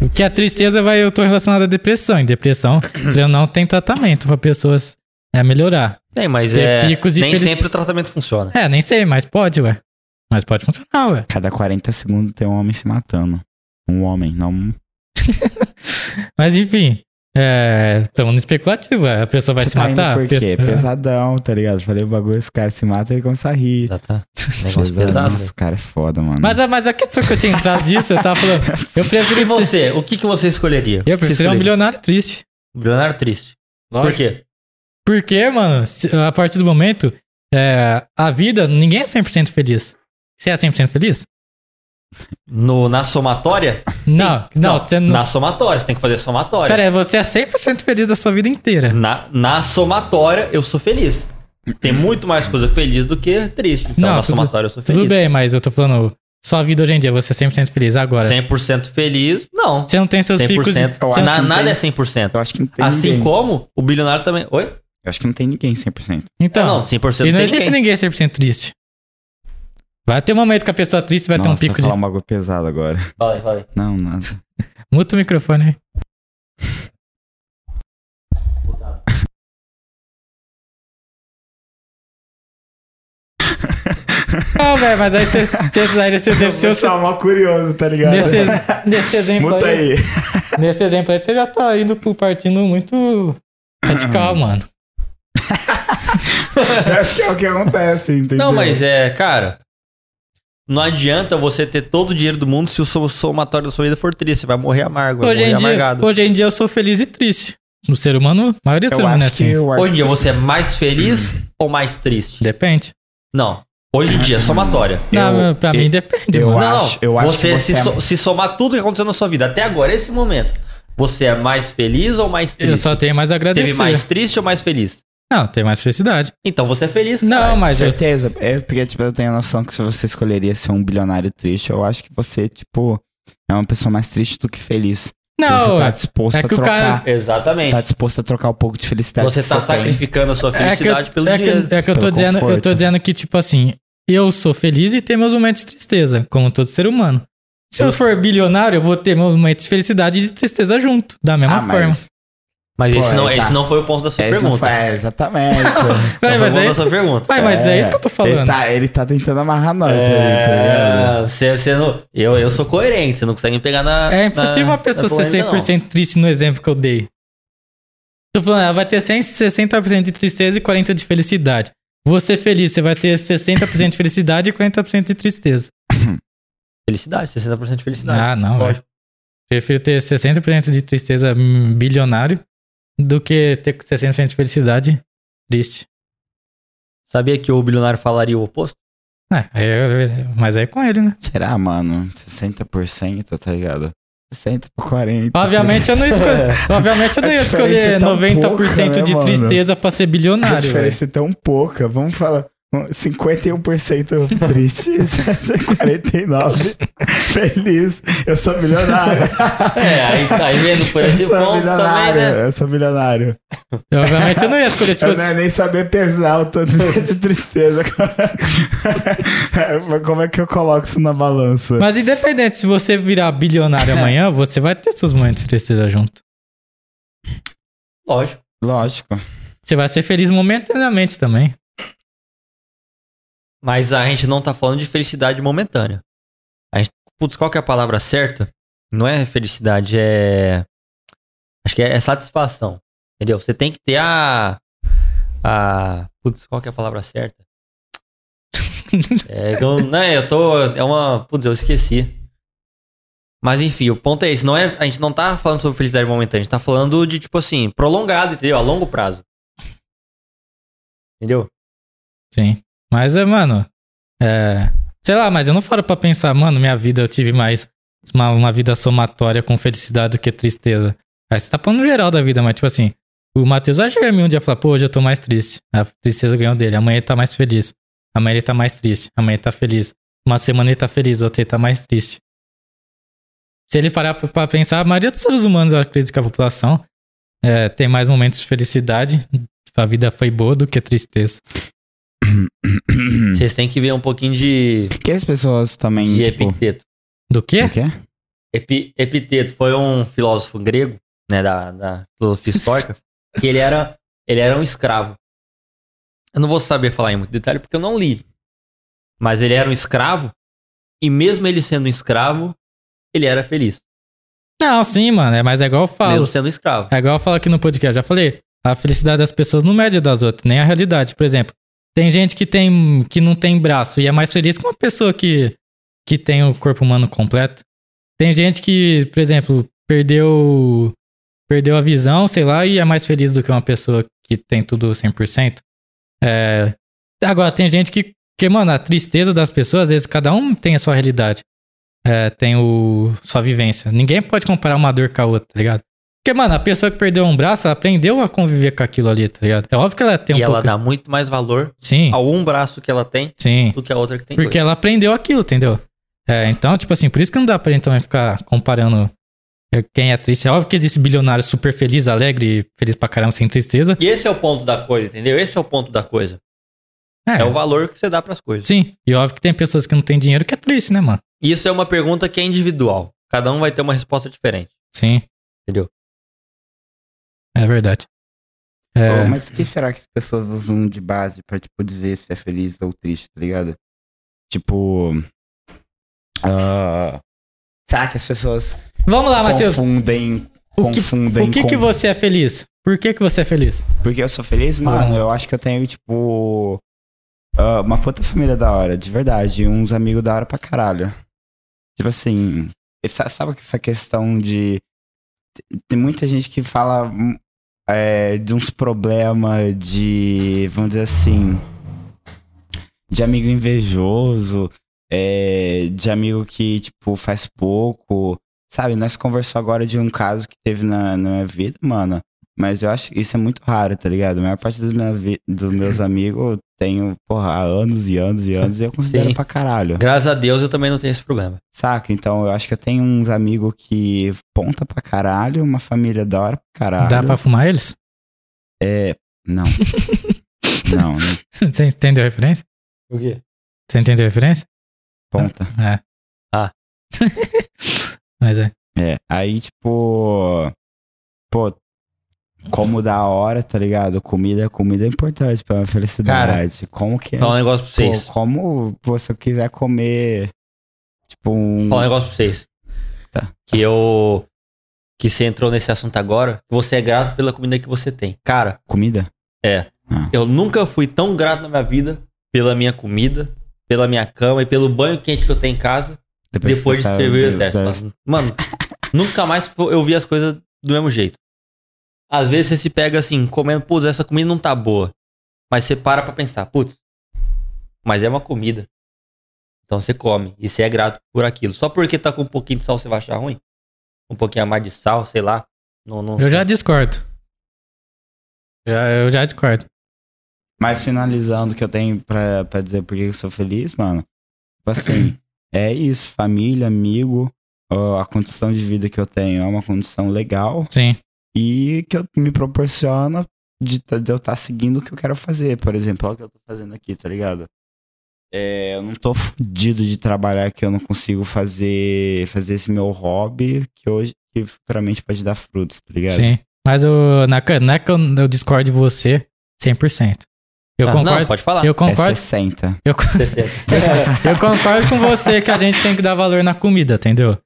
o que a tristeza vai, eu tô relacionado à depressão. E depressão, eu não tem tratamento pra pessoas é, melhorar. Tem, mas Ter é. picos Nem felici- sempre o tratamento funciona. É, nem sei, mas pode, ué. Mas pode funcionar, ué. Cada 40 segundos tem um homem se matando. Um homem, não. Mas enfim, é, estamos no especulativo, ué. A pessoa vai Você se tá matar? Por quê? pessoa- Pesadão, tá ligado? Falei o bagulho, esse cara se mata e ele começa a rir. Exato. Negócio Pesadão. pesado. Nossa, esse cara é foda, mano. Mas, a- mas a questão que eu tinha entrado disso, eu tava falando. Eu E prefiro. você? O que, que você escolheria? Eu prefiro ser um bilionário triste. Bilionário triste. Por quê? Porque, mano, a partir do momento, é, a vida, ninguém é 100% feliz. Você é 100% feliz? No, na somatória? Não, não, você não. Na somatória, você tem que fazer somatória. Pera aí, você é 100% feliz da sua vida inteira. Na, na somatória, eu sou feliz. Tem muito mais coisa feliz do que triste. Então, Não, na tudo- somatória, eu sou feliz. Tudo bem, mas eu tô falando, sua vida hoje em dia, você é 100% feliz agora. 100% feliz, não. Você não tem seus 100%. picos. Você Na- não nada tem- é 100%. Eu acho que não tem Assim ninguém. como o bilionário também. Oi? Eu acho que não tem ninguém 100%. Então, É, não, 100% e não tem existe ninguém. ninguém 100% triste. Vai ter um momento que a pessoa triste vai ter um Nossa, pico vou de. falar um bagulho pesado agora. Fala aí. Não, nada. Muta o microfone aí. Não, velho, mas aí você, aí nesse exemplo seu, você, mal curioso, tá ligado? nesse, nesse exemplo Muta aí, aí. nesse exemplo aí, você já tá indo pro partindo muito radical, mano. Eu acho que é o que acontece, entendeu? Não, mas é, cara. Não adianta você ter todo o dinheiro do mundo se o so- somatório da sua vida for triste. Você vai morrer amargo, vai Hoje em, morrer dia, amargado. hoje em dia eu sou feliz e triste. No ser humano, a maioria do ser eu humano é acho que assim. Hoje em dia você é mais feliz ou mais triste? Depende. Não. Hoje em dia, somatória. Não, pra mim depende, eu mano. Não, acho- não. eu acho você, que se, você é- so- se somar tudo que aconteceu na sua vida até agora, esse momento, você é mais feliz ou mais triste? Eu só tenho mais a agradecer. Teve mais triste ou mais feliz? Não, tem mais felicidade. Então você é feliz. Não, caralho. mas eu, Certeza. É porque, tipo, eu tenho a noção que se você escolheria ser um bilionário triste, eu acho que você, tipo, é uma pessoa mais triste do que feliz. Não, você tá é- disposto é a que o trocar. cara- Exatamente. Tá disposto a trocar um pouco de felicidade. você que tá tem. sacrificando a sua é que, eu, felicidade pelo é, que, dinheiro. é que eu tô pelo dizendo, eu tô dizendo que, tipo assim, eu sou feliz e tenho meus momentos de tristeza, como todo ser humano. Se eu for bilionário, eu vou ter meus momentos de felicidade e de tristeza junto, da mesma Ah, forma. mas... Mas Pô, esse, não, aí tá. esse não foi o ponto da sua É, não pergunta. foi- é, exatamente. Vai, Não foi mas o é ponto da isso, sua pergunta. vai, mas é isso que eu tô Ele falando. tá, ele tá tentando amarrar nós aí, tá ligado? É, você, você não, eu, eu sou coerente, você não consegue me pegar na. É impossível na- uma pessoa ser polêmica, 100% triste no exemplo que eu dei. Tô falando, ela vai ter 100, 60% de tristeza e 40% de felicidade. Você feliz, você vai ter 60% de felicidade e 40% de tristeza. não. Felicidade, 60% de felicidade. Ah, não. Lógico. Prefiro ter 60% de tristeza hum, bilionário do que ter 60% de felicidade triste. Sabia que o bilionário falaria o oposto? É, é, mas aí é com ele, né? Será, mano? 60%, tá ligado? 60 por 40. Obviamente eu não escolhi. Obviamente eu não A ia escolher é tão 90% pouca, de né, mano? tristeza pra ser A bilionário. velho. diferença é tão pouca. Vamos falar. 51% triste, 49% feliz. Eu sou milionário. É, aí, aí vendo por esse eu sou ponto também, milionário. né? Eu sou milionário. Obviamente eu não ia escolher se Eu fosse. não ia nem saber pesar o tanto de tristeza. Como é que eu coloco isso na balança? Mas independente, se você virar bilionário amanhã, você vai ter seus momentos de tristeza junto. Lógico. Lógico. Você vai ser feliz momentaneamente também. Mas a gente não tá falando de felicidade momentânea. A gente, putz, qual que é a palavra certa? Não é felicidade, é. Acho que é, é satisfação. Entendeu? Você tem que ter a. A. Putz, qual que é a palavra certa? é, eu, não, eu tô. É uma. Putz, eu esqueci. Mas enfim, o ponto é esse. Não é, a gente não tá falando sobre felicidade momentânea, a gente tá falando de, tipo assim, prolongado, entendeu? A longo prazo. Entendeu? Sim. Mas, é, mano, é. Sei lá, mas eu não falo pra pensar, mano, minha vida eu tive mais. Uma, uma vida somatória com felicidade do que tristeza. Aí você tá falando no geral da vida, mas tipo assim, o Matheus vai chegar em mim um dia e falar, pô, hoje eu tô mais triste. A tristeza ganhou dele. Amanhã ele tá mais feliz. Amanhã ele tá mais triste. Amanhã ele tá feliz. Uma semana ele tá feliz, outra ele tá mais triste. Se ele parar pra pensar, a maioria dos seres humanos, eu acredito que a população é, tem mais momentos de felicidade. A vida foi boa do que tristeza. Vocês têm que ver um pouquinho de, que as pessoas também, de tipo... Epicteto. Do quê? O quê? Epi- Epiteto foi um filósofo grego, né, da, da filosofia histórica, que ele era, ele era um escravo. Eu não vou saber falar em muito detalhe porque eu não li. Mas ele era um escravo e mesmo ele sendo um escravo, ele era feliz. Não, sim, mano. É, mas é igual eu falo. Mesmo sendo um escravo. É igual eu falo aqui no podcast, já falei. A felicidade das pessoas não mede das outras, nem a realidade. Por exemplo, tem gente que, tem, que não tem braço e é mais feliz que uma pessoa que, que tem o corpo humano completo. Tem gente que, por exemplo, perdeu, perdeu a visão, sei lá, e é mais feliz do que uma pessoa que tem tudo 100%. É, agora, tem gente que, que, mano, a tristeza das pessoas, às vezes cada um tem a sua realidade. É, tem o, sua vivência. Ninguém pode comparar uma dor com a outra, tá ligado? Porque, mano, a pessoa que perdeu um braço, ela aprendeu a conviver com aquilo ali, tá ligado? É óbvio que ela tem um e ela pouco... dá muito mais valor Sim, a um braço que ela tem sim. do que a outra que tem Porque dois. ela aprendeu aquilo, entendeu? É, então, tipo assim, por isso que não dá pra gente também ficar comparando quem é triste. É óbvio que existe bilionário super feliz, alegre, feliz pra caramba, sem tristeza. E esse é o ponto da coisa, entendeu? Esse é o ponto da coisa. É, É o valor que você dá pras coisas. sim. E óbvio que tem pessoas que não têm dinheiro que é triste, né, mano? E isso é uma pergunta que é individual. Cada um vai ter uma resposta diferente. Sim. Entendeu? É verdade. É, Ô, mas o que será que as pessoas usam de base pra, tipo, dizer se é feliz ou triste, tá ligado? Tipo. ah, será que as pessoas Vamos lá, Matheus. confundem. O que, confundem o que, com... que você é feliz? Por que, que você é feliz? Porque eu sou feliz, mano. Ah. Eu acho que eu tenho, tipo. ah, uma puta família da hora, de verdade. Uns amigos da hora pra caralho. Tipo assim. sabe essa questão de. Tem muita gente que fala hum, é, de uns problemas de. Vamos dizer assim. De amigo invejoso. é, de amigo que, tipo, faz pouco. Sabe, nós conversamos agora de um caso que teve na, na minha vida, mano. Mas eu acho que isso é muito raro, tá ligado? A maior parte dos, minha vi- dos meus amigos eu tenho, porra, há anos e anos e anos e eu considero Sim. pra caralho. Graças a Deus eu também não tenho esse problema. Saca? Então eu acho que eu tenho uns amigos que ponta pra caralho, uma família da hora pra caralho. Dá pra fumar eles? Não. não, não Você entendeu a referência? O quê? Você entendeu a referência? ponta. É. Ah. Mas é. É, aí tipo. Pô, como da hora, tá ligado? Comida, comida é importante pra minha felicidade. como que é? Falar um negócio pra vocês. Pô, como você quiser comer, tipo, um. Falar um negócio pra vocês. Tá. Que eu. Que você entrou nesse assunto agora. Que você é grato pela comida que você tem. Cara, Comida? É. Ah. eu nunca fui tão grato na minha vida pela minha comida, pela minha cama e pelo banho quente que eu tenho em casa depois que de servir o exército. Mano, nunca mais eu vi as coisas do mesmo jeito. Às vezes você se pega assim, comendo, putz, essa comida não tá boa. Mas você para pra pensar, putz, mas é uma comida. Então você come e você é grato por aquilo. Só porque tá com um pouquinho de sal você vai achar ruim? Um pouquinho a mais de sal, sei lá. Não, não, Eu já discordo. Já, eu já discordo. Mas finalizando o que eu tenho pra, pra dizer por que eu sou feliz, mano. Tipo assim, é isso, família, amigo, a condição de vida que eu tenho é uma condição legal Sim. E que eu, me proporciona de, tá- de eu estar seguindo o que eu quero fazer. Por exemplo, olha o que eu tô fazendo aqui, tá ligado? É, eu não tô fudido de trabalhar que eu não consigo fazer, fazer esse meu hobby que hoje, que futuramente pode dar frutos, tá ligado? Sim. Mas eu, na, não é que eu, eu discordo de você 100%. Eu Tá, concordo. Não, pode falar. eu É concordo. 60. Eu, eu concordo com você que a gente tem que dar valor na comida, entendeu?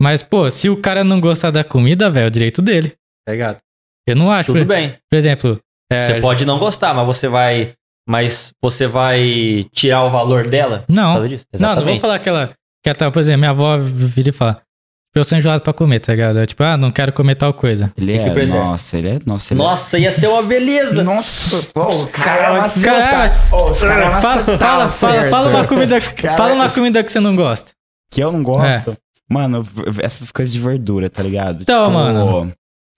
Mas, pô, se o cara não gostar da comida, velho, é o direito dele. Tá ligado? Eu não acho. Tudo por, bem. por exemplo, é, Você pode não gostar, mas você vai. Mas você vai tirar o valor dela? por Não. causa disso? Não, não vou falar que ela. Que ela tá, por exemplo, minha avó vira e fala: eu sou enjoado pra comer, tá ligado? É tipo, ah, não quero comer tal coisa. Ele é, exército. nossa, ele é, nossa, ele é- Nossa, ia ser uma beleza. Nossa, pô, o cara é Cara, uma cara, é Fala, fala, fala, fala uma comida, cara- fala uma comida que você não gosta. Que eu não gosto. Mano, v- essas coisas de verdura, tá ligado? Então, mano.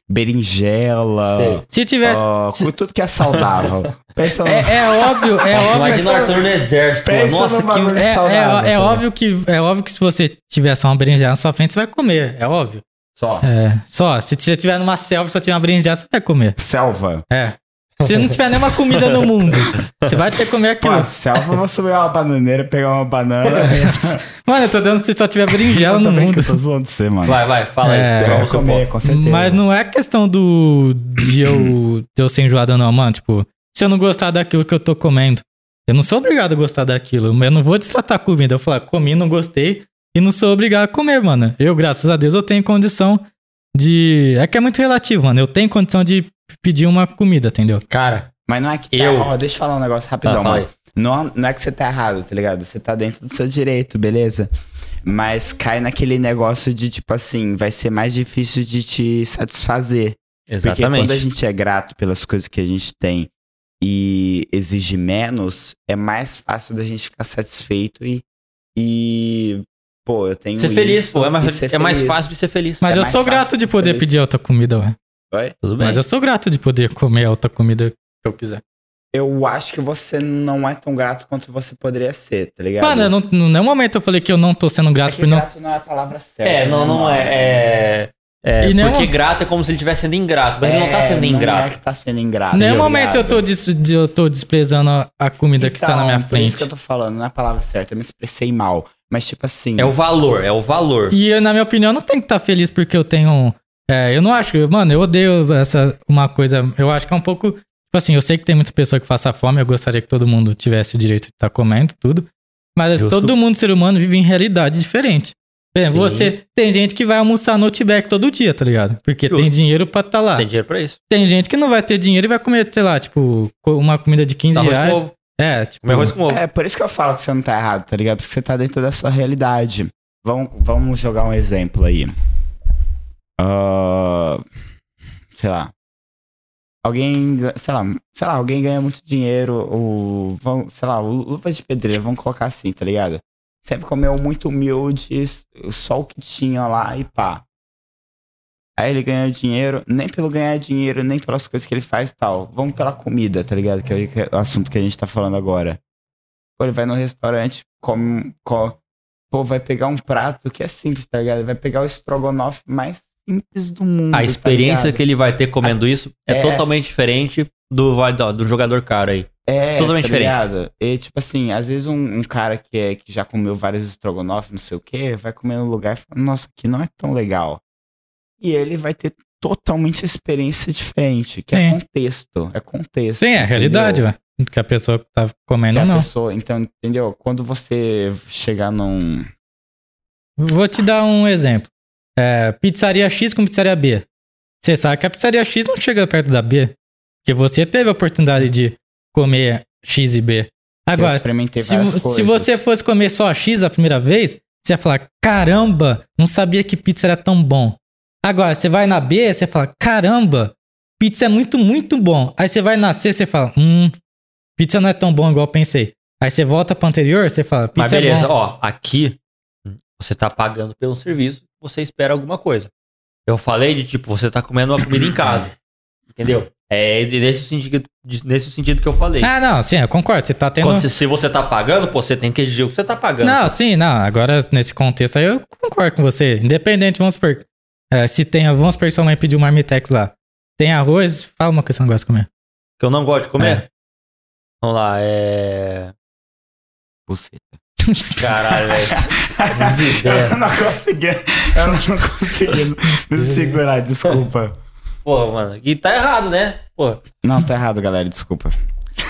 Berinjela. Sei. Se tivesse. ó, com tudo que é saudável. Pensa no... É, é óbvio, é Nossa, óbvio. imagina o Arthur no exército. Pensa Nossa, no que... bagulho É, saudável, é, é tá óbvio que, é óbvio que se você tivesse uma berinjela na sua frente, você vai comer. É óbvio. Só. É, só, se você tiver numa selva e só tiver uma berinjela, você vai comer. Selva. É. Se não tiver nenhuma comida no mundo, você vai ter que comer Pô, aquilo. a selva, eu vou subir uma bananeira, pegar uma banana. Mano, eu tô dando se só tiver berinjela eu tô no mundo. brincando, tô zoando você, mano. Vai, vai, fala aí. É, eu Qual vou comer, ponto? com certeza. Mas não é questão do de eu, de eu ser enjoado, não, mano. Tipo, se eu não gostar daquilo que eu tô comendo, eu não sou obrigado a gostar daquilo. Eu não vou destratar a comida. Eu falar, comi, não gostei, e não sou obrigado a comer, mano. Eu, graças a Deus, eu tenho condição de. É que é muito relativo, mano. Eu tenho condição de pedir uma comida, entendeu? Cara, Mas não é que tá, Eu- ó, deixa eu falar um negócio tá, rapidão, fala mano. Não, não é que você tá errado, tá ligado? Você tá dentro do seu direito, beleza? Mas cai naquele negócio de, tipo assim, vai ser mais difícil de te satisfazer. Porque quando a Exatamente. gente é grato pelas coisas que a gente tem e exige menos, é mais fácil da gente ficar satisfeito e. e pô, eu tenho. Ser feliz, isso pô. É mais, ser é mais feliz. fácil de ser feliz. Mas É eu mais sou grato de de poder fazer pedir outra comida, ué. Vai? Tudo bem. Mas eu sou grato de poder comer outra comida que eu quiser. Eu acho que você não é tão grato quanto você poderia ser, tá ligado? Mano, eu não, no nenhum momento eu falei que eu não tô sendo é grato que por não. grato não é a palavra certa. É, não, não é. é, é E nenhum- porque grato é como se ele estivesse sendo ingrato, mas ele não tá sendo Não é ingrato. que tá sendo ingrato. Em nenhum tá momento eu tô, des- de- eu tô desprezando a, a comida que está na minha Então, Por isso frente. que eu tô falando, não é a palavra certa, eu me expressei mal. Mas, tipo assim. É o valor, é o valor. E eu, na minha opinião, não tenho que estar feliz porque eu tenho. É, eu não acho. Mano, eu odeio essa uma coisa. Eu acho que é um pouco. Tipo assim, eu sei que tem muitas pessoas que passam fome. Eu gostaria que todo mundo tivesse o direito de estar comendo tudo. Mas Justo. todo mundo, ser humano, vive em realidade diferente. Por exemplo, Sim. você. Tem gente que vai almoçar no Outback todo dia, tá ligado? Porque Justo. tem dinheiro pra estar lá. Tem dinheiro pra isso. Tem gente que não vai ter dinheiro e vai comer, sei lá, tipo, uma comida de 15 Arroz com reais. ovo. É, tipo. Comer arroz com ovo. É, por isso que eu falo que você não tá errado, tá ligado? Porque você tá dentro da sua realidade. Vamos, vamos jogar um exemplo aí. Ah, sei lá. Alguém, sei lá, sei lá, alguém ganha muito dinheiro, ou, vamos, sei lá, o luva de pedreiro, vamos colocar assim, tá ligado? Sempre comeu muito humilde, só o que tinha lá e pá. Aí ele ganha dinheiro, nem pelo ganhar dinheiro, nem pelas coisas que ele faz e tal. Vamos pela comida, tá ligado? Que é o- é o assunto que a gente tá falando agora. Pô, ele vai no restaurante, come, co- pô, vai pegar um prato que é simples, tá ligado? Vai pegar o estrogonofe mais simples do mundo. A experiência que ele vai ter comendo isso é, É. totalmente diferente do, do, do jogador caro aí. é totalmente tá diferente. ligado? E, tipo assim, às vezes um, um cara que, é, que já comeu vários estrogonofe, não sei o quê, vai comer no lugar e fala, nossa, aqui não é tão legal. E ele vai ter totalmente experiência diferente, que é Sim. contexto. É contexto. Sim, é a realidade, ué. Que a pessoa tá Que comendo a ou não. pessoa, então, entendeu? Quando você chegar num. Vou te dar um exemplo. É, pizzaria X com pizzaria B. Você sabe que a pizzaria X não chega perto da B. Porque você teve a oportunidade de comer X e B. Agora, experimentei se, se você fosse comer só a X a primeira vez, você ia falar: caramba, não sabia que pizza era tão bom. Agora, você vai na B, você fala: caramba, pizza é muito, muito bom. Aí você vai na C, você fala: hum, pizza não é tão bom igual eu pensei. Aí você volta pro anterior, você fala: pizza Mas beleza, é ó, aqui você tá pagando pelo serviço, você espera alguma coisa. Eu falei de tipo, você tá comendo uma comida em casa. Entendeu? É nesse sentido, nesse sentido que eu falei. Ah, não, sim, eu concordo. Você tá tendo. Quando você- se você tá pagando, pô, você tem que exigir o que você tá pagando. Não, sim, não. Agora, nesse contexto aí, eu concordo com você. Independente, vamos supor. é, se tem. Vamos supor que sua mãe pediu um marmitex lá. Tem arroz, fala uma coisa que você não gosta de comer. Que eu não gosto de comer. É. Vamos lá, é. Buceta. Caralho, velho. Eu não consegui. Eu não consegui me segurar, desculpa. Pô, mano, e tá errado, né? Pô, Não, tá errado, galera, desculpa.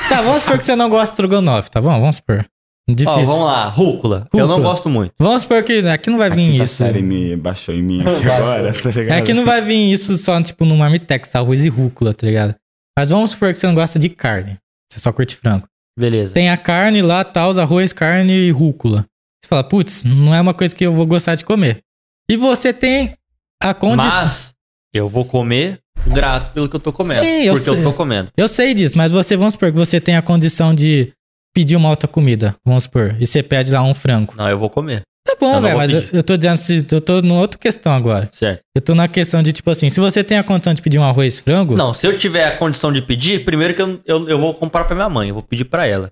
tá, vamos supor que você não gosta de estrogonofe, tá bom? Vamos supor. Difícil. ó, vamos lá, rúcula. Eu não Rúcula. gosto muito. Vamos supor que aqui não vai A vir quinta isso. série me baixou em mim aqui agora, tá ligado? Aqui não vai vir isso só, tipo, no marmitex, arroz e rúcula, tá ligado? Mas vamos supor que você não gosta de carne. Você só curte frango. Beleza. Tem a carne lá, tal, os arroz, carne e rúcula. Você fala, putz, não é uma coisa que eu vou gostar de comer. E você tem a condição. Mas eu vou comer grato pelo que eu tô comendo. Sim, eu porque sei. eu tô comendo. Eu sei disso, mas você, vamos supor que você tem a condição de pedir uma outra comida, vamos supor, e você pede lá um frango. Não, eu vou comer. Tá bom, velho, mas eu, eu tô dizendo, se, eu tô numa outra questão agora. Certo. Eu tô na questão de, tipo assim, se você tem a condição de pedir um arroz frango, Não, se eu tiver a condição de pedir, primeiro que eu, eu, eu vou comprar pra minha mãe. Eu vou pedir pra ela.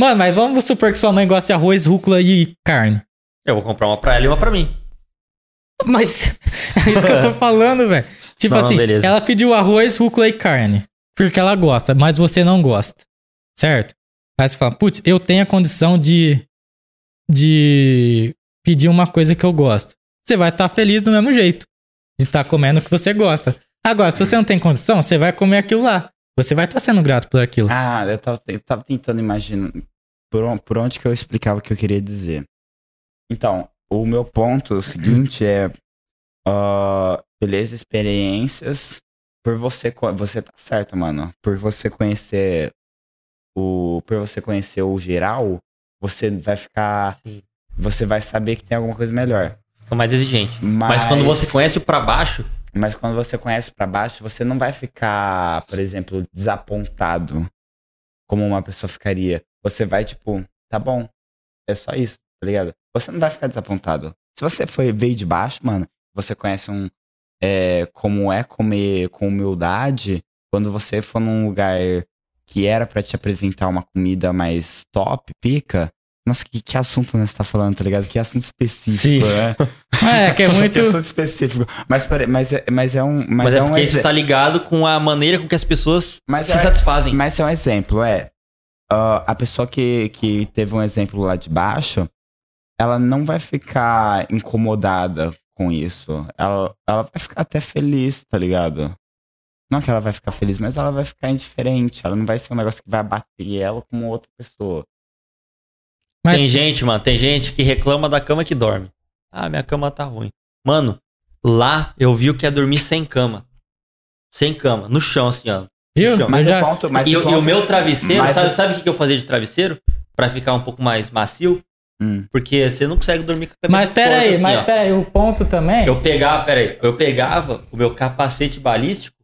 mano, mas vamos supor que sua mãe gosta de arroz, rúcula e carne. Eu vou comprar uma pra ela e uma pra mim. Mas é isso que eu tô falando, velho. Tipo Não, assim, ela pediu arroz, rúcula e carne. Porque ela gosta, mas você não gosta. Certo? Aí você fala, putz, eu tenho a condição de. de pedir uma coisa que eu gosto. Você vai estar feliz do mesmo jeito. De estar comendo o que você gosta. Agora, se você não tem condição, você vai comer aquilo lá. Você vai estar sendo grato por aquilo. Ah, eu tava, eu tava tentando imaginar por, por onde que eu explicava o que eu queria dizer. Então, o meu ponto é o seguinte é. ah, beleza, experiências. Por você. Você tá certo, mano. Por você conhecer o. Por você conhecer o geral, você vai ficar. Sim. Você vai saber que tem alguma coisa melhor. Fica mais exigente. Mas, Mas quando você conhece o pra baixo, Mas quando você conhece pra baixo, você não vai ficar, por exemplo, desapontado como uma pessoa ficaria. Você vai, tipo, tá bom, é só isso, tá ligado? Você não vai ficar desapontado. Se você foi, veio de baixo, mano, você conhece um. É, como é comer com humildade, quando você for num lugar que era pra te apresentar uma comida mais top, pica. Nossa, que, que assunto nós tá falando, tá ligado? Que assunto específico, Sim. né? É, que é muito. Que assunto específico. Mas, mas, é, mas é um. Mas, mas, é, é, um porque exe- isso tá ligado com a maneira com que as pessoas Mas se é- satisfazem. Mas é um exemplo, é. ah, a pessoa que, que teve um exemplo lá de baixo, ela não vai ficar incomodada com isso. Ela, ela vai ficar até feliz, tá ligado? Não que ela vai ficar feliz, mas ela vai ficar indiferente. Ela não vai ser um negócio que vai abater ela como outra pessoa. Mas- Tem gente, mano, tem gente que reclama da cama que dorme. Ah, minha cama tá ruim. Mano, lá eu vi o que é dormir sem cama. Sem cama, no chão, assim, ó. Viu? Mas já- ponto. Mas e, e o meu travesseiro, mas sabe, o- sabe o que eu fazia de travesseiro? Pra ficar um pouco mais macio? Hum. Porque você não consegue dormir com a cabeça Mas pera aí, assim, mas ó. pera aí, o ponto também. Eu pegava, pera aí, eu pegava o meu capacete balístico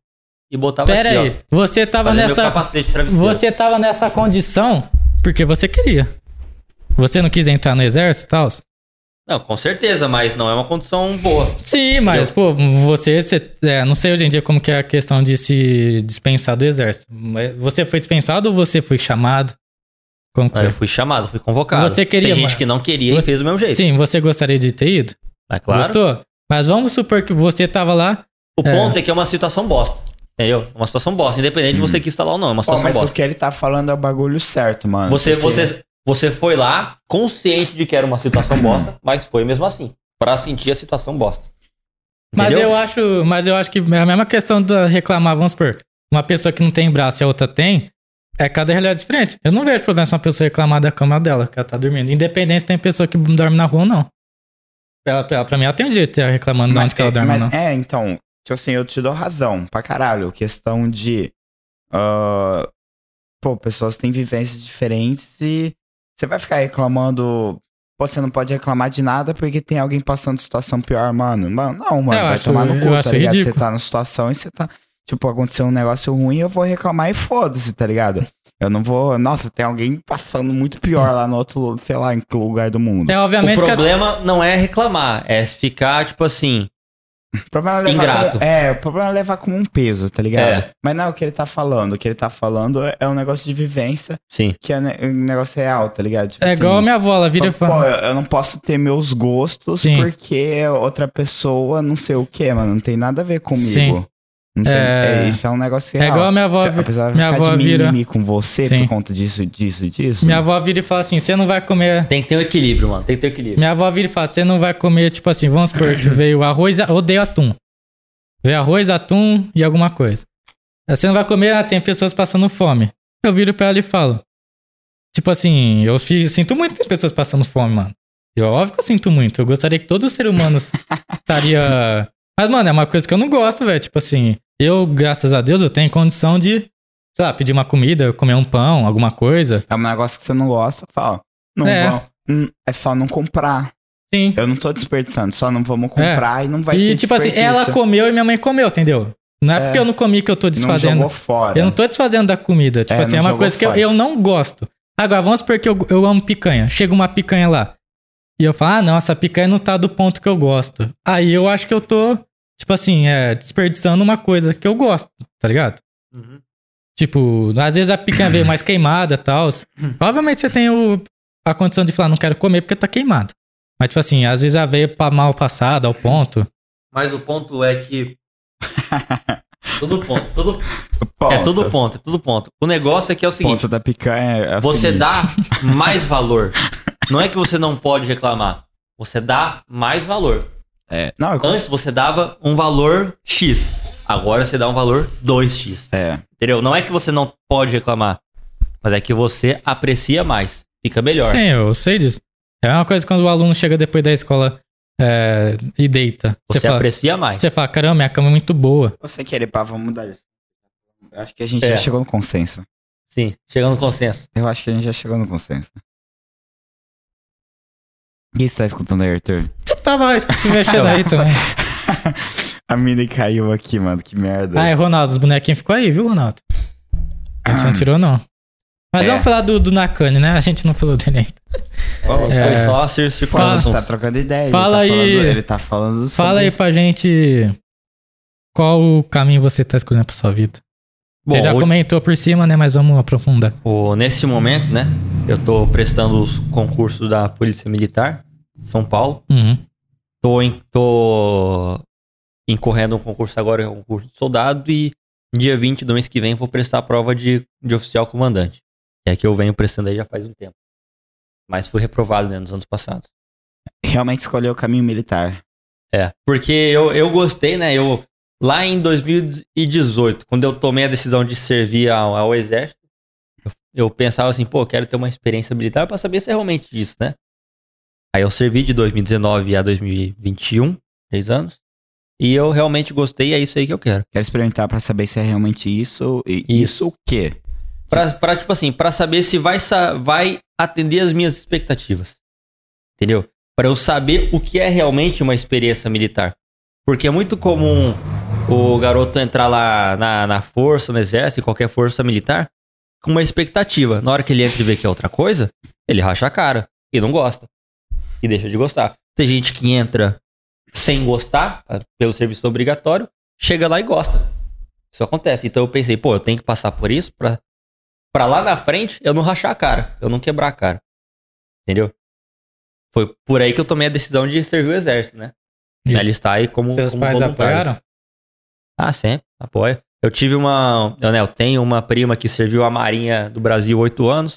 e botava Pera aqui, aí, ó. você tava nessa. capacete de travesseiro. Você tava nessa condição porque você queria. Você não quis entrar no exército e tal? Não, com certeza, mas não é uma condição boa. Sim, mas, pô, você, você- é, não sei hoje em dia como que é a questão de se dispensar do exército. Mas Você foi dispensado ou você foi chamado? Como que Aí eu fui chamado, fui convocado. Você queria, Tem gente mas- que não queria Você- e fez do mesmo jeito. Sim, você gostaria de ter ido? É claro. Gostou? Mas vamos supor que você tava lá. O É. ponto é que é uma situação bosta. Entendeu? É Uma situação bosta, independente de você que instalar ou não. É uma Pô, situação mas o bosta. que ele tá falando é o bagulho certo, mano. Você, porque- você, você foi lá consciente de que era uma situação bosta, mas foi mesmo assim. Pra sentir a situação bosta. Mas Entendeu? eu acho, mas eu acho que é a mesma questão da reclamar, vamos supor. Uma pessoa que não tem braço e a outra tem, é cada realidade diferente. Eu não vejo problema se uma pessoa reclamar da cama dela, que ela tá dormindo. Independente se tem pessoa que dorme na rua ou não. Ela, ela, pra mim, ela tem um jeito de ela reclamando de Mas- onde que ela dorme mas- ou não. É, então, tipo assim, eu te dou razão, pra caralho. Questão de. ah, pô, pessoas têm vivências diferentes e você vai ficar reclamando. Pô, você não pode reclamar de nada porque tem alguém passando situação pior, mano. Mano, não, mano, Eu vai acho- tomar no eu cu, tá ligado? ridículo. Você tá na situação e você tá. Tipo, aconteceu um negócio ruim, eu vou reclamar e foda-se, tá ligado? Eu não vou. Nossa, tem alguém passando muito pior lá no outro, sei lá, em que lugar do mundo. É, O obviamente que a- problema não é reclamar, é ficar, tipo assim. O problema é levar Ingrato. Como, é, o problema é levar como um peso, tá ligado? É. Mas não é o que ele tá falando. O que ele tá falando é- é um negócio de vivência Sim. que é ne- um negócio real, tá ligado? Tipo é igual a assim, minha avó, ela vira e pô, eu, eu não posso ter meus gostos Sim. porque outra pessoa não sei o que, mano. Não tem nada a ver comigo. Sim. É- é, isso é um negócio É real. igual a minha avó. Apesar de minha ficar avó de vira- com você Sim. por conta disso, disso, disso. Minha avó vira e fala assim: você não vai comer. Tem que ter um equilíbrio, mano. Tem que ter um equilíbrio. Minha avó vira e fala: você não vai comer, tipo assim, vamos supor veio arroz, eu odeio atum. Veio arroz, atum e alguma coisa. Você não vai comer, ah, tem pessoas passando fome. Eu viro pra ela e falo. Tipo assim, eu sinto muito tem pessoas passando fome, mano. E óbvio que eu sinto muito. Eu gostaria que todos os seres humanos estaria. Mas, mano, é uma coisa que eu não gosto, velho. Tipo assim, eu, graças a Deus, eu tenho condição de, sei lá, pedir uma comida, comer um pão, alguma coisa. É um negócio que você não gosta, fala. Não É. vão. hum, é só não comprar. Sim. Eu não tô desperdiçando, só não vamos comprar e não vai ter e, tipo assim, ela comeu e minha mãe comeu, entendeu? Não é, É. porque eu não comi que eu tô não desfazendo. jogou fora. Eu não tô desfazendo da comida. Tipo É, assim, não é uma coisa que eu, fora. eu não gosto. Agora, vamos supor que eu, eu amo picanha. Chega uma picanha lá. E eu falo, ah, não, essa picanha não tá do ponto que eu gosto. Aí eu acho que eu tô, tipo assim, é, desperdiçando uma coisa que eu gosto, tá ligado? Uhum. Tipo, às vezes a picanha veio mais queimada e tal. Obviamente você tem o, a condição de falar, não quero comer porque tá queimado. Mas, tipo assim, às vezes ela veio pra mal passada, ao ponto. Mas o ponto é que. tudo ponto. Tudo, Ponto. é tudo ponto, é tudo ponto. O negócio é que é o seguinte: Ponto da picanha é o você seguinte. dá mais valor. Não é que você não pode reclamar. Você dá mais valor. É. Não, eu Antes consigo. você dava um valor X. Agora você dá um valor 2X. É. Entendeu? Não é que você não pode reclamar. Mas é que você aprecia mais. Fica melhor. Sim, eu sei disso. É uma coisa quando o aluno chega depois da escola é, e deita. Você, Você fala, aprecia mais. você fala, caramba, minha cama é muito boa. Você querer, pá, vamos mudar isso. Eu acho que a gente É. já chegou no consenso. Sim, chegando no consenso. Eu acho que a gente já chegou no consenso. O que você tá escutando aí, Arthur? Você tava mexendo aí também. a mina caiu aqui, mano. Que merda. Ah, é, Ronaldo, os bonequinhos ficou aí, viu, Ronaldo? A gente não tirou, não. Mas É. vamos falar do, do Nakane, né? A gente não falou dele ainda. Foi É. só cir- Pô, circular Fala. você tá trocando ideia. Fala ele tá aí. Falando, ele tá falando Fala aí pra gente qual o caminho você tá escolhendo pra sua vida. Bom, você já o- comentou por cima, né? Mas vamos aprofundar. o- nesse momento, né? Eu tô prestando os concursos da Polícia Militar, São Paulo. Uhum. Tô, em, tô incorrendo um concurso agora, é um concurso de soldado. E dia 20 do mês que vem vou prestar a prova de, de oficial comandante. Que é que eu venho prestando aí já faz um tempo. Mas fui reprovado, né, nos anos passados. Realmente escolheu o caminho militar. É, porque eu, eu gostei, né? Eu, lá em 2018, quando eu tomei a decisão de servir ao, ao exército, eu, eu pensava assim, pô, quero ter uma experiência militar pra saber se é realmente isso, né? Aí eu servi de 2019 a 2021, três anos, e eu realmente gostei, é isso aí que eu quero. Quero experimentar pra saber se é realmente isso. E isso, o quê? Pra, pra, tipo assim, pra saber se vai, vai atender as minhas expectativas. Entendeu? Pra eu saber o que é realmente uma experiência militar. Porque é muito comum o garoto entrar lá na, na força, no exército, em qualquer força militar, com uma expectativa. Na hora que ele entra e vê que é outra coisa, ele racha a cara e não gosta. E deixa de gostar. Tem gente que entra sem gostar, pelo serviço obrigatório, chega lá e gosta. Isso acontece. Então eu pensei, pô, eu tenho que passar por isso pra pra lá na frente eu não rachar a cara, eu não quebrar a cara. Entendeu? Foi por aí que eu tomei a decisão de servir o exército, né? Me alistar aí como, Seus como pais voluntário. apoiaram? Ah, sempre, apoio. Eu tive uma. Eu, né, eu tenho uma prima que serviu a Marinha do Brasil oito anos.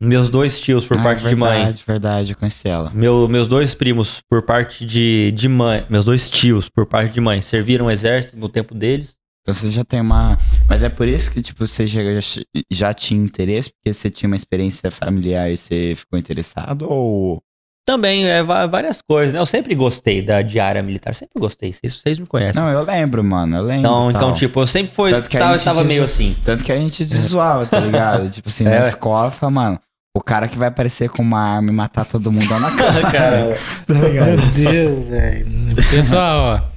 Meus dois tios por Ah, parte de verdade, mãe. Verdade, eu conheci ela. Meu, meus dois primos por parte de, de mãe. Meus dois tios por parte de mãe serviram o exército no tempo deles. Então você já tem uma. Mas é por isso que, tipo, você já, já tinha interesse, porque você tinha uma experiência familiar e você ficou interessado? Ou. Também, é, várias coisas, né? Eu sempre gostei da diária militar, sempre gostei. Vocês, vocês me conhecem. Não, eu lembro, mano. Eu lembro. Então, então, tipo, eu sempre fui. Tanto que a Tava, gente tava diz- meio assim. Tanto que a gente te zoava, tá ligado? tipo assim, na É. escola, fala, mano, o cara que vai aparecer com uma arma e matar todo mundo é na cara. Cara, tá ligado? Meu Deus, velho. Pessoal, ó.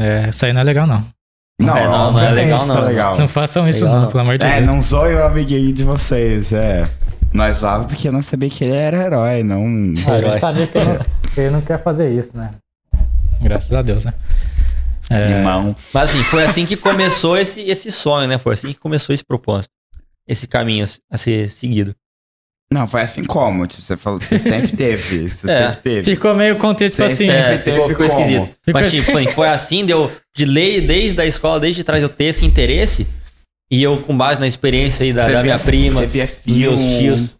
É, isso aí não é legal, não. Não, É, não, não é legal, não. Tá legal. Não façam isso, Legal. não, pelo amor de É, Deus. não zoe o amiguinho de vocês, é. Nós zoava porque eu não sabia que ele era herói, não. Ah, a Herói. gente sabia que ele não, que ele não quer fazer isso, né? Graças a Deus, né? É, Irmão. Mas assim, foi assim que começou esse, esse sonho, né? Foi assim que começou esse propósito. Esse caminho a ser seguido. Não, foi assim como? Tipo, você falou, você sempre teve. Você É. sempre teve. ficou meio contente, tipo Sim, assim. sim. É, teve ficou, ficou como? esquisito. Ficou Mas assim. tipo, foi- foi assim, deu de lei, desde a escola, desde trás eu ter esse interesse. E eu, com base na experiência aí da, da minha prima, Você via dos filme. meus tios.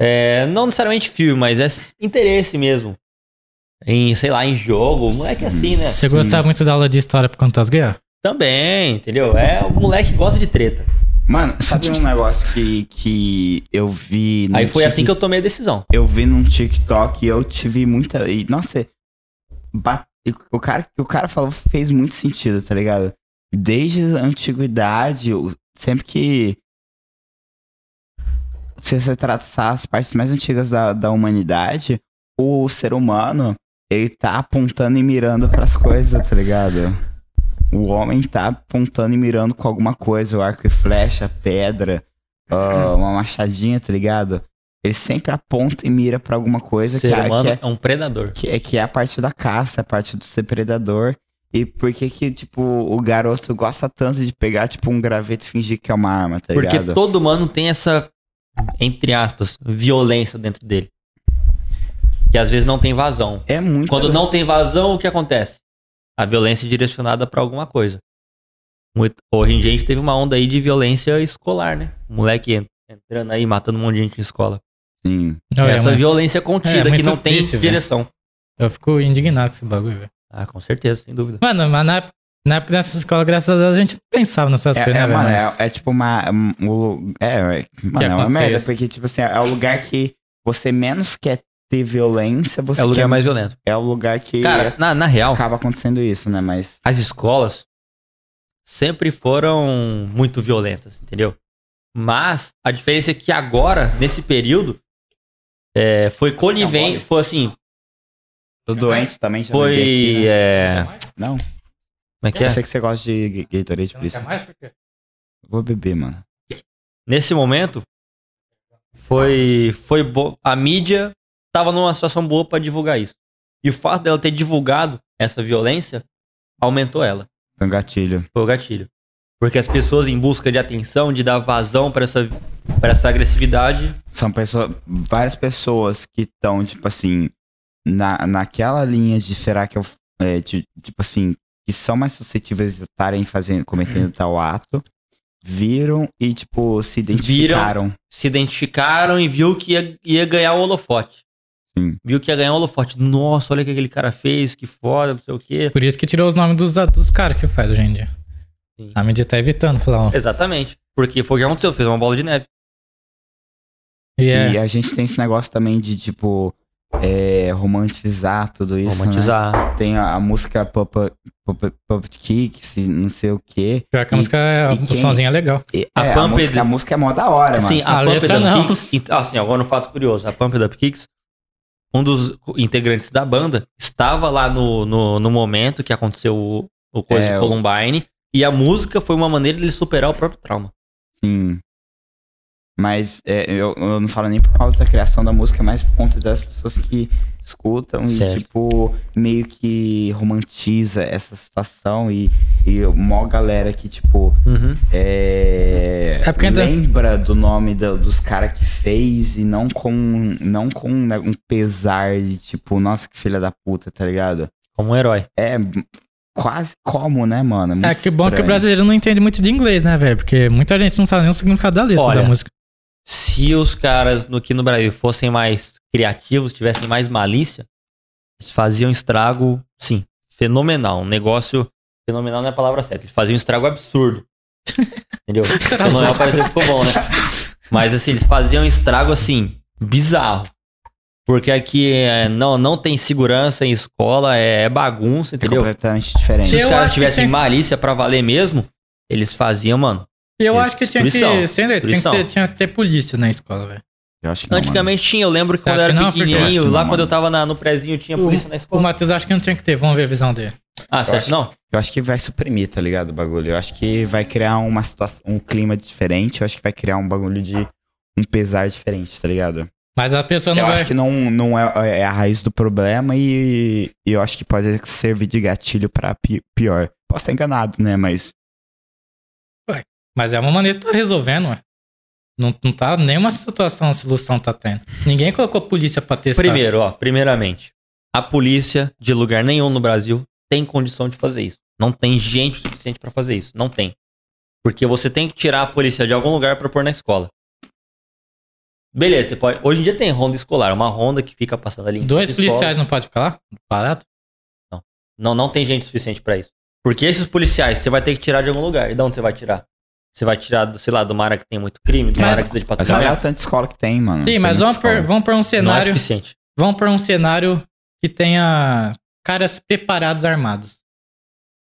É, não necessariamente filme, mas é interesse mesmo. Em, sei lá, em jogo. Moleque é assim, né? Você gostava muito da aula de história por conta das guerras? Também, entendeu? É o moleque que gosta de treta. Mano, sabe um negócio que, que eu vi. no Aí foi assim que eu tomei a decisão. eu vi num TikTok e eu tive muita. E, nossa, bate- o, cara, o cara falou fez muito sentido, tá ligado? Desde a antiguidade, sempre que. Se você traçar as partes mais antigas da, da humanidade, o ser humano, ele tá apontando e mirando pras coisas, tá ligado? O homem tá apontando e mirando com alguma coisa, o arco e flecha, pedra, ah, uma machadinha, tá ligado? Ele sempre aponta e mira pra alguma O coisa que, ser é- humano que é, é um predador. que, é, que é a parte da caça, a parte do ser predador. E por que que, tipo, o garoto gosta tanto de pegar, tipo, um graveto e fingir que é uma arma, tá Porque ligado? todo humano tem essa, entre aspas, violência dentro dele. Que às vezes não tem vazão. É muito... Quando não tem vazão, o que acontece? A violência é direcionada pra alguma coisa. Muito- Hoje em dia a gente teve uma onda aí de violência escolar, né? O moleque en- entrando aí, matando um monte de gente em escola. Sim. Não, é Essa muito- violência contida é que muito não tem direção. Eu fico indignado com esse bagulho, velho. Ah, com certeza, sem dúvida. Mano, mas na época, na época dessa escola, graças a Deus, a gente não pensava nessas É, coisas, é, né, mano? Mas- é, é tipo uma. um- um é, é, mano, é uma merda, isso. porque, tipo assim, é o lugar que você menos quer ter violência, você É o lugar quer- mais violento. É o lugar que Cara, na, na real, acaba acontecendo isso, né? Mas. as escolas sempre foram muito violentas, entendeu? Mas a diferença é que agora, nesse período, é, foi conivente, foi assim, Tô doente também, já bebi aqui, foi. né? é, Não, como é que é? eu sei que você gosta de Gatorade, por isso. mais por quê? Vou beber, mano. Nesse momento, foi. foi bo... A mídia tava numa situação boa pra divulgar isso. E o fato dela ter divulgado essa violência aumentou ela. Foi um gatilho. Foi o gatilho. Porque as pessoas em busca de atenção, de dar vazão pra essa, pra essa agressividade, São pessoas. Várias pessoas que estão, tipo assim, na, naquela linha de será que eu. é, de- tipo assim, que são mais suscetíveis de estarem fazendo, cometendo tal ato, viram e, tipo, se identificaram. se identificaram e viu que ia, ia ganhar o holofote. Sim. Viu que ia ganhar o holofote. Nossa, olha o que aquele cara fez, que foda, não sei o quê. Por isso que tirou os nomes dos, dos caras que faz hoje em dia. Sim. A mídia tá evitando falar, ó. Exatamente. Porque foi o que aconteceu, fez uma bola de neve. E é, E a gente tem esse negócio também de, tipo, é, romantizar tudo isso. Né? Romantizar. Tem a, a música Puppet, Puppet Kicks e não sei o quê. pior que a e- música é, e o quem- é legal. E, A é, a, música, a música é mó da hora, mano. Assim, a, A Pump letra não. Kicks. ent- Assim, agora um fato curioso. A Pump Up Kicks, um dos integrantes da banda, estava lá no, no, no momento que aconteceu o, o coisa É, de o- Columbine. E a música foi uma maneira de ele superar o próprio trauma. Sim. Mas é, eu, eu não falo nem por causa da criação da música, mas por conta das pessoas que escutam Certo. e, tipo, meio que romantiza essa situação e, e mó galera que, tipo, é, É ainda- lembra do nome do- dos caras que fez e não com, não com né, um pesar de, tipo, nossa, que filha da puta, tá ligado? Como um herói. É quase como, né, mano? É muito que bom que o brasileiro não entende muito de inglês, né, velho? Porque muita gente não sabe nem o significado da letra Olha, da música. Se os caras no, aqui no Brasil fossem mais criativos, tivessem mais malícia, eles faziam estrago, sim, fenomenal. Um negócio. Fenomenal não é a palavra certa. Eles faziam um estrago absurdo. Entendeu? Fenomenal pareceu que ficou bom, né? Mas assim, eles faziam um estrago assim, bizarro. Porque aqui é, não, não tem segurança em escola, é, é bagunça, É entendeu? completamente diferente. Se os caras tivessem tem- malícia pra valer mesmo, eles faziam, mano. E eu acho que tinha que, destruição, sem letra, tinha que, ter, tinha que ter polícia na escola, velho. Eu acho que não, mano. Antigamente tinha, eu lembro que quando eu era não? Acho pequenininho, que lá não, quando eu mano. tava na- no prezinho, tinha polícia na O escola. Matheus acha que não tinha que ter, vamos ver a visão dele. Ah, que não? Eu acho que vai suprimir, tá ligado? O bagulho. Eu acho que vai criar uma situação, um clima diferente. Eu acho que vai criar um bagulho de um pesar diferente, tá ligado? Mas a pessoa não eu vai. acho que não, não é, é a raiz do problema e, e eu acho que pode servir de gatilho pra pi- pior. Posso estar enganado, né? Mas Mas é uma maneira de tá resolvendo, ué. Não, não tá nenhuma situação, solução tá tendo. Ninguém colocou polícia pra testar. Primeiro, ó, primeiramente, a polícia de lugar nenhum no Brasil tem condição de fazer isso. Não tem gente o suficiente pra fazer isso. Não tem. Porque você tem que tirar a polícia de algum lugar pra pôr na escola. Beleza, você pode. Hoje em dia tem ronda escolar, uma ronda que fica passando ali em Dois policiais não pode ficar lá? Parado? Não, não tem gente suficiente pra isso. Porque esses policiais você vai ter que tirar de algum lugar. E de onde você vai tirar? Você vai tirar, do, sei lá, de uma área que tem muito crime, uma Mas- área que precisa de mas olha patrulhamento. de escola que tem, mano. Sim, Tem mas vamos escola. vamos por um Não é cenário. suficiente. vamos por um cenário que tenha caras preparados armados.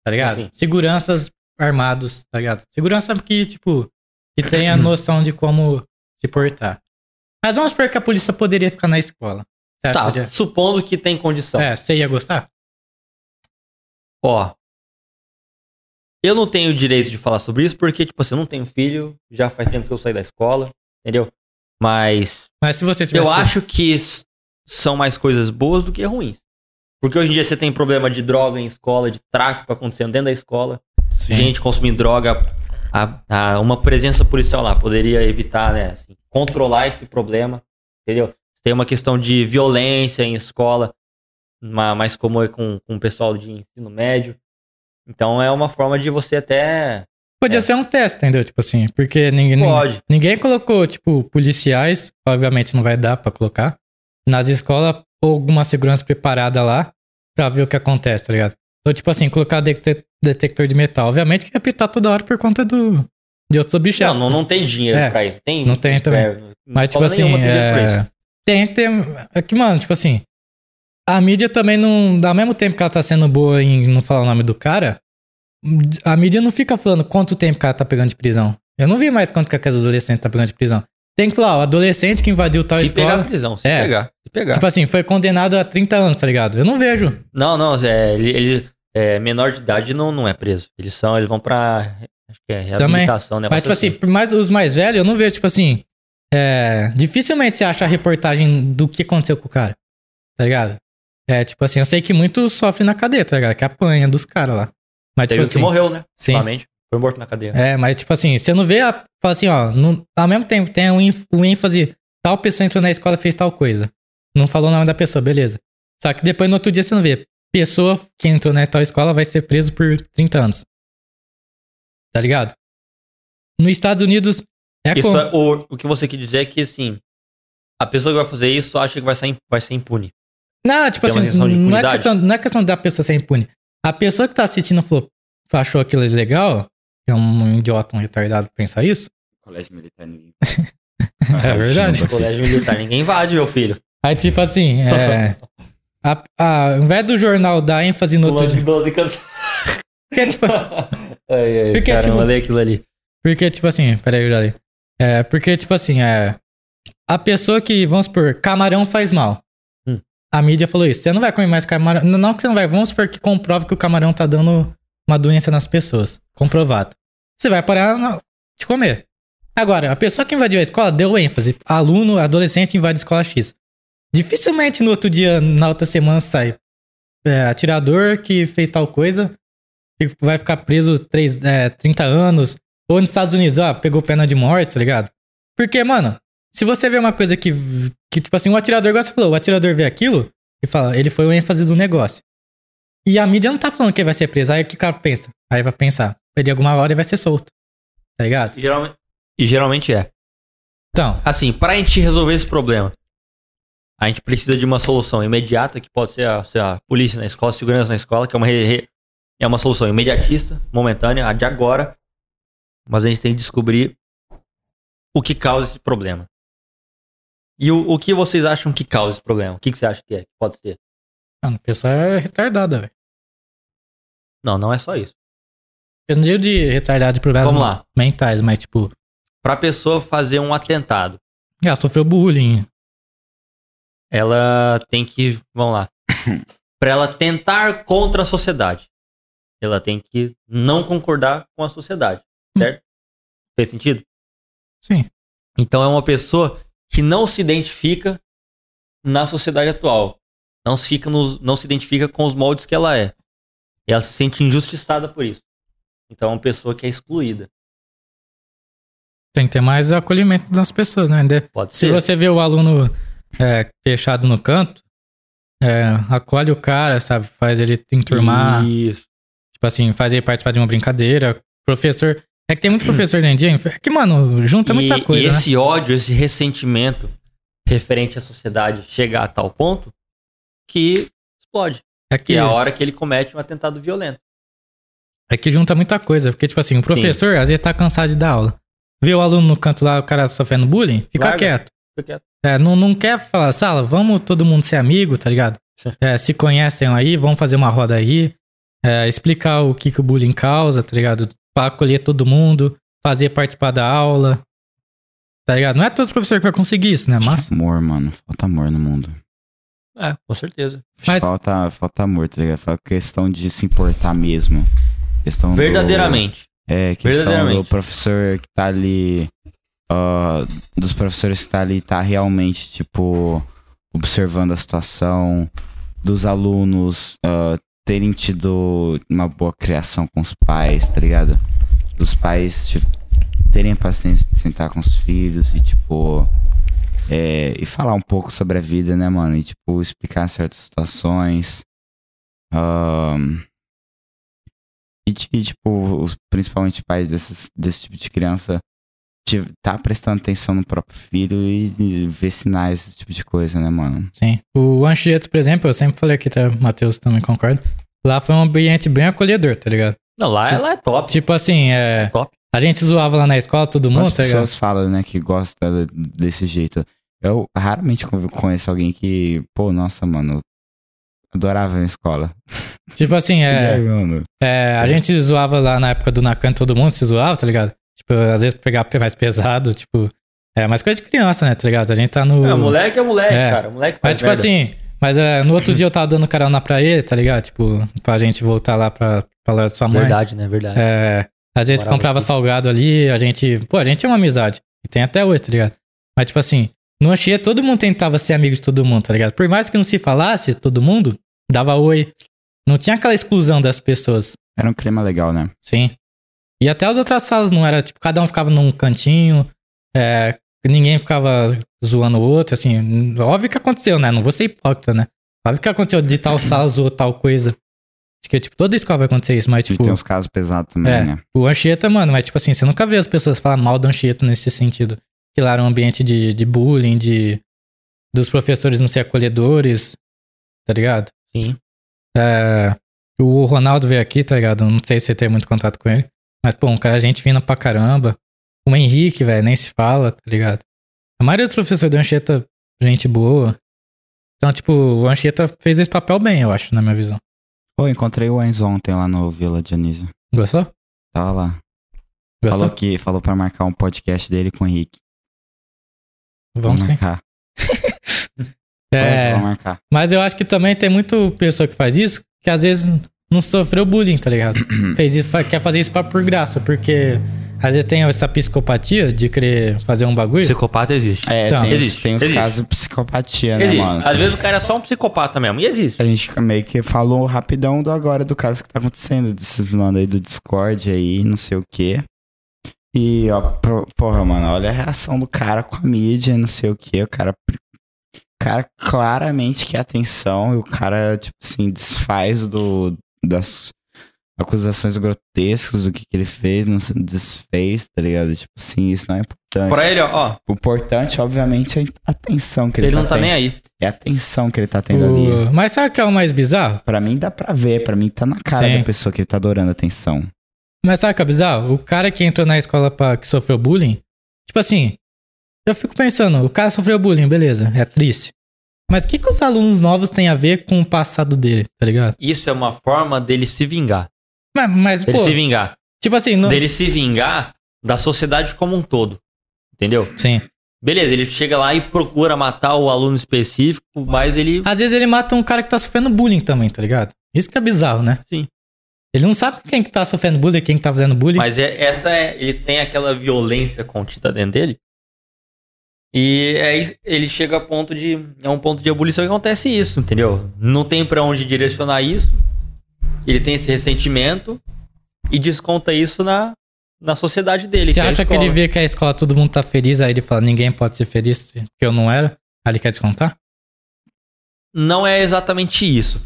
Tá ligado? Assim. Seguranças armados, tá ligado? Segurança que, tipo, que tenha noção de como se portar. Mas vamos supor que a polícia poderia ficar na escola. Acha Tá, seria- supondo que tem condição. É, você ia gostar? Ó. Eu não tenho direito de falar sobre isso porque, tipo assim, eu não tenho filho, já faz tempo que eu saí da escola, entendeu? Mas Mas se você tivesse. eu acho que são mais coisas boas do que ruins. Porque hoje em dia você tem problema de droga em escola, de tráfico acontecendo dentro da escola, Sim. gente consumindo droga. A, a- uma presença policial lá poderia evitar, né? assim, controlar esse problema, entendeu? Tem uma questão de violência em escola, ma- mais comum é com, com o pessoal de ensino médio. Então é uma forma de você até. Podia É. ser um teste, entendeu? Tipo assim, porque ninguém, Pode. ninguém colocou, tipo, policiais, obviamente não vai dar pra colocar, nas escolas alguma segurança preparada lá pra ver o que acontece, tá ligado? Então, tipo assim, colocar detec- detector de metal. Obviamente que ia apitar toda hora por conta do, de outros Não, objetos. não, não tem dinheiro É, pra isso. Tem, não tem também. é, Mas, tipo assim, é... tem que ter. É que, mano, tipo assim, a mídia também não. Ao mesmo tempo que ela tá sendo boa em não falar o nome do cara, a mídia não fica falando quanto tempo o cara tá pegando de prisão. Eu não vi mais quanto que aqueles adolescentes tá pegando de prisão. Tem que falar, o adolescente que invadiu tal Se escola. pegar prisão, se É. pegar. Se pegar. Tipo assim, foi condenado a 30 anos, tá ligado? Eu não vejo. Não, não, é, ele, ele- é, menor de idade não, não é preso. Eles são, eles vão pra acho que é reabilitação, né? Mas, tipo assim, por mais os mais velhos, eu não vejo, tipo assim. É, dificilmente você acha a reportagem do que aconteceu com o cara. Tá ligado? É, tipo assim, eu sei que muitos sofrem na cadeia, tá ligado? Que apanha dos caras lá. Mas, Teve tipo um que assim. morreu, né? Sim. Ultimamente. Foi morto na cadeia. É, mas, tipo assim, você não vê. A, fala assim, ó. não- ao mesmo tempo, tem ênf- o ênfase. Tal pessoa entrou na escola e fez tal coisa. Não falou o nome da pessoa, beleza. Só que depois no outro dia você não vê. Pessoa que entrou na tal escola vai ser preso por 30 anos. Tá ligado? Nos Estados Unidos é Isso como. é, o, o que você quer dizer é que, assim, a pessoa que vai fazer isso acha que vai ser, vai ser impune. Não, tipo assim, questão não é, questão, não é questão da pessoa ser impune. A pessoa que tá assistindo falou, achou aquilo legal, é um idiota, um retardado pensar isso. Colégio militar ninguém. É verdade. No colégio militar, ninguém invade, meu filho. Aí, tipo assim, é. A, a, ao invés do jornal dar ênfase no outro dia. 12 canções. Porque, tipo, Ai, ai, Porque, caramba, tipo- aquilo ali. porque, tipo assim, peraí, eu já li. É, porque, tipo assim, é. A pessoa que, vamos supor, camarão faz mal. A mídia falou isso. Você não vai comer mais camarão. Não que você não vai, vamos supor que comprove que o camarão tá dando uma doença nas pessoas. Comprovado. Você vai parar de comer. Agora, a pessoa que invadiu a escola deu ênfase. Aluno, adolescente invade a escola X. Dificilmente no outro dia, na outra semana, sai é, atirador que fez tal coisa vai ficar preso três, é, 30 anos. Ou nos Estados Unidos, ó, pegou pena de morte, tá ligado? Porque, mano, se você vê uma coisa que, que tipo assim, o atirador, igual você falou, o atirador vê aquilo e fala, ele foi o ênfase do negócio. E a mídia não tá falando que ele vai ser preso. Aí o que o cara pensa? Aí vai pensar, de alguma hora ele vai ser solto. Tá ligado? E geralmente, e geralmente é. Então, Assim, pra gente resolver esse problema, a gente precisa de uma solução imediata, que pode ser a, ser a polícia na escola, segurança na escola, que é uma, é uma solução imediatista, momentânea, a de agora. Mas a gente tem que descobrir o que causa esse problema. E o, o que vocês acham que causa esse problema? O que, que você acha que é? Que pode ser? mano, a pessoa é retardada, velho. Não, não é só isso. Eu não digo de retardado de problemas Vamos lá. mentais, mas tipo, Pra pessoa fazer um atentado, ela sofreu bullying. ela tem que. Vamos lá. Pra ela tentar contra a sociedade, ela tem que não concordar com a sociedade, certo? Fez sentido? Sim. Então é uma pessoa que não se identifica na sociedade atual. Não se, fica nos, não se identifica com os moldes que ela é. E ela se sente injustiçada por isso. Então é uma pessoa que é excluída. Tem que ter mais acolhimento das pessoas, né? De- Pode Se ser. você vê o aluno é, fechado no canto, é, acolhe o cara, sabe? Faz ele enturmar, Isso. tipo assim, faz ele participar de uma brincadeira. Professor. É que tem muito professor em dia. É que, mano, junta muita e, coisa. e né? esse ódio, esse ressentimento referente à sociedade chega a tal ponto que explode. É Que que, é a hora que ele comete um atentado violento. é que junta muita coisa. Porque, tipo assim, o professor às vezes tá cansado de dar aula. Vê o aluno no canto lá, o cara sofrendo bullying, fica Larga. quieto. Fica quieto. É, não, não quer falar, sala, vamos todo mundo ser amigo, tá ligado? É, se conhecem aí, vamos fazer uma roda aí, é, explicar o que, que o bullying causa, tá ligado? Pra acolher todo mundo, fazer participar da aula, tá ligado? Não é todos os professores que vai conseguir isso, né? Mas, Amor, mano. Falta amor no mundo. É, com certeza. Mas- Falta, falta amor, tá ligado? Falta questão de se importar mesmo. Questão do- Verdadeiramente. É, questão do professor que tá ali. ah, dos professores que tá ali, tá realmente, tipo, observando a situação. Dos alunos ah, terem tido uma boa criação com os pais, tá ligado? Dos pais, terem a paciência de sentar com os filhos e, tipo. é, e falar um pouco sobre a vida, né, mano? E, tipo, explicar certas situações. Ahn, e, ti- tipo, os, principalmente pais desses, desse tipo de criança tá prestando atenção no próprio filho e, ver sinais, esse tipo de coisa, né, mano? Sim. O Anchieta, por exemplo, eu sempre falei aqui, tá? O Matheus também concorda. Lá foi um ambiente bem acolhedor, tá ligado? Não, lá, lá é top. Tipo assim, é. Top. A gente zoava lá na escola, todo mundo, Quantas tá ligado? pessoas falam, né, que gosta desse jeito? Eu raramente conheço alguém que, pô, nossa, mano, adorava a minha escola. Tipo assim, é. mano? é, a gente zoava lá na época do Nakan, todo mundo se zoava, tá ligado? Tipo, às vezes pegar mais pesado, tipo. É, mas coisa de criança, né, tá ligado? A gente tá no. É, moleque é moleque, É. cara. Moleque Mas, tipo merda. assim, mas é, no outro dia eu tava dando carona pra ele, tá ligado? Tipo, pra gente voltar lá pra falar da sua mãe. Verdade, né? Verdade. É, às vezes Morava comprava aqui. salgado ali, a gente. Pô, a gente tinha uma amizade. E tem até hoje, tá ligado? Mas, tipo assim, no Anchieta todo mundo tentava ser amigo de todo mundo, tá ligado? Por mais que não se falasse, todo mundo dava oi. Não tinha aquela exclusão das pessoas. Era um clima legal, né? Sim. E até as outras salas não era, tipo, cada um ficava num cantinho, é, ninguém ficava zoando o outro, assim. Óbvio que aconteceu, né? Não vou ser hipócrita, né? Óbvio que aconteceu de tal sala zoou tal coisa. Acho que, tipo, toda escola vai acontecer isso, mas, Tipo, tipo. tem uns casos pesados também, É. né? O Anchieta, mano, mas tipo assim, você nunca vê as pessoas falar mal do Anchieta nesse sentido. Que lá era um ambiente de, de bullying, de dos professores não ser acolhedores, tá ligado? Sim. É, o Ronaldo veio aqui, tá ligado? Não sei se você tem muito contato com ele. Mas, pô, um cara gente fina pra caramba. O Henrique, velho, nem se fala, tá ligado? A maioria dos professores do Anchieta, gente boa. Então, tipo, o Anchieta fez esse papel bem, eu acho, na minha visão. Pô, encontrei o Enzo ontem lá no Vila Dionísio. Gostou? Tava lá. Gostou? Falou que falou pra marcar um podcast dele com o Henrique. Vamos sim. marcar. É, Vamos marcar. Mas eu acho que também tem muito pessoa que faz isso, que às vezes não sofreu bullying, tá ligado? Fez isso, quer fazer isso pra por graça, porque às vezes tem essa psicopatia de querer fazer um bagulho. Psicopata existe. É, Então, tem, os- existe, tem os existe. casos de psicopatia, né, existe. mano? Às vezes o cara é só um psicopata mesmo. E existe. A gente meio que falou rapidão do agora do caso que tá acontecendo, desses mano aí do Discord aí, não sei o quê. E, ó, pro- porra, mano, olha a reação do cara com a mídia, não sei o quê. O cara, o cara claramente quer atenção e o cara, tipo assim, desfaz do, das acusações grotescas do que, que ele fez, não se desfez, tá ligado? Tipo assim, isso não é importante. Pra ele, ó, ó, O importante, obviamente, é a atenção que ele, ele tá não tá tendo. nem aí. É a atenção que ele tá tendo ali. O- Mas sabe o que é o mais bizarro? Pra mim dá pra ver, pra mim tá na cara Sim. da pessoa que ele tá adorando atenção. Mas sabe o que é bizarro? O cara que entrou na escola pra, que sofreu bullying, tipo assim, eu fico pensando, o cara sofreu bullying, beleza, é triste. Mas o que, que os alunos novos têm a ver com o passado dele, tá ligado? Isso é uma forma dele se vingar. Mas, mas Dele pô, se vingar. tipo assim, não... Dele se vingar da sociedade como um todo. Entendeu? sim. Beleza, ele chega lá e procura matar o aluno específico, mas ele. Às vezes ele mata um cara que tá sofrendo bullying também, tá ligado? Isso que é bizarro, né? Sim. Ele não sabe quem que tá sofrendo bullying, quem que tá fazendo bullying. Mas é, essa é. Ele tem aquela violência contida dentro dele. E aí ele chega a ponto de. É um ponto de ebulição que acontece isso, entendeu? Não tem pra onde direcionar isso. Ele tem esse ressentimento e desconta isso na, na sociedade dele. Você que é acha que escola. ele vê que a escola todo mundo tá feliz, aí ele fala, ninguém pode ser feliz porque eu não era? Aí ele quer descontar? Não é exatamente isso.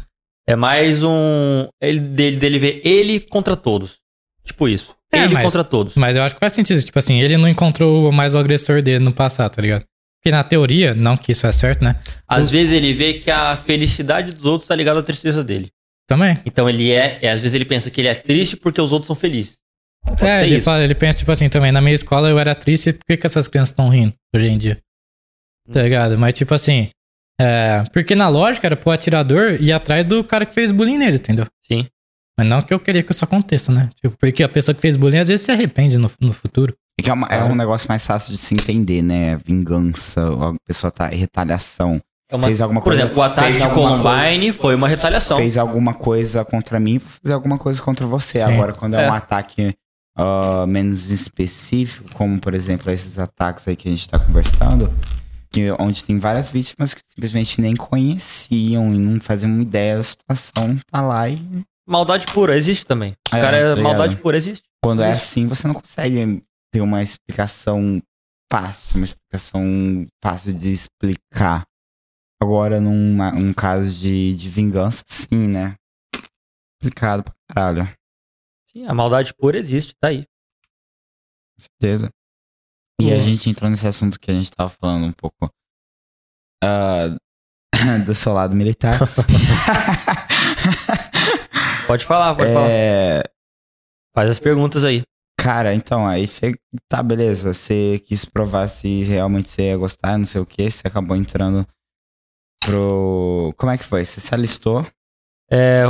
É mais um. Ele, dele, dele ver ele contra todos. Tipo isso. É, ele mas- contra todos. Mas eu acho que faz sentido. Tipo assim, ele não encontrou mais o agressor dele no passado, tá ligado? Porque na teoria, não que isso é certo, né? Às vezes ele vê que a felicidade dos outros tá ligada à tristeza dele. Também. Então ele é, é, às vezes ele pensa que ele é triste porque os outros são felizes. Pode é, ele, fala, ele pensa, tipo assim, também, na minha escola eu era triste, por que, que essas crianças estão rindo hoje em dia? Hum. Tá ligado? Mas, tipo assim, é, porque na lógica era pro atirador ir atrás do cara que fez bullying nele, entendeu? Sim. Mas não que eu queria que isso aconteça, né? Tipo, porque a pessoa que fez bullying às vezes se arrepende no, no futuro. É, que é, uma- é um negócio mais fácil de se entender, né? Vingança, a pessoa tá. Retaliação. É uma- Fez alguma Por coisa- exemplo, o ataque de Columbine foi uma retaliação. fez alguma coisa contra mim, vou fazer alguma coisa contra você. Sim. Agora, quando é, É. um ataque ah, menos específico, como por exemplo esses ataques aí que a gente tá conversando, que, onde tem várias vítimas que simplesmente nem conheciam e não faziam ideia da situação, tá lá e Maldade pura, existe também. O É, cara é tá maldade pura, existe. quando é Existe. assim, você não consegue ter uma explicação fácil, uma explicação fácil de explicar. Agora, num um caso de, de vingança, sim, né? Complicado pra caralho. Sim, a maldade pura existe, tá aí. Com certeza. E a gente entrou nesse assunto que a gente tava falando um pouco ah, do seu lado militar. Pode falar, pode falar. é, Faz as perguntas aí. cara, então, aí você. Tá, beleza. Você quis provar se realmente você ia gostar, não sei o que. Você acabou entrando pro. Como é que foi? Você se alistou? É,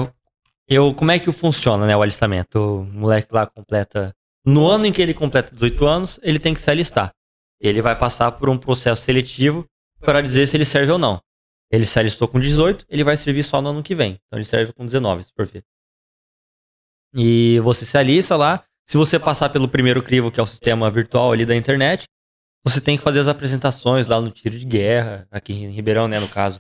eu, como é que funciona, né, o alistamento? O moleque lá completa. No ano em que ele completa 18 anos, ele tem que se alistar. Ele vai passar por um processo seletivo para dizer se ele serve ou não. Ele se alistou com 18, ele vai servir só no ano que vem. Então ele serve com 19, se for ver. E você se alista lá. Se você passar pelo primeiro crivo, que é o sistema virtual ali da internet, você tem que fazer as apresentações lá no tiro de guerra, aqui em Ribeirão, né, no caso.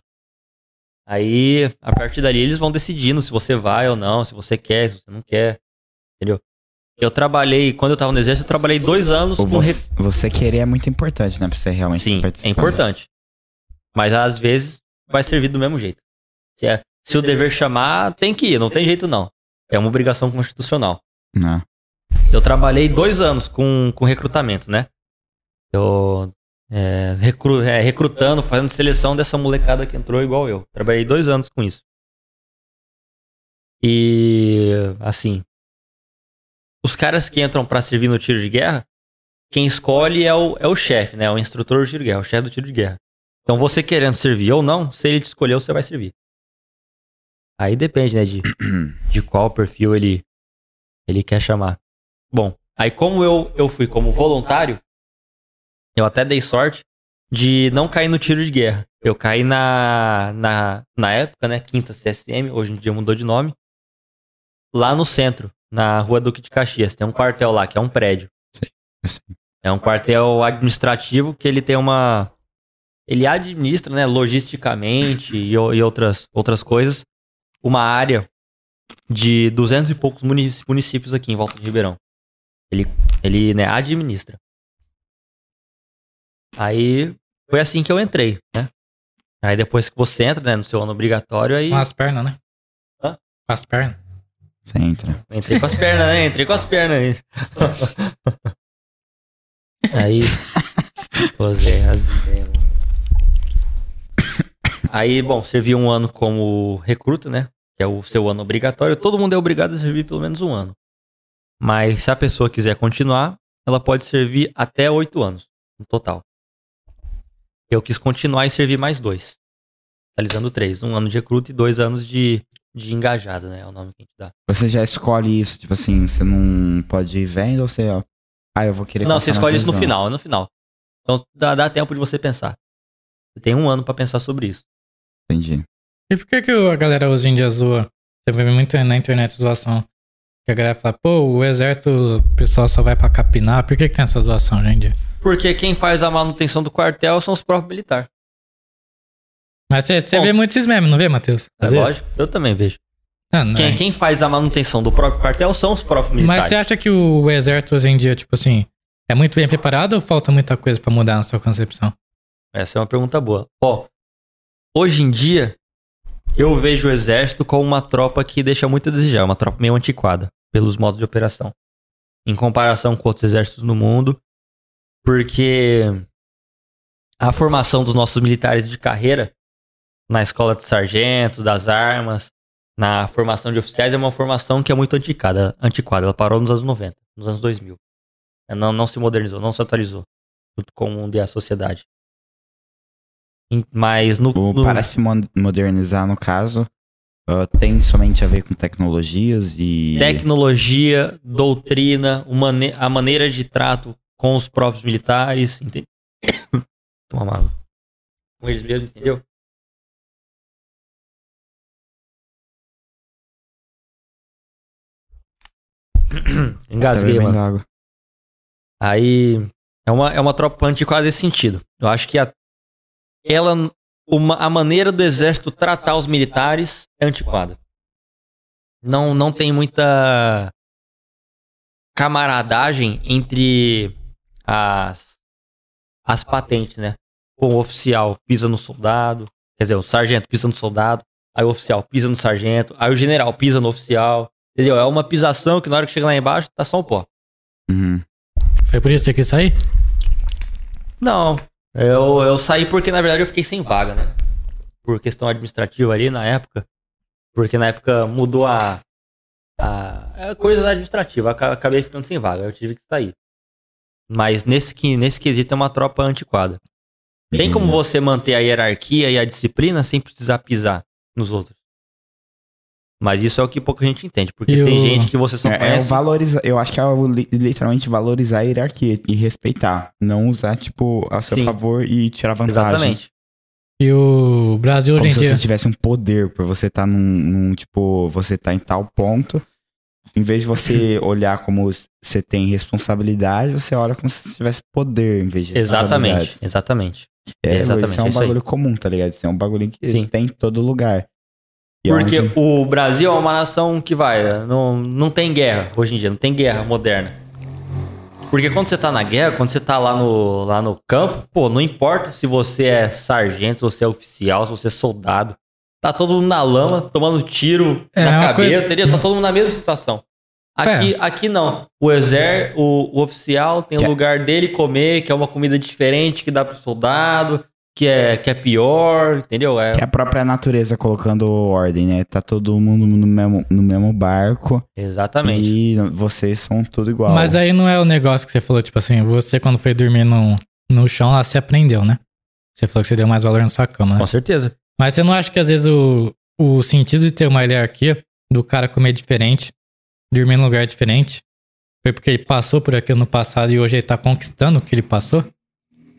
Aí, a partir dali, eles vão decidindo se você vai ou não, se você quer, se você não quer. Entendeu? Eu trabalhei, quando eu tava no exército, eu trabalhei dois anos Ou com. re- você, você querer é muito importante, né? Pra você realmente Sim, participar. é importante. Mas às vezes vai servir do mesmo jeito. Se, é- se o dever chamar, tem que ir, não tem jeito não. É uma obrigação constitucional. Não. Eu trabalhei dois anos com, com recrutamento, né? Eu é, recru- é, recrutando, fazendo seleção dessa molecada que entrou igual eu. Trabalhei dois anos com isso. E assim, os caras que entram pra servir no tiro de guerra, quem escolhe é o, é o chefe, né? O instrutor do tiro de guerra, o chefe do tiro de guerra. Então você querendo servir ou não, se ele te escolheu, você vai servir. Aí depende, né, de, de qual perfil ele, ele quer chamar. Bom, aí como eu, eu fui como voluntário, eu até dei sorte de não cair no tiro de guerra. Eu caí na, na, na época, né, quinta CSM, hoje em dia mudou de nome, lá no centro, na rua Duque de Caxias. Tem um quartel lá, que é um prédio. Assim. É um quartel administrativo que ele tem uma... Ele administra, né, logisticamente e, e outras, outras coisas, uma área de duzentos e poucos munic- municípios aqui em volta de Ribeirão. Ele, ele né, administra. Aí foi assim que eu entrei, né? Aí depois que você entra, né, no seu ano obrigatório, aí Com as pernas, né? Hã? Com as pernas. Você entra. entrei com as pernas, né? Entrei com as pernas. Aí. Pô, Zé, as ideias, mano. Aí, bom, servi um ano como recruta, né? Que é o seu ano obrigatório. Todo mundo é obrigado a servir pelo menos um ano. Mas se a pessoa quiser continuar, ela pode servir até oito anos no total. Eu quis continuar e servir mais dois. Totalizando três. Um ano de recruta e dois anos de, de engajado, né? É o nome que a gente dá. Você já escolhe isso, tipo assim, você não pode ir vendo ou você, ó. Ah, eu vou querer Não, você escolhe isso no final, é no final. Então dá, dá tempo de você pensar. Você tem um ano pra pensar sobre isso. Entendi. E por que, que a galera hoje em dia zoa? Você vê muito na internet zoação. Que a galera fala, pô, o exército, o pessoal só vai pra capinar. Por que, que tem essa zoação hoje em dia? Porque quem faz a manutenção do quartel são os próprios militares. Mas você, vê muito esses memes, não vê, Matheus? É Às vezes? lógico, eu também vejo. Ah, não Quem, é. quem faz a manutenção do próprio quartel são os próprios militares. Mas você acha que o exército hoje em dia, tipo assim, é muito bem preparado ou falta muita coisa pra mudar na sua concepção? Essa é uma pergunta boa. Ó, hoje em dia, eu vejo o exército como uma tropa que deixa muito a desejar, uma tropa meio antiquada, pelos modos de operação. Em comparação com outros exércitos no mundo, porque a formação dos nossos militares de carreira, na escola de sargentos, das armas, na formação de oficiais, é uma formação que é muito antiquada. antiquada. Ela parou nos anos 90, nos anos 2000. Ela Não, não se modernizou, não se atualizou, junto com o mundo e a sociedade. Mas no, no... Para se modernizar, no caso, uh, tem somente a ver com tecnologias e. Tecnologia, doutrina, mane... a maneira de trato com os próprios militares. Entende? Toma Com eles mesmos, entendeu? Engasguei, tá mano. Água. Aí. É uma, é uma tropa antiquada nesse sentido. Eu acho que a ela, uma, a maneira do exército tratar os militares é antiquada. Não, não tem muita camaradagem entre as, as patentes, né? O oficial pisa no soldado, quer dizer, o sargento pisa no soldado, aí o oficial pisa no sargento, aí o general pisa no oficial, entendeu? É uma pisação que na hora que chega lá embaixo tá só um pó. Uhum. Foi por isso que você quis sair? Não, eu, eu saí porque na verdade eu fiquei sem vaga, né? Por questão administrativa ali na época. Porque na época mudou a. a é coisa administrativa, aca- acabei ficando sem vaga, eu tive que sair. Mas nesse, que- nesse quesito é uma tropa antiquada. Tem como você manter a hierarquia e a disciplina sem precisar pisar nos outros. Mas isso é o que pouca gente entende, porque E tem gente que você só É, é conhece. valorizar, eu acho que é literalmente valorizar a hierarquia e respeitar. Não usar, tipo, a seu Sim. favor e tirar vantagem. Exatamente. E o Brasil hoje Como em se dia. você tivesse um poder por você estar num, num, tipo, você tá em tal ponto. Em vez de você olhar como você tem responsabilidade, você olha como se você tivesse poder em vez de Exatamente, responsabilidade. exatamente. É, exatamente, Isso é um é bagulho comum, tá ligado? Isso é um bagulho que Sim. tem em todo lugar. E é Porque onde- o Brasil é uma nação que vai, não, não tem guerra hoje em dia, não tem guerra moderna. Porque quando você tá na guerra, quando você tá lá no, lá no campo, pô, não importa se você é sargento, se você é oficial, se você é soldado. Tá todo mundo na lama, tomando tiro É, na uma cabeça, coisa- entendeu? Tá todo mundo na mesma situação. Aqui, aqui não. O exer, o, o oficial tem o Que é- lugar dele comer, que é uma comida diferente que dá pro soldado, que é, que é pior, entendeu? É, Que é a própria natureza colocando ordem, né? Tá todo mundo no mesmo, no mesmo barco Exatamente. e vocês são tudo igual. Mas aí não é o negócio que você falou, tipo assim, você quando foi dormir no, no chão lá, você aprendeu, né? Você falou que você deu mais valor na sua cama, né? Com certeza. Mas você não acha que às vezes o, o sentido de ter uma hierarquia, do cara comer diferente, dormir num lugar diferente, foi porque ele passou por aquilo no passado e hoje ele tá conquistando o que ele passou?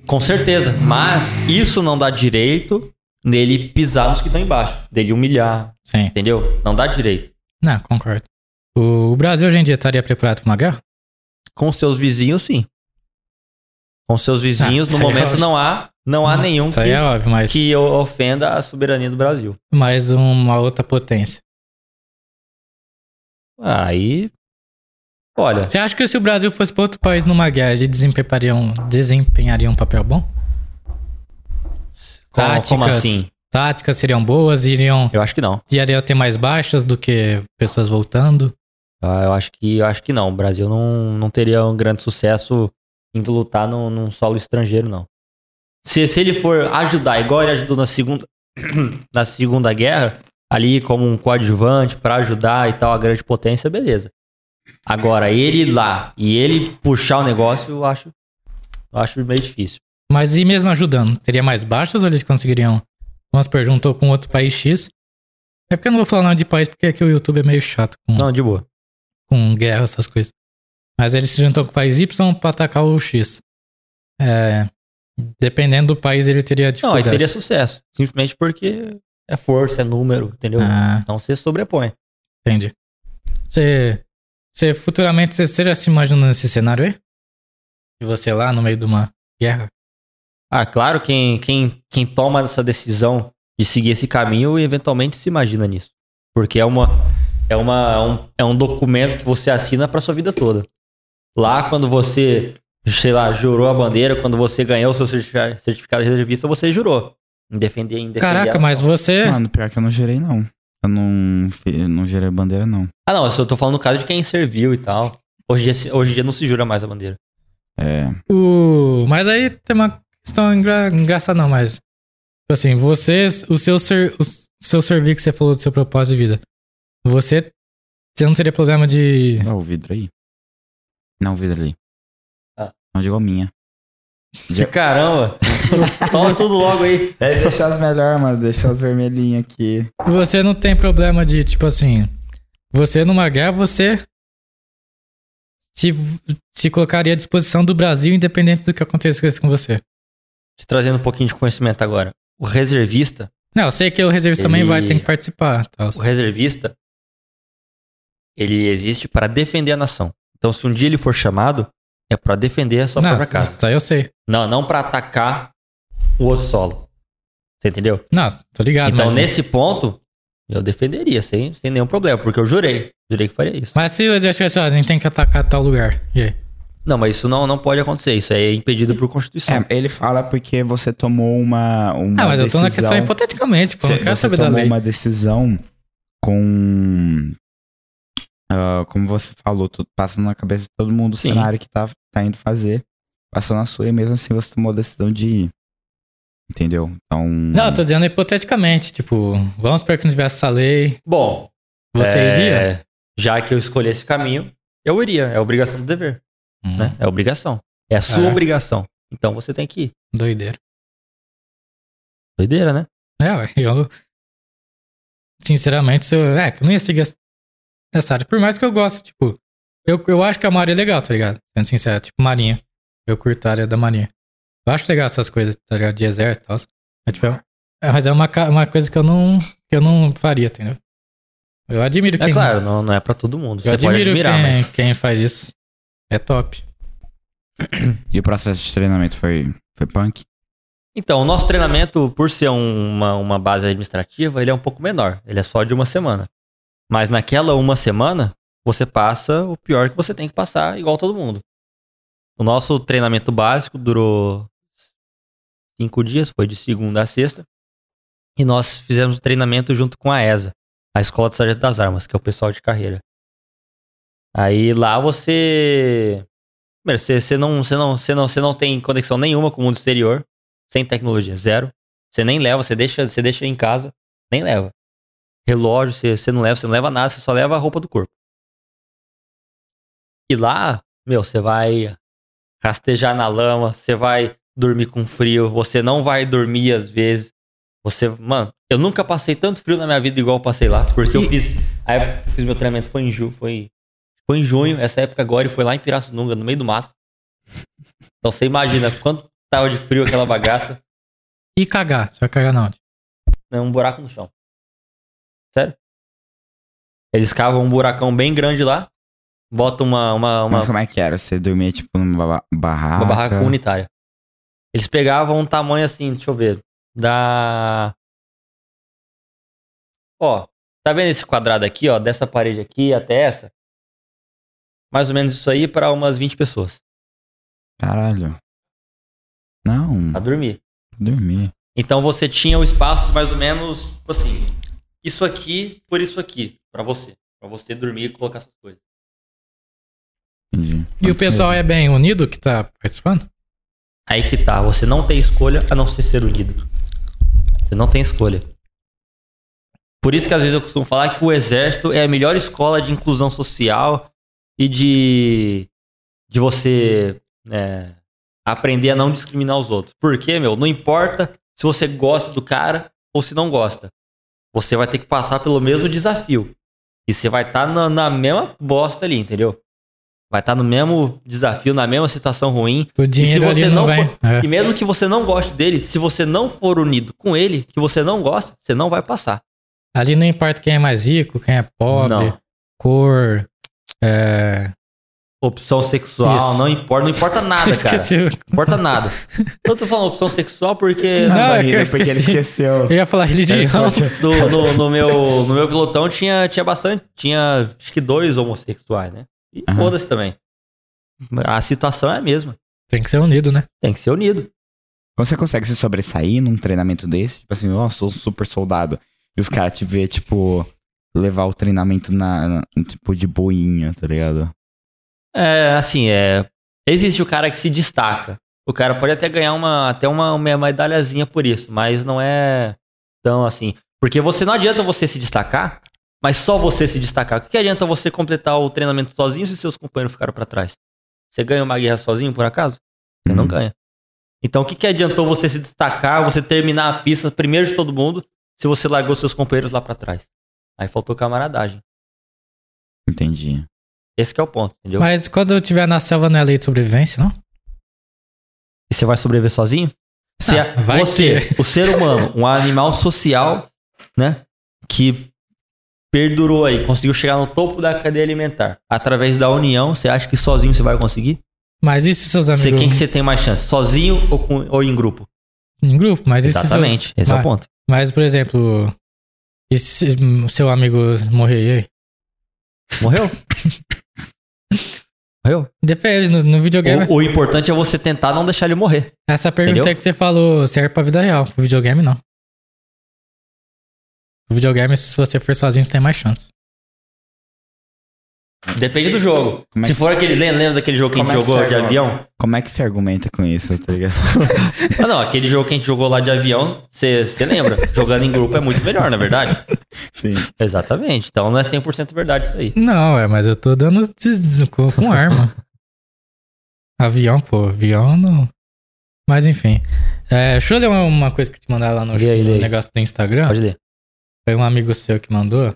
Com certeza. Mas isso não dá direito nele pisar nos que estão embaixo. Dele humilhar. Sim. Entendeu? Não dá direito. Não, concordo. O, Brasil hoje em dia estaria preparado para uma guerra? Com seus vizinhos, sim. Com seus vizinhos, Ah, no é momento, óbvio. não há, não há nenhum que, é óbvio, mas que ofenda a soberania do Brasil. mais uma outra potência. Aí. Olha, Você acha que se o Brasil fosse para outro país numa guerra, ele desempenharia um, desempenharia um papel bom? como, táticas. como assim? Táticas seriam boas, iriam, Eu acho que não. iriam ter mais baixas do que pessoas voltando? Ah, Eu acho que, eu acho que não. O Brasil não, não teria um grande sucesso indo lutar num, num solo estrangeiro, não. Se, se ele for ajudar, igual ele ajudou na segunda, na segunda guerra, ali como um coadjuvante pra ajudar e tal, a grande potência, beleza. Agora, ele ir lá e ele puxar o negócio, eu acho, eu acho meio difícil. Mas e mesmo ajudando, teria mais baixas ou eles conseguiriam? Vamos supor, juntou com outro país X. É porque eu não vou falar nada de país, porque aqui o YouTube é meio chato com, Não, de boa. com guerra, essas coisas. Mas eles se juntou com o país Y pra atacar o X. É, dependendo do país, ele teria Não, aí dificuldade. teria sucesso. Simplesmente porque é força, é número, entendeu? Ah, Então você sobrepõe. entendi. Você, você futuramente, você, você já se imagina nesse cenário aí? E você lá no meio de uma guerra? Ah, claro, quem, quem, quem toma essa decisão de seguir esse caminho eventualmente se imagina nisso. Porque é uma é uma é um, é um documento que você assina pra sua vida toda. Lá quando você, sei lá, jurou a bandeira, quando você ganhou o seu certifica- certificado de reservista, você jurou em defender, em defender Caraca, mas você. Mano, pior que eu não gerei, não. Eu não, eu não gerei bandeira, não. Ah, não, eu só tô falando no caso de quem serviu e tal. Hoje em dia, hoje em dia não se jura mais a bandeira. É. O... Mas aí tem uma questão engra... engraçada, não, mas. Tipo assim, você, o seu, ser... o seu servir que você falou do seu propósito de vida, você, você não teria problema de. Ó, o vidro aí. Não, o vidro ali. Ah. Não, digo a minha. Já- Caramba! Toma tudo logo aí. É, deixa as melhores, mano. Deixa as vermelhinhas aqui. Você não tem problema de, tipo assim. Você numa guerra, você. Se, se colocaria à disposição do Brasil, independente do que acontecesse com você. Te trazendo um pouquinho de conhecimento agora. O reservista Não, eu sei que o reservista também Ele- vai ter que participar. Tal. o reservista ele existe para defender a nação. Então, se um dia ele for chamado, é para defender a sua Não, própria casa. isso aí eu sei. Não, não para atacar o outro solo. Você entendeu? Não, tô ligado. então, mas, nesse ponto, eu defenderia, sem, sem nenhum problema, porque eu jurei. Jurei que faria isso. mas se o exército achar, a gente tem que atacar tal lugar. E aí? Não, mas isso não, não pode acontecer. Isso aí é impedido por Constituição. É, ele fala porque você tomou uma, uma Ah, mas eu tô na decisão... questão hipoteticamente, pô. Você, não quero você saber da tomou lei. uma decisão com. ah, como você falou, tudo passando na cabeça de todo mundo o Sim. cenário que tá, tá indo fazer. Passou na sua e mesmo assim você tomou a decisão de ir. Entendeu? Então. Não, eu tô dizendo hipoteticamente. Tipo, vamos supor que não tivesse essa lei. Bom, Você é, iria? Já que eu escolhi esse caminho, eu iria. É obrigação do dever, Hum, né? É obrigação. É a sua É. obrigação. Então você tem que ir. Doideira. Doideira, né? É, eu. Sinceramente, eu, é, que eu não ia seguir essa- área. Por mais que eu goste, tipo. Eu, eu acho que a Marinha é legal, tá ligado? Sendo sincero, tipo, Marinha. Eu curto a área da Marinha. Eu acho legal essas coisas, tá ligado? De exército e tal. Mas, tipo, é- é, mas é uma, uma coisa que eu não, que eu não faria, entendeu? Eu admiro É quem. claro, não, não é pra todo mundo. Eu Você pode admiro admirar, quem, mas. quem faz isso. É top. E o processo de treinamento foi, foi punk? Então, o nosso treinamento, por ser um- uma, uma base administrativa, ele é um pouco menor. Ele é só de uma semana. Mas naquela uma semana, você passa o pior que você tem que passar, igual todo mundo. O nosso treinamento básico durou cinco dias, foi de segunda a sexta. E nós fizemos treinamento junto com a ESA, a Escola de Sargento das Armas, que é o pessoal de carreira. Aí lá você. Primeiro, você, você, não, você, não, você, não, você não tem conexão nenhuma com o mundo exterior, sem tecnologia, zero. Você nem leva, você deixa, você deixa em casa, nem leva. Relógio, você, você não leva, você não leva nada, você só leva a roupa do corpo. E lá, meu, você vai rastejar na lama, você vai dormir com frio, você não vai dormir às vezes. Você, mano, eu nunca passei tanto frio na minha vida igual eu passei lá, porque eu fiz, a época que eu fiz meu treinamento foi em julho, foi, foi em junho, essa época agora, e foi lá em Pirassununga, no meio do mato. Então você imagina quanto tava de frio aquela bagaça, E cagar. Você vai cagar na onde? né, um buraco no chão. Sério? Eles cavam um buracão bem grande lá, botam uma, uma, uma, Mas como é que era? Você dormia tipo numa ba- barraca? Uma barraca comunitária. Eles pegavam um tamanho assim, deixa eu ver. Da. Ó, tá vendo esse quadrado aqui, ó? Dessa parede aqui até essa? Mais ou menos isso aí para umas 20 pessoas. Caralho. Não, Pra dormir. dormir. Então você tinha o espaço de mais ou menos, tipo assim, isso aqui por isso aqui, pra você. Pra você dormir e colocar suas coisas. Entendi. E o pessoal é bem unido que tá participando? Aí que tá, você não tem escolha a não ser ser unido. Você não tem escolha. Por isso que às vezes eu costumo falar que o exército é a melhor escola de inclusão social e de, de você é, aprender a não discriminar os outros. Porque, meu, não importa se você gosta do cara ou se não gosta. Você vai ter que passar pelo mesmo desafio. E você vai estar na, na mesma bosta ali, entendeu? Vai estar no mesmo desafio, na mesma situação ruim. O dinheiro você ali não, não vem. for- É. E mesmo que você não goste dele, se você não for unido com ele, que você não gosta, você não vai passar. Ali não importa quem é mais rico, quem é pobre, Não. cor. É... Opção sexual, Isso. não importa, não importa nada, cara. Esqueci. Não importa nada. Eu tô falando opção sexual porque Não, Não, é que eu porque ele esqueceu. Eu ia falar religião. no, no, no meu, no meu pilotão tinha, tinha bastante, tinha acho que dois homossexuais, né? E Aham. foda-se também. A situação é a mesma. Tem que ser unido, né? Tem que ser unido. Você consegue se sobressair num treinamento desse? Tipo assim, ó, sou um super soldado. E os caras te vê, tipo, levar o treinamento na, na- tipo, de boinha, tá ligado? É, assim, é. Existe o cara que se destaca. O cara pode até ganhar uma, até uma, uma medalhazinha por isso, mas não é tão assim. Porque você não adianta você se destacar, mas só você se destacar. O que, adianta você completar o treinamento sozinho se seus companheiros ficaram pra trás? Você ganha uma guerra sozinho, por acaso? Você não Uhum. ganha. Então, o que, que adiantou você se destacar, você terminar a pista primeiro de todo mundo, se você largou seus companheiros lá pra trás? Aí faltou camaradagem. Entendi. Esse que é o ponto, entendeu? Mas quando eu tiver na selva não é lei de sobrevivência, não? E você vai sobreviver sozinho? Se Ah, é vai você, o ser humano, um animal social, né? Que perdurou aí, conseguiu chegar no topo da cadeia alimentar. Através da união, você acha que sozinho você vai conseguir? Mas e se seus Você, amigos quem que você tem mais chance? Sozinho ou, com- ou em grupo? em grupo? Mas e se seus... Exatamente, esse é o Mas- ponto. Mas, por exemplo, e se seu amigo morrer e aí? Morreu? Morreu? Depende, no, no videogame. O, o importante é você tentar não deixar ele morrer. Essa pergunta Entendeu? que você falou serve pra vida real. Pro videogame, não. Pro videogame, se você for sozinho, você tem mais chance. Depende do jogo. Como é Se que- for aquele. Lembra lembra daquele jogo que a Como gente é que jogou de argumenta? avião? Como é que você argumenta com isso, tá ligado? Ah, não, aquele jogo que a gente jogou lá de avião, você lembra? Jogando em grupo é muito melhor, na verdade? Sim. Exatamente. Então não é 100% verdade isso aí. Não, é, mas eu tô dando des- des- com, com arma. avião, pô, avião não. Mas enfim. É, deixa eu ler uma, uma coisa que te mandaram lá no, aí, no negócio do Instagram. Pode ler. Foi um amigo seu que mandou.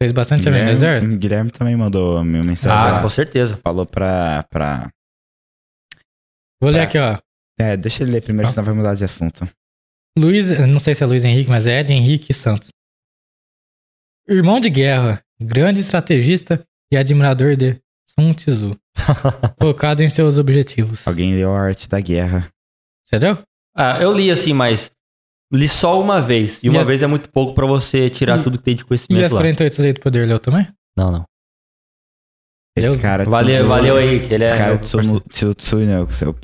Fez bastante amigo no exército. Guilherme também mandou minha mensagem Ah, lá. com certeza. Falou pra, pra... Vou ler Tá. aqui, ó. É, deixa ele ler primeiro, senão vai mudar de assunto. Luiz, não sei se é Luiz Henrique, mas é Ed Henrique Santos. Irmão de guerra, grande estrategista e admirador de Sun Tzu. focado em seus objetivos. Alguém leu a arte da guerra. Entendeu? Ah, eu li assim, mas li só uma vez. E E uma as- vez é muito pouco pra você tirar E- tudo que tem de E as conhecimento lá. 48 leis do poder leu também? Não, não. Esse Deus, cara... Valeu, Tzu- valeu aí, que ele é. Esse cara. Tzu, Tzu, né?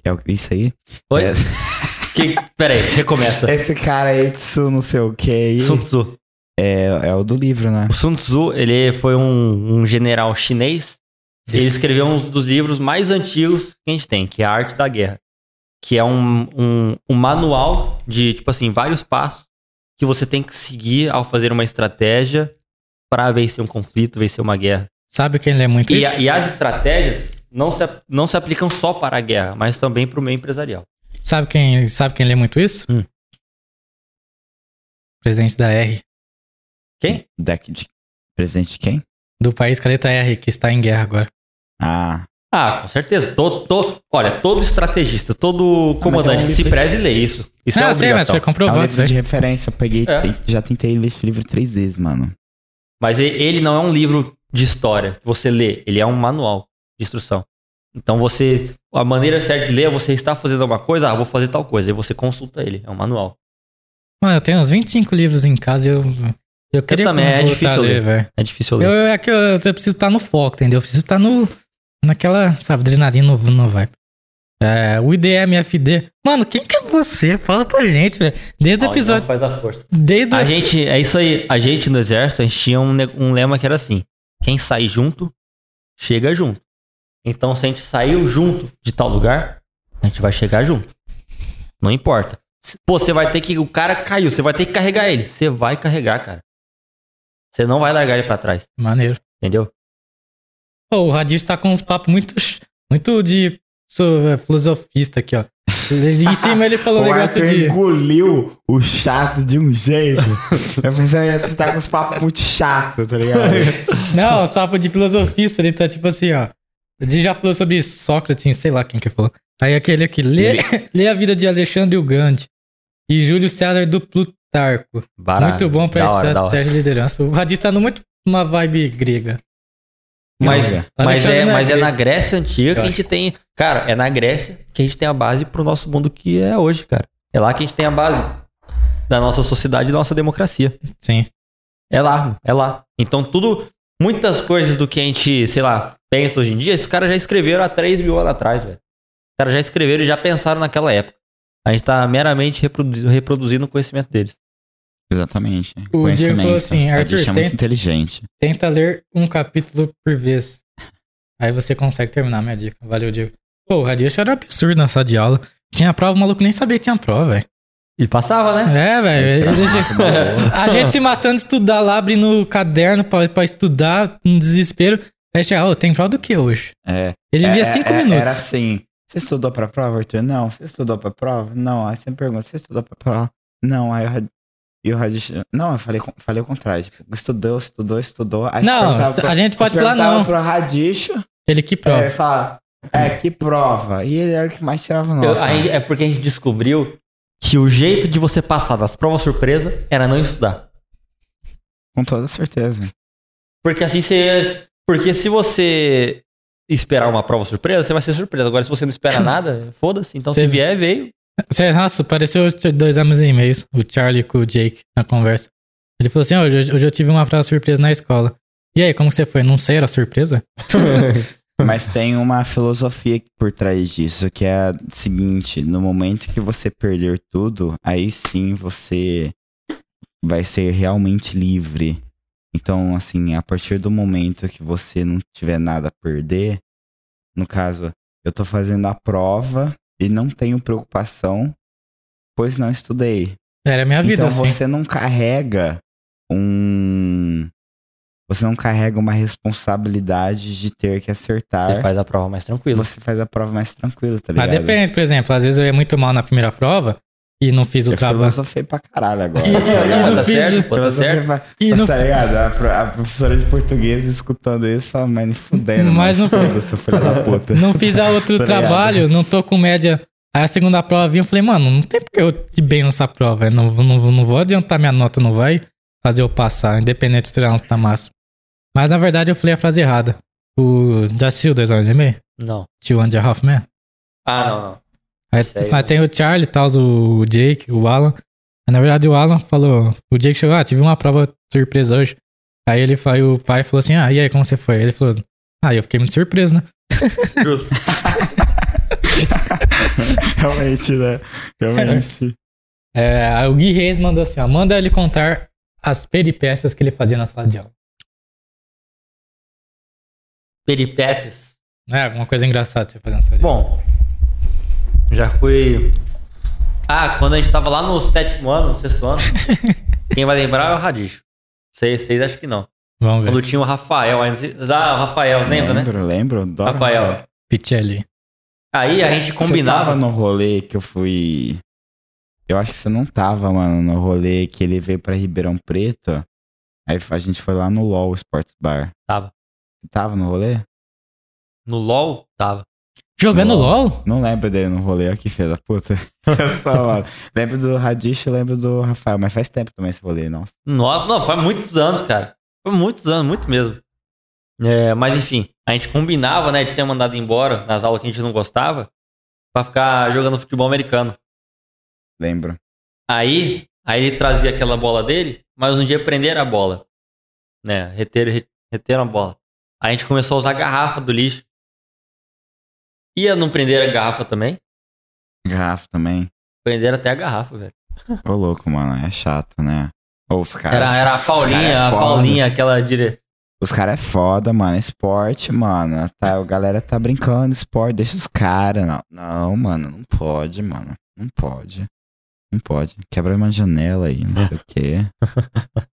É o- isso aí? Oi? É. Que... Peraí, recomeça. Esse cara aí, Tzu, não sei o que Sun Tzu. é, é o do livro, né? O Sun Tzu, ele foi um, um general chinês. Ele escreveu um dos livros mais antigos que a gente tem, que é a Arte da Guerra. Que é um, um, um manual de, tipo assim, vários passos que você tem que seguir ao fazer uma estratégia para vencer um conflito, vencer uma guerra. Sabe quem lê muito E, isso? e as estratégias não se, não se aplicam só para a guerra, mas também para o meio empresarial. Sabe quem, sabe quem lê muito isso? Hum. Presidente da R. Quem? Deck de... Presidente de quem? Do país com a letra R, que está em guerra agora. Ah, Ah, com certeza. Todo, todo- olha, todo estrategista, todo comandante é um que se preze lê isso. Isso não, é eu sei, mas obrigação. foi é um livro de referência. Eu peguei, É. já tentei ler esse livro três vezes, mano. Mas e- ele não é um livro de história que você lê, ele é um manual de instrução. Então você, a maneira certa de ler é você está fazendo alguma coisa, ah, vou fazer tal coisa, aí você consulta ele, é um manual. Mano, eu tenho uns 25 livros em casa e eu. Eu queria também, é difícil ler, velho. É difícil Eu, ler. é que eu, eu preciso estar no foco, entendeu? Eu preciso estar no. Naquela, sabe, adrenalina no, no vibe. É, o IDMFD. Mano, quem que é você? Fala pra gente, velho. Desde o Ó, episódio. então faz a força. Desde o. A gente, é isso aí, a gente no exército, a gente tinha um, um lema que era assim, quem sai junto, chega junto. Então se a gente saiu junto de tal lugar, a gente vai chegar junto. Não importa. Pô, você vai ter que, o cara caiu, você vai ter que carregar ele. Você vai carregar, cara. Você não vai largar ele pra trás, Maneiro. entendeu? Pô, o Radis tá com uns papos muito. Muito de. É, filosofista aqui, ó. Em cima ele falou um negócio Arthur de. engoliu o chato de um jeito. eu pensei, você tá com uns papos muito chato, tá ligado? Não, papo de filosofista. Ele tá tipo assim, ó. Ele já falou sobre Sócrates, sei lá quem que falou. Aí aquele aqui, lê, lê a vida de Alexandre o Grande e Júlio César do Plutarco. Barato. muito bom pra Da da hora. estratégia de liderança. O Radis tá no muito uma vibe grega. Mas, é. mas, é, não é mas é na Grécia antiga que a gente tem. Cara, é na Grécia que a gente tem a base pro nosso mundo que é hoje, cara. É lá que a gente tem a base da nossa sociedade e da nossa democracia. Sim. É lá, é lá. Então tudo. Muitas coisas do que a gente, sei lá, pensa hoje em dia, esses caras já escreveram há 3 mil anos atrás, velho. Os caras já escreveram e já pensaram naquela época. A gente tá meramente reprodu- reproduzindo o conhecimento deles. Exatamente. O Diego falou assim, Arthur, é muito tem- inteligente. Tenta ler um capítulo por vez. Aí você consegue terminar a minha dica. Valeu, Diego. Pô, o Radis era absurdo na sala de aula. Tinha prova, o maluco nem sabia que tinha prova, velho. E passava, né? É, velho. Boa. A gente se matando de estudar lá, abrindo o caderno pra, pra estudar, um desespero. Aí chega, ô, tem prova do que hoje? É. Ele lia É, cinco é, minutos. Era assim. Você estudou pra prova, Arthur? Não. Você estudou pra prova? Não. Aí você me pergunta, você estudou pra prova? Não. Aí eu, e o Radish... Não, eu falei, falei o contrário. Tipo, estudou, estudou, estudou. Não, pro- a gente pode você falar não. pro Radisho, Ele que é, prova. fala, é, que prova. E ele era o que mais tirava Eu- nota. aí é porque a gente descobriu que o jeito de você passar das provas surpresa era não estudar. Com toda certeza. Porque assim você. Porque se você esperar uma prova surpresa, você vai ser surpresa. Agora, se você não espera nada, foda-se. Então, se Você- vier, veio. Você, nossa, pareceu dois amigos e meios, o Charlie com o Jake, na conversa. Ele falou assim: "Ó, hoje, hoje eu tive uma prova surpresa na escola. E aí, como você foi? Não sei, era surpresa? Mas tem uma filosofia por trás disso, que é a seguinte: no momento que você perder tudo, aí sim você vai ser realmente livre. Então, assim, a partir do momento que você não tiver nada a perder, no caso, eu tô fazendo a prova e não tenho preocupação, pois não estudei. Era a minha vida, então assim. você não carrega um. Você não carrega uma responsabilidade de ter que acertar. Você faz a prova mais tranquilo. Você faz a prova mais tranquilo, tá Mas ligado? depende, por exemplo, às vezes eu ia muito mal na primeira prova e não fiz o Eu trabalho. filosofei pra caralho agora. E- tá e não tá fiz- certo? Pô, tá certo? pra- E Mas não tá ligado? A, pro- a professora de português escutando isso fala, mas nem fudendo, Mas não- filho da puta. Não fiz a outro Tá ligado? trabalho, não tô com média. Aí a segunda prova vinha, eu falei, mano, não tem porque eu ir bem nessa prova. Eu não, vou- não, não vou adiantar minha nota, não vai fazer eu passar, independente de tirar nota na máxima. Mas na verdade eu falei a frase errada. O. Já assistiu dois horas e meio? Não. Tio and a Half Man? Ah, não, não. Aí, Sério? aí tem o Charlie e tal, o Jake, o Alan. Aí, na verdade o Alan falou. O Jake chegou, ah, tive uma prova surpresa hoje. Aí ele foi, o pai falou assim: Ah, e aí, como você foi? Ele falou, ah, eu fiquei muito surpreso, né? Justo. Realmente, né? Realmente. É, aí o Gui Reis mandou assim: ó, manda ele contar as peripécias que ele fazia na sala de aula. Peripécias. É, alguma coisa engraçada que você fazia na sala de aula. Bom, já fui. Ah, quando a gente tava lá no sétimo ano, no sexto ano, quem vai lembrar é o Radicho. Vocês, vocês acham que não. Vamos ver. Quando tinha o Rafael, aí não sei- ah, o Rafael, lembra, né? lembro, Lembro, Rafael. Pichelli. Aí a gente Você combinava. tava no rolê que eu fui. Eu acho que você não tava, mano, no rolê que ele veio pra Ribeirão Preto. Aí a gente foi lá no LOL Sports Bar. Tava. Você tava no rolê? No LOL, tava. Jogando LOL. LOL? Não lembro dele no rolê, olha que filho da puta. Olha só, mano. Lembro do Radish, lembro do Rafael, mas faz tempo também esse rolê, nossa. Nossa, não, faz muitos anos, cara. Foi muitos anos, muito mesmo. É, mas enfim, a gente combinava, né, de ser mandado embora nas aulas que a gente não gostava pra ficar jogando futebol americano. Lembro. Aí, aí ele trazia aquela bola dele, mas um dia prenderam a bola. Né, reteram, re- reteram a bola. Aí a gente começou a usar a garrafa do lixo. Ia não prender a garrafa também? Garrafa também. Prenderam até a garrafa, velho. Ô, louco, mano, é chato, né? Ou os caras. Era, era a é Paulinha, a foda. Paulinha, aquela dire... Os caras é foda, mano. Esporte, mano. Tá, a galera tá brincando, esporte. Deixa os caras. Não, não, mano. Não pode, mano. Não pode. Não pode. Quebra uma janela aí, não sei o quê.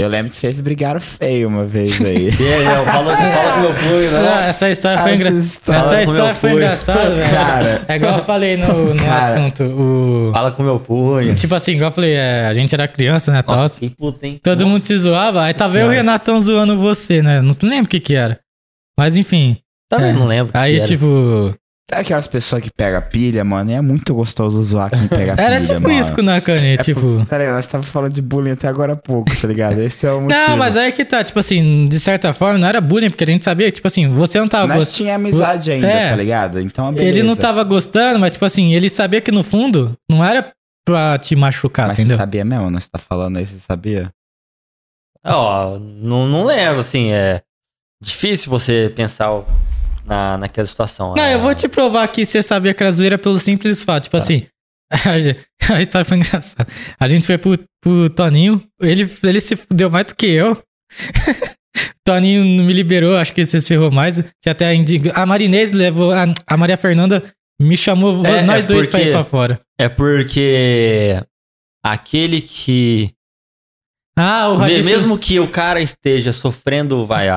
Eu lembro que vocês brigaram feio uma vez aí. E aí, meu, fala, fala com meu punho, né? essa história foi, engra... Essa história foi engraçada, velho. Cara. É igual eu falei no, no Cara. assunto. O... Fala com meu punho. Tipo assim, igual eu falei, é, a gente era criança, né, tal. Nossa, que puta, hein? Todo Nossa. mundo se zoava, aí tava eu e o. Renatão zoando você, né? Não lembro o que que era. Mas enfim, Também É. não lembro. aí que era. tipo... É aquelas pessoas que pegam pilha, mano. E é muito gostoso zoar quem pega pilha, Era tipo mano. isso, né, Cane? É tipo... Tá ligado? Nós tava falando de bullying até agora há pouco, tá ligado? Esse é o motivo. Não, mas aí que tá, tipo assim, de certa forma, não era bullying, porque a gente sabia, tipo assim, você não tava Nós gostando. tinha amizade ainda, É. tá ligado? Então, Ele não beleza. tava gostando, mas tipo assim, ele sabia que no fundo não era pra te machucar, Mas entendeu? você sabia mesmo? Nós tá falando aí, você sabia? Ó, não, não lembro, assim, é difícil você pensar o- na, naquela situação. Não, é, eu vou te provar que você sabia que era zoeira pelo simples fato. Tá. Tipo assim, a história foi engraçada. A gente foi pro, pro Toninho, ele, ele se fudeu mais do que eu. Toninho não me liberou, acho que você se ferrou mais. Você até indica. A Marinês levou. A, a Maria Fernanda me chamou É, nós é dois pra ir porque- pra fora. É porque aquele que. Ah, o mesmo que o cara esteja sofrendo, vai,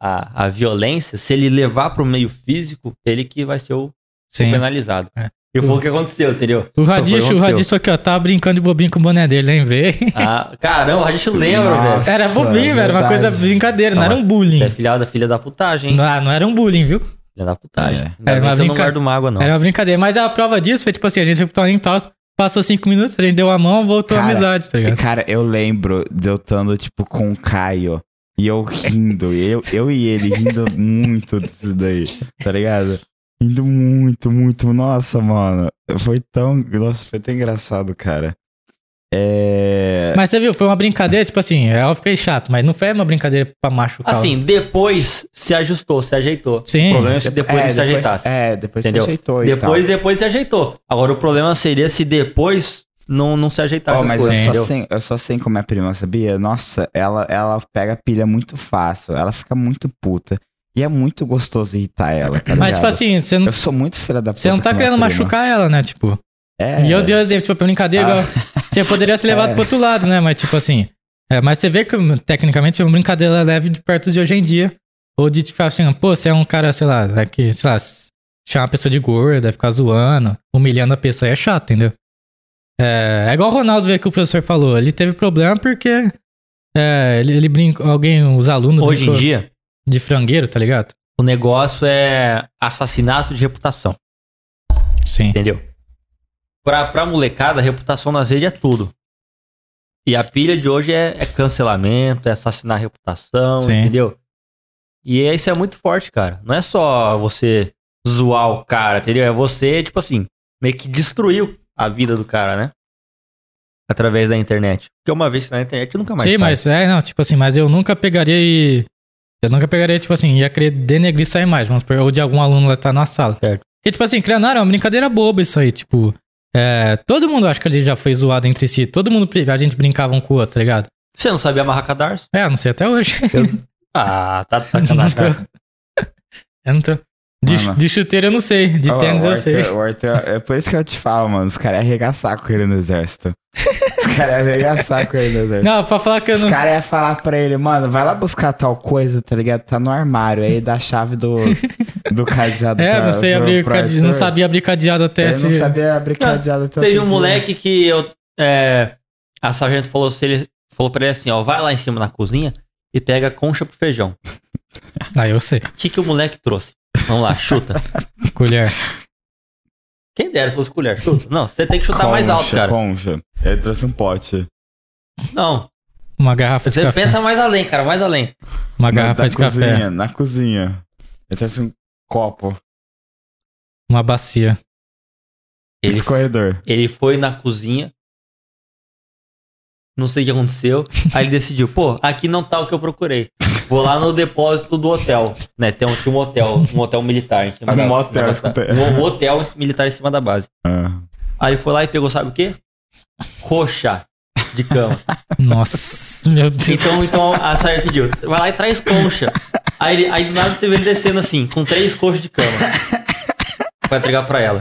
a, a, a violência, se ele levar pro meio físico, ele que vai ser o, o Sim. penalizado. É. E foi o que aconteceu, entendeu? O que o. Radish aqui, ó, tava brincando de bobinho com o boné dele, lembrei. Ah, caramba, a gente lembra, Nossa. velho. Era bobinho, é velho, uma coisa brincadeira, não, Não, era um Você bullying. é filha da filha da putagem, hein? Não, não era um bullying, viu? Filha da putagem. É. Era bem uma que eu não brinca- guardo mágoa, não. Era uma brincadeira. Mas a prova disso foi tipo assim, a gente foi pro Toninho tal. passou cinco minutos, a gente deu a mão, voltou a Cara, amizade, tá ligado? cara, eu lembro de eu estando, tipo, com o Caio. E eu rindo, eu, eu e ele rindo muito disso daí, tá ligado? Rindo muito, muito. Nossa, mano. Foi tão. Nossa, foi tão engraçado, cara. É. Mas você viu, foi uma brincadeira, tipo assim, é que é chato, mas não foi uma brincadeira pra machucar. o- Assim, depois se ajustou, se ajeitou. Sim. O problema é se depois é, não se ajeitasse. É, depois Entendeu? se ajeitou e Depois, tal. depois se ajeitou. Agora o problema seria se depois não, não se ajeitasse Ó, as mas eu coisas, só, entendeu? sei, eu só sei como é prima, sabia? Nossa, ela, ela pega pilha muito fácil. Ela fica muito puta. E é muito gostoso irritar ela, tá Mas, tipo assim, você não, Eu sou muito filha da puta. você não tá querendo machucar ela, né? Tipo. É. E eu dei o exemplo, tipo, brincadeira, Ah. você poderia ter levado É. pro outro lado, né? Mas, tipo assim. é, mas você vê que, tecnicamente, é uma brincadeira leve de perto de hoje em dia. Ou de, tipo, assim, pô, você é um cara, sei lá, é que, sei lá, chamar a pessoa de gorda, ficar zoando, humilhando a pessoa, é chato, entendeu? É, é igual o Ronaldo ver que o professor falou. Ele teve problema porque. É, ele, ele brincou, alguém, os alunos Hoje em dia, de frangueiro, tá ligado? o negócio é assassinato de reputação, Sim. entendeu? Pra, pra molecada, reputação nas redes é tudo. E a pilha de hoje é, é cancelamento, é assassinar a reputação, Sim. entendeu? E é- isso é muito forte, cara. Não é só você zoar o cara, entendeu? É você, tipo assim, meio que destruiu a vida do cara, né? Através da internet. Porque uma vez na internet, nunca mais Sim, sai. mas é, não, tipo assim, mas eu nunca pegaria e. Eu nunca pegaria, tipo assim, ia querer denegrir sua imagem, vamos supor, ou de algum aluno lá tá na sala. Certo. Porque, tipo assim, criando é uma brincadeira boba isso aí, tipo. É, todo mundo acho que ali já foi zoado entre si. Todo mundo, a gente brincava um com o outro, tá ligado? Você não sabia amarrar cadarço? É, não sei até hoje. Ah, tá de não sacanagem. tô. cara. Eu não tô. De, Mano. de chuteiro eu não sei, de Ó, tênis o eu sei. o Arthur- é por isso que eu te falo, mano. Os caras iam arregaçar com ele no exército. Os caras iam arregaçar com ele no exército. Não, pra falar que eu Os não. caras iam falar pra ele, mano, vai lá buscar tal coisa, tá ligado? Tá no armário. Aí dá a chave do, do cadeado. É, pra- não sei pro- abrir pro cade- Arthur. não sabia abrir cadeado até Ele esse. não sabia abrir cadeado até Teve um dia. moleque que eu. É, a sargento falou, se ele, falou pra ele assim: ó, vai lá em cima na cozinha e pega a concha pro feijão. Ah, eu sei. O que, que o moleque trouxe? Vamos lá, chuta. Colher. Quem dera se fosse colher, chuta. Não, você tem que chutar mais alto, Concha, cara. Concha. Ele trouxe um pote. Não, Uma garrafa de você café. pensa mais além, cara, mais além. Uma Na- garrafa na de cozinha, café. Na cozinha. Ele trouxe um copo. Uma bacia. Ele, Escorredor. ele foi na cozinha. Não sei o que aconteceu. Aí ele decidiu, pô, aqui não tá o que eu procurei. Vou lá no depósito do hotel. Né? Tem um, tinha um hotel, um hotel militar em cima Um da motel, em cima escuta. da, Um hotel militar em cima da base. Ah. Aí foi lá e pegou, sabe o quê? Coxa de cama. Nossa, meu Deus. Então, então a Sarah pediu, vai lá e traz concha. Aí, aí do nada você vê ele descendo assim, com três coxas de cama. Pra entregar pra ela.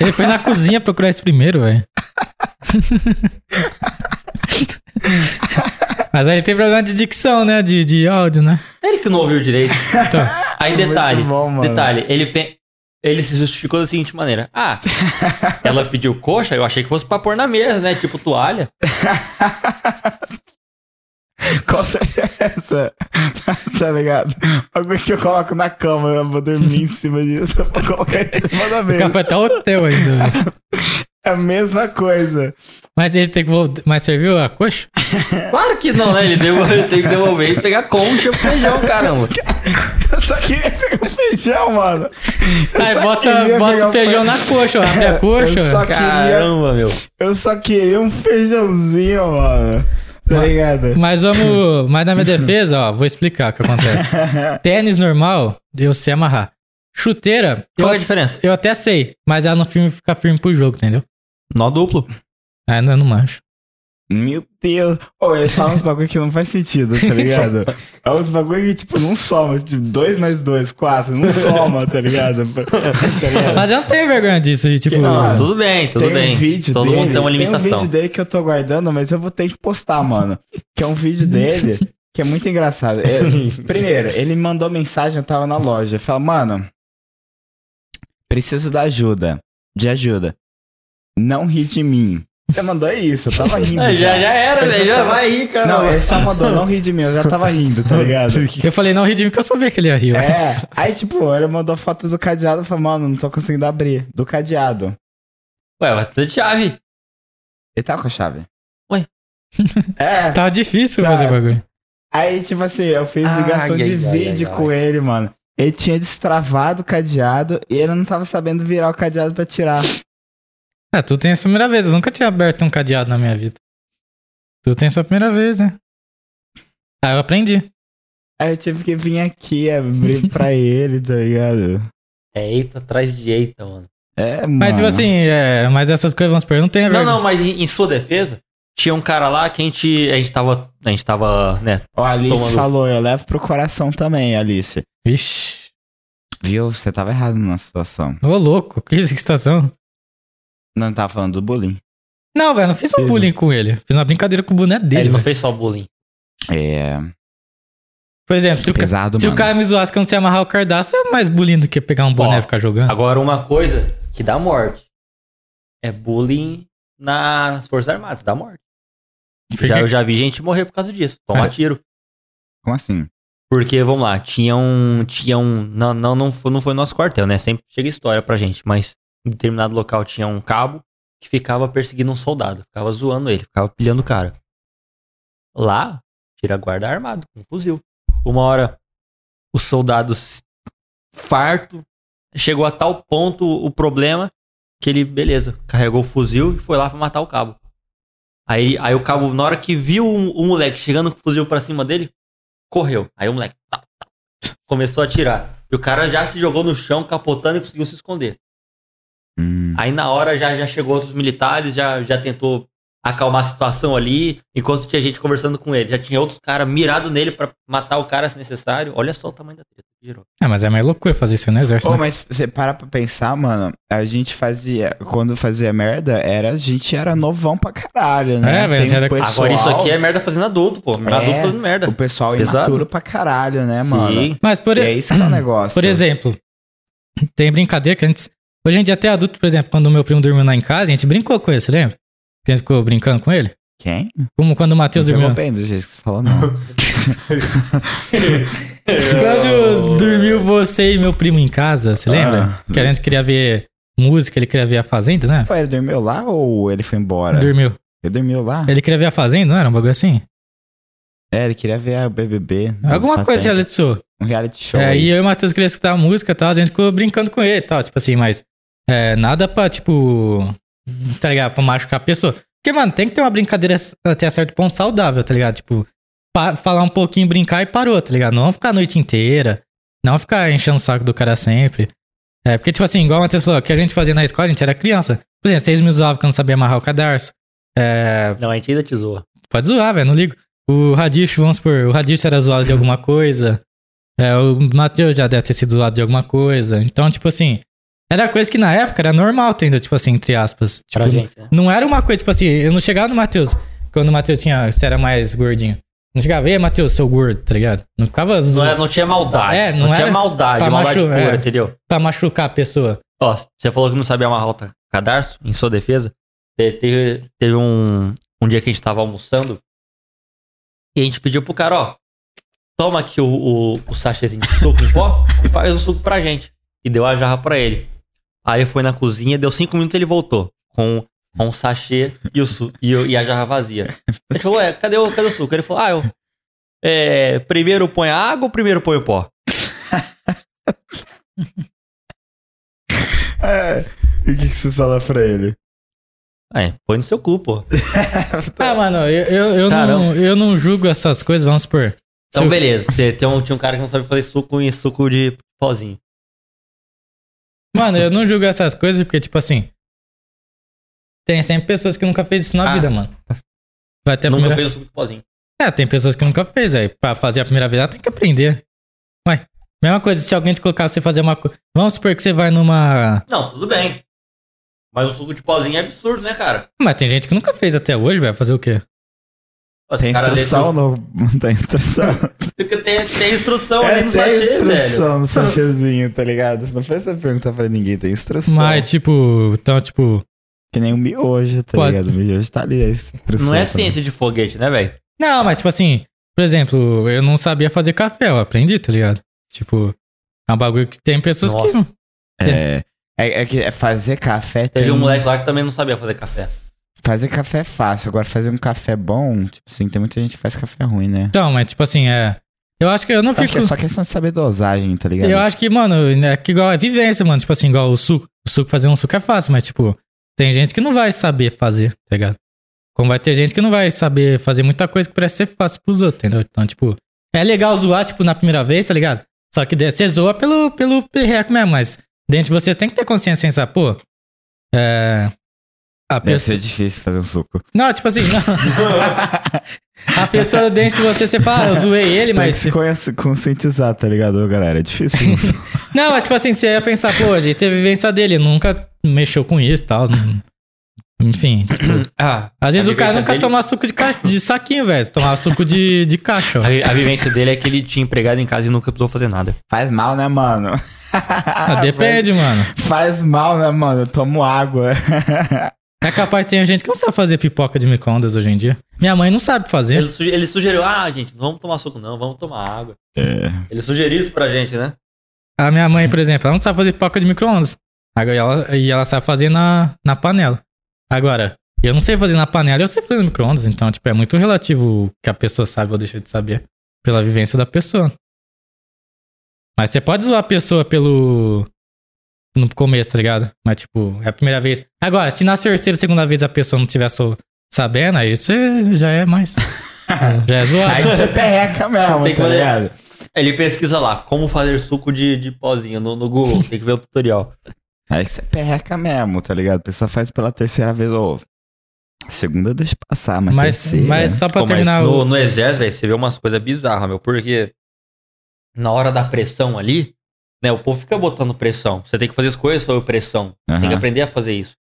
Ele foi na cozinha procurar isso primeiro, velho. Mas aí tem problema de dicção, né? De, de áudio, né? Ele que não ouviu direito. Então, Aí detalhe, bom, detalhe, ele, pe- ele se justificou da seguinte maneira. Ah, ela pediu coxa, eu achei que fosse pra pôr na mesa, né? Tipo toalha. Qual seria essa? tá ligado? Algo que eu coloco na cama, eu vou dormir em cima disso, eu vou colocar em cima da o mesa. cara foi até hotel ainda. É a mesma coisa. Mas ele tem que voltar. Mas serviu a coxa? Claro que não, né? Ele, ele tem que devolver e pegar concha pro feijão, caramba. Eu só queria pegar um feijão, mano. Eu Aí bota, bota o feijão fe- na coxa, ó, abre a coxa. Eu só velho. queria, Caramba, meu. eu só queria um feijãozinho, mano. Tá Mas- ligado? Mas vamos. Mas na minha defesa, ó, vou explicar o que acontece. Tênis normal, eu sei amarrar. Chuteira, eu, Qual é a diferença? eu até sei, mas ela não fica firme pro jogo, entendeu? Nó duplo. Aí não, eu não manjo. Meu Deus. Ô, eles falam uns bagulho que não faz sentido, tá ligado? É uns bagulho que, tipo, não soma. Tipo, 2 mais 2, 4. Não soma, tá ligado? Tá ligado? Mas eu não tenho vergonha disso aí, tipo. Não, Mano, tudo bem, tudo tem bem. um vídeo Todo dele, mundo tem uma limitação. Tem um vídeo dele que eu tô guardando, mas eu vou ter que postar, mano. Que é um vídeo dele que é muito engraçado. É, primeiro, ele me mandou mensagem, eu tava na loja. Fala, mano, preciso da ajuda. De ajuda. Não ri de mim. Ele mandou isso, eu tava rindo. É, já, já era, velho. Já tava- vai aí, cara. Não, ele só mandou não rir de mim, eu já tava rindo, tá ligado? Eu falei, não ri de mim que eu sabia que ele ia rir. ó. É, aí tipo, ele mandou foto do cadeado e falou, mano, não tô conseguindo abrir. Do cadeado. Ué, mas tudo de chave. Ele tava com a chave. Ué? É. Tá difícil Tá. fazer bagulho. Aí, tipo assim, eu fiz ligação ai, de ai, vídeo ai, ai. com ele, mano. Ele tinha destravado o cadeado e ele não tava sabendo virar o cadeado pra tirar. É, tu tem essa primeira vez. Eu nunca tinha aberto um cadeado na minha vida. Tu tem essa primeira vez, né? Aí eu aprendi. Aí eu tive que vir aqui abrir pra ele, tá ligado? É eita atrás de eita, mano. É, mano. Mas, tipo assim, é, mas essas coisas, vamos supor, eu não tenho Não, vergonha. não, mas em, em sua defesa, tinha um cara lá que a gente, a gente tava, a gente tava, né, Ó, a Alice tomando- falou, eu levo pro coração também, Alice. Vixe. Viu? Você tava errado na situação. Ô, louco, que situação. Não tava falando do bullying. Não, velho, não fiz um bullying com ele. Fiz uma brincadeira com o boneco dele. ele não velho. fez só bullying. É. Por exemplo, se, o, Pesado, se o mano. cara me zoasse quando você amarrar o cardaço, é mais bullying do que pegar um boné Ó, e ficar jogando. Agora, uma coisa que dá morte é bullying nas Forças Armadas, dá morte. Por Já, eu já vi gente morrer por causa disso. Toma É. tiro. Como assim? Porque, vamos lá, tinha um. Tinha um. Não, não, não, foi, não foi nosso quartel, né? Sempre chega história pra gente, mas em determinado local tinha um cabo que ficava perseguindo um soldado, ficava zoando ele, ficava pilhando o cara. Lá, tira guarda armado, com um fuzil. Uma hora, os soldados farto, chegou a tal ponto o problema que ele, beleza, carregou o fuzil e foi lá pra matar o cabo. Aí, aí o cabo, na hora que viu o, o moleque chegando com o fuzil pra cima dele, correu. Aí o moleque tá, tá, começou a atirar. E o cara já se jogou no chão, capotando e conseguiu se esconder. Hum. Aí na hora já, já chegou outros militares, já, já tentou acalmar a situação ali, enquanto tinha gente conversando com ele. Já tinha outros caras mirados nele pra matar o cara se necessário. Olha só o tamanho da treta que gerou. É, mas é mais loucura fazer isso no exército, né? mas você para pra pensar, mano, a gente fazia, quando fazia merda, era, a gente era novão pra caralho, né? É, velho, Tem era- pessoal- Agora isso aqui é merda fazendo adulto, pô. É, adulto fazendo merda. O pessoal Pesado. imaturo pra caralho, né, mano? Sim. Mas, por, E é isso que é o negócio. por exemplo, tem brincadeira que a gente... Hoje em dia, até adulto, por exemplo, quando o meu primo dormiu lá em casa, a gente brincou com ele, você lembra? Que a gente ficou brincando com ele? Quem? Como quando o Matheus Não dormiu. bem do jeito que você falou, não. Quando dormiu você e meu primo em casa, você lembra? Ah. Que a gente queria ver música, ele queria ver a Fazenda, né? Pô, ele dormiu lá ou ele foi embora? Dormiu. Ele dormiu lá? Ele queria ver a Fazenda, não era um bagulho assim? É, ele queria ver o BBB. Alguma coisa assim, ela disse. Um reality show. É, aí. e eu e o Matheus queria escutar a música e tal, a gente ficou brincando com ele e tal, tipo assim, mas é, nada pra, tipo, tá ligado? Pra machucar a pessoa. Porque, mano, tem que ter uma brincadeira até certo ponto saudável, tá ligado? Tipo, pa- falar um pouquinho, brincar e parou, tá ligado? Não ficar a noite inteira, não ficar enchendo o saco do cara sempre. É, porque, tipo assim, igual falou, o que a gente fazia na escola, a gente era criança. Por exemplo, vocês me zoavam que eu não sabia amarrar o cadarço. É, Não, a gente ainda te zoa. Pode zoar, velho, não ligo. O Radish, vamos supor, o Radish era zoado de alguma coisa. É, o Matheus já deve ter sido zoado de alguma coisa. Então, tipo assim, era coisa que na época era normal, entendeu? Tipo assim, entre aspas. Tipo, Pra gente, né? Não era uma coisa, tipo assim, eu não chegava no Matheus quando o Matheus tinha, você era mais gordinho. Não chegava, ei, Matheus, seu gordo, tá ligado? Não ficava Não, zoando é- não tinha maldade. É, não, não tinha maldade, pra maldade machu- pura, é. entendeu? pra machucar a pessoa. Ó, você falou que não sabia amarrar o cadarço, em sua defesa. Te- Teve, teve um, um dia que a gente tava almoçando e a gente pediu pro cara, ó, toma aqui o, o, o sachêzinho de suco em pó e faz o suco pra gente. E deu a jarra pra ele. Aí ele foi na cozinha, deu cinco minutos e ele voltou com, com o sachê e, o e, e a jarra vazia. A gente falou, é, cadê o, cadê o suco? Ele falou, ah, eu, é, primeiro põe a água ou primeiro põe o pó? É, E o que, que você fala pra ele? É, põe no seu cu, pô. Ah, mano, eu, eu, eu, não, eu não julgo essas coisas, vamos supor. Então, eu- beleza. Tem, tem um, tinha um cara que não sabe fazer suco em suco de pozinho. Mano, eu não julgo essas coisas porque, tipo assim. Tem sempre pessoas que nunca fez isso na Ah. vida, mano. Vai ter a Nunca primeira... fez um suco de pozinho. É, tem pessoas que nunca fez, aí. Pra fazer a primeira vez, ela tem que aprender. Ué, mesma coisa, se alguém te colocar você fazer uma coisa. Vamos supor que você vai numa. Não, tudo bem. Mas o suco de pozinho é absurdo, né, cara? Mas tem gente que nunca fez até hoje, vai fazer o quê? Tem instrução no. Não tem instrução. Tem, tem instrução É, ali no tem sachê, velho. instrução no sachêzinho, tá ligado? Não foi essa pergunta pra ninguém, tem instrução. Mas, tipo, então, tipo. Que nem o miojo, tá Pode- ligado? O miojo tá ali, a instrução. Não é ciência de foguete, né, velho? Não, mas, tipo assim, por exemplo, eu não sabia fazer café, eu aprendi, tá ligado? Tipo, é um bagulho que tem pessoas que. Nossa. É, é, é que é fazer café Teve tem... um moleque lá que também não sabia fazer café. Fazer café é fácil, agora fazer um café bom, tipo assim, tem muita gente que faz café ruim, né? Então, mas tipo assim, é. Eu acho que eu não Eu acho fico. que é só questão de saber dosagem, tá ligado? Eu acho que, mano, é que igual é vivência, mano. Tipo assim, igual o suco. O suco, fazer um suco é fácil, mas, tipo, tem gente que não vai saber fazer, tá ligado? Como vai ter gente que não vai saber fazer muita coisa que parece ser fácil pros outros, entendeu? Então, tipo, é legal zoar, tipo, na primeira vez, tá ligado? Só que você zoa pelo, pelo perreco mesmo, mas dentro de você tem que ter consciência em pensar, pô. É. A Deve pessoa. ser difícil fazer um suco. Não, tipo assim, não. a pessoa dentro de você, você fala, eu zoei ele, Tem que mas. se conhece- conscientizar, tá ligado, galera? É difícil fazer um suco. Não, mas tipo assim, você ia pensar, pô, ele teve vivência dele, nunca mexeu com isso e tal. não- Enfim, tipo, Ah, às vezes o cara nunca dele- toma suco de, ca... de saquinho, velho. Tomava suco de, de caixa. A, a vivência dele é que ele tinha empregado em casa e nunca precisou fazer nada. Faz mal, né, mano? Ah, depende, mano. Faz mal, né, mano? Eu tomo água. É capaz de ter gente que não sabe fazer pipoca de micro-ondas hoje em dia. Minha mãe não sabe fazer. Ele, suge- ele sugeriu, ah, gente, não vamos tomar suco não, vamos tomar água. É. Ele sugeriu isso pra gente, né? A minha mãe, por exemplo, ela não sabe fazer pipoca de micro-ondas. Agora, ela, e ela sabe fazer na, na panela. Agora, eu não sei fazer na panela, eu sei fazer no micro-ondas. Então, tipo, é muito relativo o que a pessoa sabe ou deixa de saber. Pela vivência da pessoa. Mas você pode zoar a pessoa pelo. No começo, tá ligado? Mas, tipo, é a primeira vez. Agora, se na terceira, segunda vez a pessoa não tiver so- sabendo, aí você já é mais. já é zoado. Aí você perreca mesmo, Tem que tá fazer- ligado? Ele pesquisa lá, como fazer suco de, de pozinho no, no Google, tem que ver o tutorial. Aí você perreca mesmo, tá ligado? A pessoa faz pela terceira vez, ou segunda deixa passar, mas, Mas, terceira... mas só pra Pô, terminar no, o. no exército, velho, você vê umas coisas bizarras, meu, porque na hora da pressão ali, né, o povo fica botando pressão. Você tem que fazer as coisas sob pressão. Tem que aprender a fazer isso.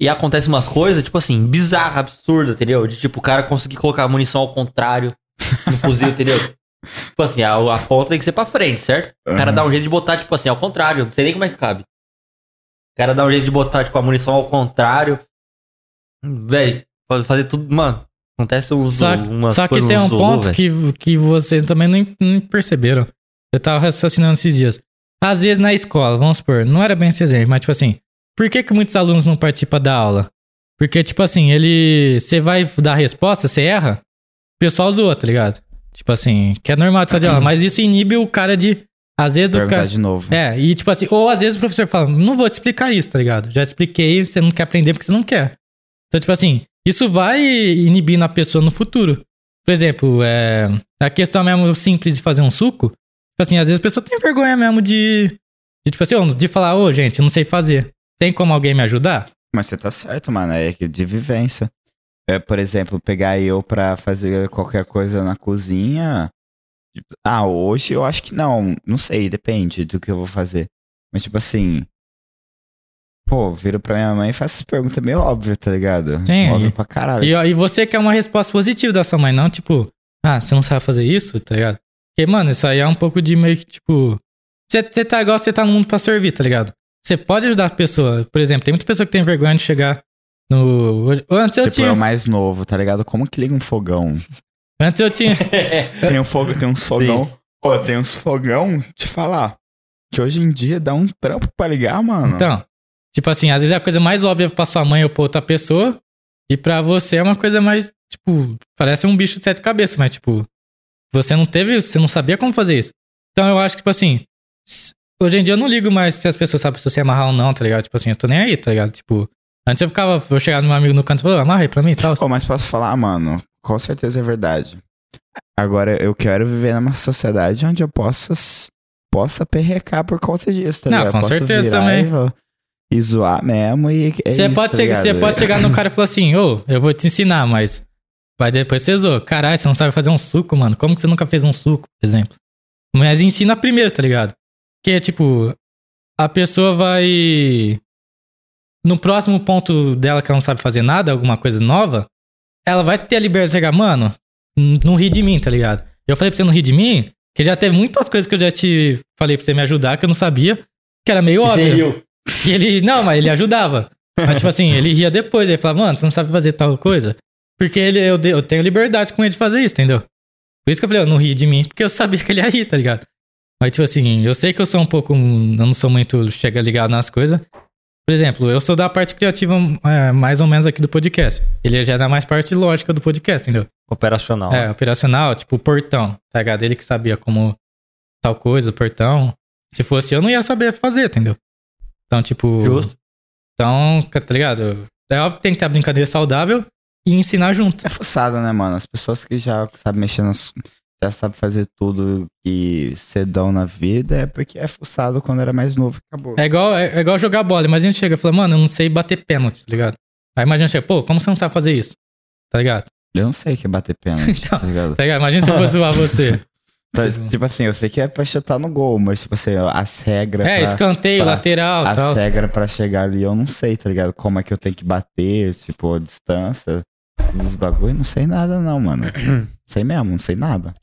E acontece umas coisas, tipo assim, bizarra, absurda, entendeu? De tipo, o cara conseguir colocar a munição ao contrário no fuzil, entendeu? Tipo assim, a, a ponta tem que ser pra frente, certo? O cara Aham. dá um jeito de botar, tipo assim, ao contrário. Não sei nem como é que cabe. O cara dá um jeito de botar, tipo, a munição ao contrário. Véi, pode fazer tudo. Mano, acontece uns, Só, umas só que coisas tem um no Zulu, ponto que, que vocês também não, não perceberam. Eu tava raciocinando esses dias. Às vezes na escola, vamos supor, não era bem esse exemplo, mas tipo assim, por que, que muitos alunos não participam da aula? Porque, tipo assim, ele. Você vai dar a resposta, você erra, o pessoal zoa, tá ligado? Tipo assim, que é normal de fazer aula, mas isso inibe o cara de. Às vezes do cara. de novo. É, e tipo assim, ou às vezes o professor fala, não vou te explicar isso, tá ligado? Já expliquei, você não quer aprender porque você não quer. Então, tipo assim, isso vai inibir na pessoa no futuro. Por exemplo, é, a questão mesmo simples de fazer um suco, tipo assim, às vezes a pessoa tem vergonha mesmo de, de tipo assim, de falar, ô, gente, eu não sei fazer. Tem como alguém me ajudar? Mas você tá certo, mano. É de vivência. É, por exemplo, pegar eu pra fazer qualquer coisa na cozinha. tipo, Ah, hoje eu acho que não. Não sei, depende do que eu vou fazer. Mas, tipo assim. Pô, viro pra minha mãe e faço essa pergunta meio óbvia, tá ligado? Sim, Óbvio e- pra caralho. E, e você quer uma resposta positiva da sua mãe, não tipo, ah, você não sabe fazer isso, tá ligado? Porque, mano, isso aí é um pouco de meio que, tipo. Você tá igual você tá no mundo pra servir, tá ligado? Você pode ajudar a pessoa. Por exemplo, tem muita pessoa que tem vergonha de chegar no. Antes eu Tipo, tinha. é o mais novo, tá ligado? Como que liga um fogão? Antes eu tinha. Tem um fogo, tem uns fogão. Pô, tem uns fogão, te falar. Que hoje em dia dá um trampo pra ligar, mano. Então, tipo assim, às vezes é a coisa mais óbvia pra sua mãe ou pra outra pessoa. E pra você é uma coisa mais, tipo, parece um bicho de sete cabeças, mas, tipo, você não teve, você não sabia como fazer isso. Então eu acho que, tipo assim, hoje em dia eu não ligo mais se as pessoas sabem se você amarrar ou não, tá ligado? Tipo assim, eu tô nem aí, tá ligado? Tipo, antes eu ficava, eu chegava no meu amigo no canto e falava, amarra aí pra mim e tal. Pô, mas posso falar, mano, com certeza é verdade. Agora, eu quero viver numa sociedade onde eu possa, possa perrecar por conta disso, tá Não, ligado? com Eu posso certeza também. E, e zoar mesmo e é Você isso, pode, tá pode chegar no cara e falar assim, ô, eu vou te ensinar, mas vai depois você zoa. Caralho, você não sabe fazer um suco, mano. Como que você nunca fez um suco, por exemplo? Mas ensina primeiro, tá ligado? Que é tipo, a pessoa vai. No próximo ponto dela que ela não sabe fazer nada, alguma coisa nova, ela vai ter a liberdade de chegar, mano, não ri de mim, tá ligado? Eu falei pra você não rir de mim, que já teve muitas coisas que eu já te falei pra você me ajudar, que eu não sabia, que era meio você óbvio. riu. E ele, não, mas ele ajudava. Mas, tipo assim, ele ria depois. Ele falava, mano, você não sabe fazer tal coisa? Porque ele, eu, eu tenho liberdade com ele de fazer isso, entendeu? Por isso que eu falei, eu não ri de mim, porque eu sabia que ele ia rir, tá ligado? Mas, tipo assim, eu sei que eu sou um pouco. Eu não sou muito chega ligado nas coisas. Por exemplo, eu sou da parte criativa é, mais ou menos aqui do podcast. Ele já é da mais parte lógica do podcast, entendeu? Operacional. É, operacional, tipo, portão, tá ligado? Ele que sabia como tal coisa, portão. Se fosse eu, não ia saber fazer, entendeu? Então, tipo. Justo. Então, tá ligado? É óbvio que tem que ter a brincadeira saudável e ensinar junto. É fuçado, né, mano? As pessoas que já sabem mexer nas. Já sabem fazer tudo que cedão na vida é porque é fuçado quando era mais novo e acabou. É igual, é, é igual jogar bola. Imagina chega e fala, mano, eu não sei bater pênalti, tá ligado? Aí imagina chega, pô, como você não sabe fazer isso? Tá ligado? Eu não sei o que é bater pênalti, Então, tá ligado? Tá ligado? Imagina se eu fosse zoar você. Tá, tipo- tipo assim, eu sei que é pra chutar no gol, mas tipo assim, as regras. É, pra, escanteio, pra- lateral as tal. regras pra chegar ali, eu não sei, tá ligado? Como é que eu tenho que bater, tipo, a distância dos bagulho, não sei nada não, mano. sei mesmo, não sei nada.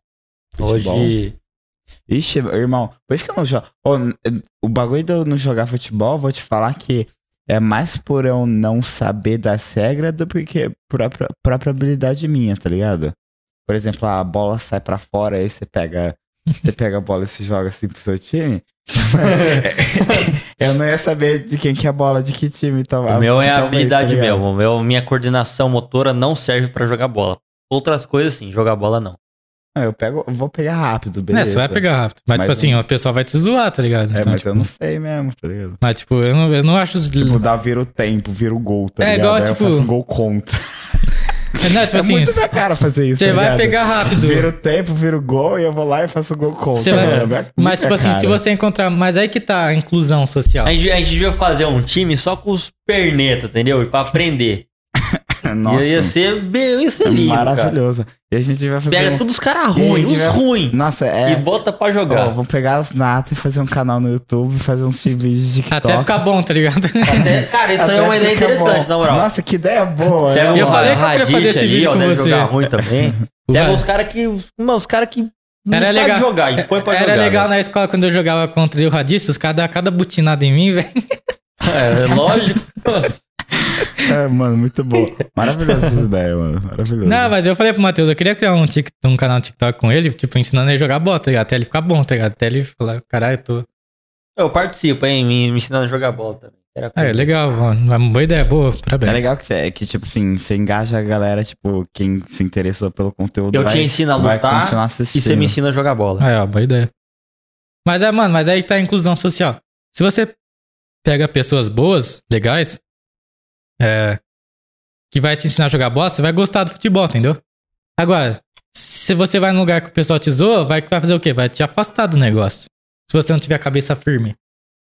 Futebol. Hoje. Ixi, irmão, por isso que eu não jogo. N- o bagulho de eu não jogar futebol, vou te falar que é mais por eu não saber das regras do que própria, própria habilidade minha, tá ligado? Por exemplo, a bola sai pra fora, aí você pega, você pega a bola e se joga assim pro seu time. eu não ia saber de quem que é a bola, de que time. Então, O meu é a habilidade tá mesmo. Meu, minha coordenação motora não serve pra jogar bola. Outras coisas sim, jogar bola não. Ah, Eu pego, eu vou pegar rápido, É, beleza. você vai pegar rápido. Mas, Mas tipo assim, não- o pessoal vai te zoar, tá ligado? É, Então, mas tipo, eu não sei mesmo, tá ligado? Mas, tipo, eu não, eu não acho os. Tipo, dá, vira o tempo, vira o gol, tá É ligado? igual, Aí tipo- eu faço um gol contra. Não, tipo é assim, muito minha cara fazer isso, você tá vai ligado? pegar rápido. Vira o tempo, vira o gol e eu vou lá e faço o gol contra. Você vai- É mas, tipo minha assim, se cara. você encontrar. Mas aí que tá a inclusão social. A gente, a gente devia fazer um time só com os perneta, entendeu? E pra aprender. Nossa, Ia, ia ser, bem- ia ser é lindo, cara. maravilhoso. E a gente vai fazer Pega um... todos os caras E ruins, os tiver- ruins. Nossa, E é... bota pra Ó, jogar. vou pegar as natas e fazer um canal no YouTube, fazer uns vídeos de TikTok. Até ficar bom, tá ligado? Até- cara, isso aí é Até uma ideia interessante, bom. na moral. Nossa, que ideia boa. Pega né, Eu falei que eu queria fazer esse ali, vídeo ó, com você. jogar ruim também. Pega Vai. os caras que. Mano, os caras que não Era legal. jogar e põe pra Era jogar. né? legal velho. na escola quando eu jogava contra o Radice, os caras davam cada butinada em mim, velho. É, é lógico. É, mano, muito bom. Maravilhosa essa ideia, mano. Maravilhoso. Não, mas eu falei pro Matheus, eu queria criar um, tic, um canal no TikTok com ele, tipo, ensinando ele a jogar bola, tá ligado? Até ele ficar bom, tá ligado? Até ele falar, caralho, eu tô. Eu participo, hein? Me, me ensinando a jogar bola também. Era É, legal, mano. É uma boa ideia, boa, parabéns. É legal que, é, que, tipo assim, você engaja a galera, tipo, quem se interessou pelo conteúdo Eu vai, te ensino a vai lutar continuar e você me ensina a jogar bola. Ah, é, ó, boa ideia. Mas é, mano, mas aí tá a inclusão social. Se você pega pessoas boas, legais, é, que vai te ensinar a jogar bola, você vai gostar do futebol, entendeu? Agora, se você vai num lugar que o pessoal te zoa, vai, vai fazer o quê? Vai te afastar do negócio. Se você não tiver a cabeça firme.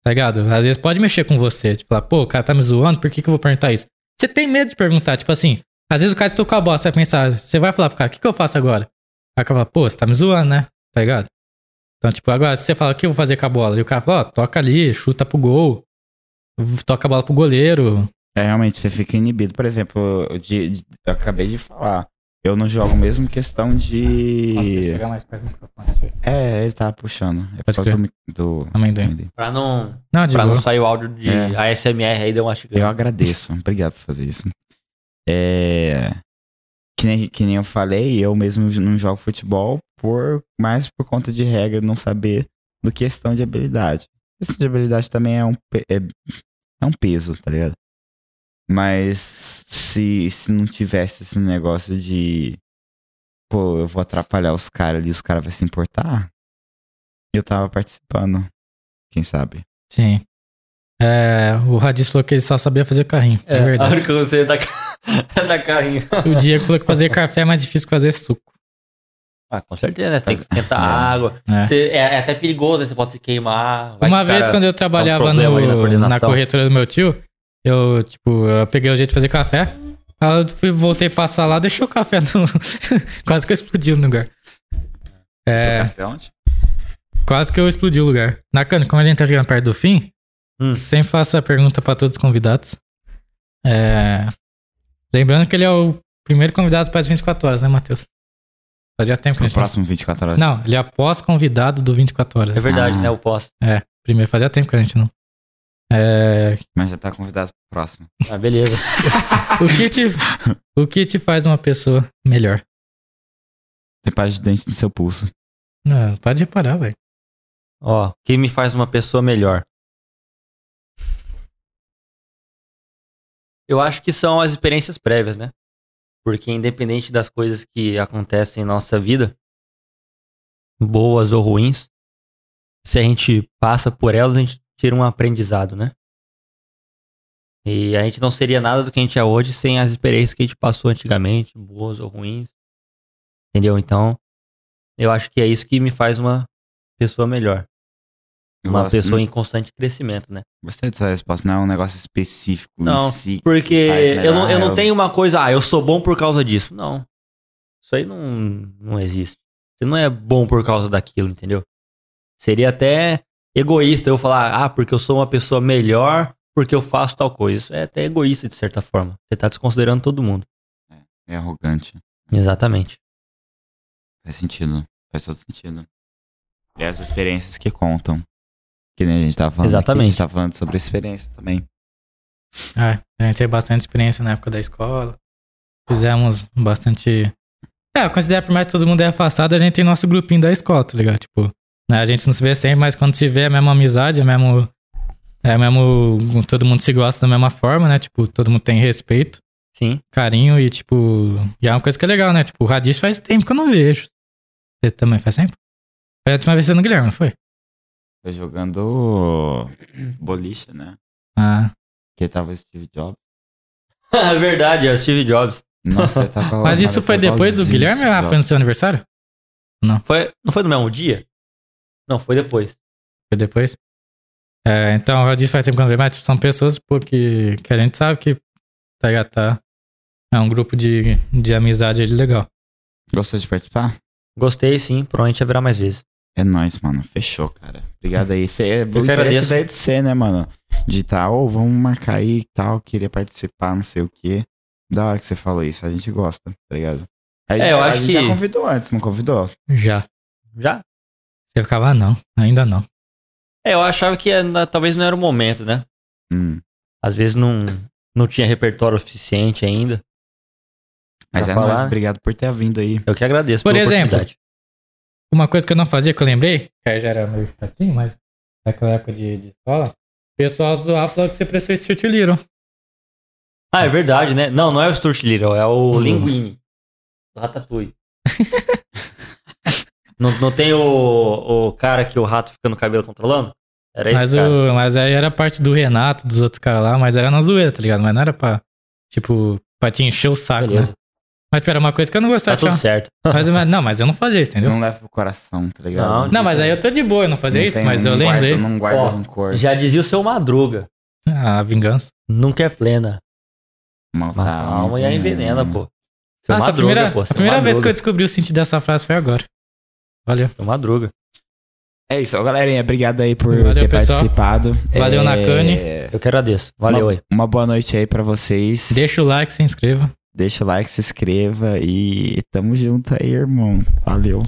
Tá ligado? Às vezes pode mexer com você. Tipo, falar, pô, o cara tá me zoando, por que, que eu vou perguntar isso? Você tem medo de perguntar, tipo assim, às vezes o cara estou com a bola, você vai pensar, você vai falar pro cara, o que, que eu faço agora? Aí o cara pô, você tá me zoando, né? Tá ligado? Então, tipo, agora, se você fala, o que eu vou fazer com a bola? E o cara fala, ó, toca ali, chuta pro gol, toca a bola pro goleiro. É, realmente, você fica inibido. Por exemplo, eu, de- de- eu acabei de falar. Eu não jogo mesmo questão de. mais perto do microfone, É, ele tá puxando. É por Pode causa do, do. Amendoim. amendoim. Pra não, Não, de pra não sair o áudio de É. ASMR aí, deu uma Eu chegada. agradeço. Obrigado por fazer isso. É. Que nem, que nem eu falei, eu mesmo não jogo futebol por mais por conta de regra, não saber do que questão de habilidade. Questão de habilidade também é um, é, é um peso, tá ligado? Mas se, se não tivesse esse negócio de pô, eu vou atrapalhar os caras ali, os caras vão se importar, eu tava participando. Quem sabe? Sim. É, o Radis falou que ele só sabia fazer carrinho. É, a verdade. única coisa é da, é da carrinho. O Diego falou que fazer café é mais difícil que fazer suco. Ah, com certeza, né? Você tem que esquentar É. água. É. Você- é, é até perigoso, né? Você pode se queimar. Vai Uma que vez, cara- quando eu trabalhava na no, coordenação. na corretora do meu tio, eu, tipo, eu peguei o jeito de fazer café. Aí eu fui, voltei a passar lá, deixou o café no... Quase que eu explodi no lugar. É, Café onde? quase que eu explodi o lugar. Nakano, como a gente tá chegando perto do fim, Hum. sempre faço a pergunta pra todos os convidados. É, lembrando que ele é o primeiro convidado para as 24 horas, né, Matheus? Fazia tempo que a gente... não- próximo 24 horas. Não, ele é pós-convidado do 24 horas. É verdade, Ah. né? Eu posso. É, primeiro fazia tempo que a gente não. É, Mas já tá convidado pro próximo. Ah, beleza. o, que te, o que te faz uma pessoa melhor? Tem parte de dente no seu pulso. Não, pode reparar, velho. Ó, o que me faz uma pessoa melhor? Eu acho que são as experiências prévias, né? Porque independente das coisas que acontecem em nossa vida, boas ou ruins, se a gente passa por elas, a gente tira um aprendizado, né? E a gente não seria nada do que a gente é hoje sem as experiências que a gente passou antigamente, boas ou ruins. Entendeu? Então, eu acho que é isso que me faz uma pessoa melhor. Eu Uma gosto- pessoa em constante crescimento, né? Gostei dessa resposta, não é um negócio específico Não, em si. que Porque eu não, eu não tenho uma coisa, ah, eu sou bom por causa disso. Não. Isso aí não, não existe. Você não é bom por causa daquilo, entendeu? Seria até egoísta eu falar, ah, porque eu sou uma pessoa melhor porque eu faço tal coisa. Isso é até egoísta de certa forma. Você tá desconsiderando todo mundo. É arrogante. Exatamente. Faz sentido. Faz todo sentido. E as experiências que contam. Que nem a gente tava falando. aqui, a Exatamente. gente tava falando sobre experiência também. É, a gente teve bastante experiência na época da escola. Fizemos bastante. É, eu considero por mais que todo mundo é afastado, a gente tem nosso grupinho da escola, tá ligado? Tipo, a gente não se vê sempre, mas quando se vê é a mesma amizade, é mesmo. É mesmo. Todo mundo se gosta da mesma forma, né? Tipo, todo mundo tem respeito, Sim. carinho e, tipo. E é uma coisa que é legal, né? Tipo, o Radis faz tempo que eu não vejo. Você também faz tempo? Foi a última vez que você no Guilherme, não foi? Foi jogando boliche, né? Ah. Que tava o Steve Jobs. É verdade, é o Steve Jobs. Nossa, tava Mas isso foi depois do Guilherme ou foi no seu aniversário? Foi, não foi no mesmo dia? Não, foi depois. Foi depois? É, então, eu disse faz tempo que eu não vejo, mas tipo, são pessoas pô, que, a gente sabe que tá, ligado, tá, é um grupo de, de amizade ali legal. Gostou de participar? Gostei, sim. Provavelmente haverá mais vezes. É nóis, mano. Fechou, cara. Obrigado aí. Cê, é agradeço. daí de ser, né, mano? De tal, ou vamos marcar aí e tal, queria participar, não sei o quê. Da hora que você falou isso, a gente gosta, tá ligado? A gente, É, eu a acho gente que- já convidou antes, não convidou? Já. Já? Você ficava, ah, não, ainda não. É, eu achava que ainda- talvez não era o momento, né? Hum. Às vezes não, não tinha repertório suficiente ainda. Mas é falar. nóis, obrigado por ter vindo aí. Eu que agradeço Por pela exemplo, oportunidade. Uma coisa que eu não fazia, que eu lembrei, que aí já era meio chatinho, mas naquela época de, de escola, o pessoal zoava falou que você parecia Stuart Little. Ah, é verdade, né? Não, não é o Stuart Little, é o Linguini. Do Ratatouille. não, não tem o, o cara que o rato fica no cabelo controlando? Era esse Mas, cara. o, mas aí era parte do Renato, dos outros caras lá, mas era na zoeira, tá ligado? Mas não era pra, tipo, pra te encher o saco, Beleza, né? Mas pera, uma coisa que eu não tá gostava de tudo certo. Mas, mas- não, mas eu não fazia isso, entendeu? Não leva pro coração, tá ligado? Não, Não, mas aí eu tô de boa, eu não fazia Não isso, tem- mas eu não guarda- lembrei. Não guarda Ó, rancor. Já dizia o seu Madruga. Ah, a vingança. Nunca é plena. Mata a alma e a envenena, pô. Seu Nossa, a Madruga, primeira, pô. a primeira vez que eu descobri o sentido dessa frase foi agora. Valeu. Seu Madruga. É isso, galerinha. Obrigado aí por Valeu, ter pessoal. participado. Valeu, É, Nakane. Eu que agradeço. Valeu uma, aí. Uma boa noite aí pra vocês. Deixa o like, se inscreva. Deixa o like, se inscreva e tamo junto aí, irmão. Valeu.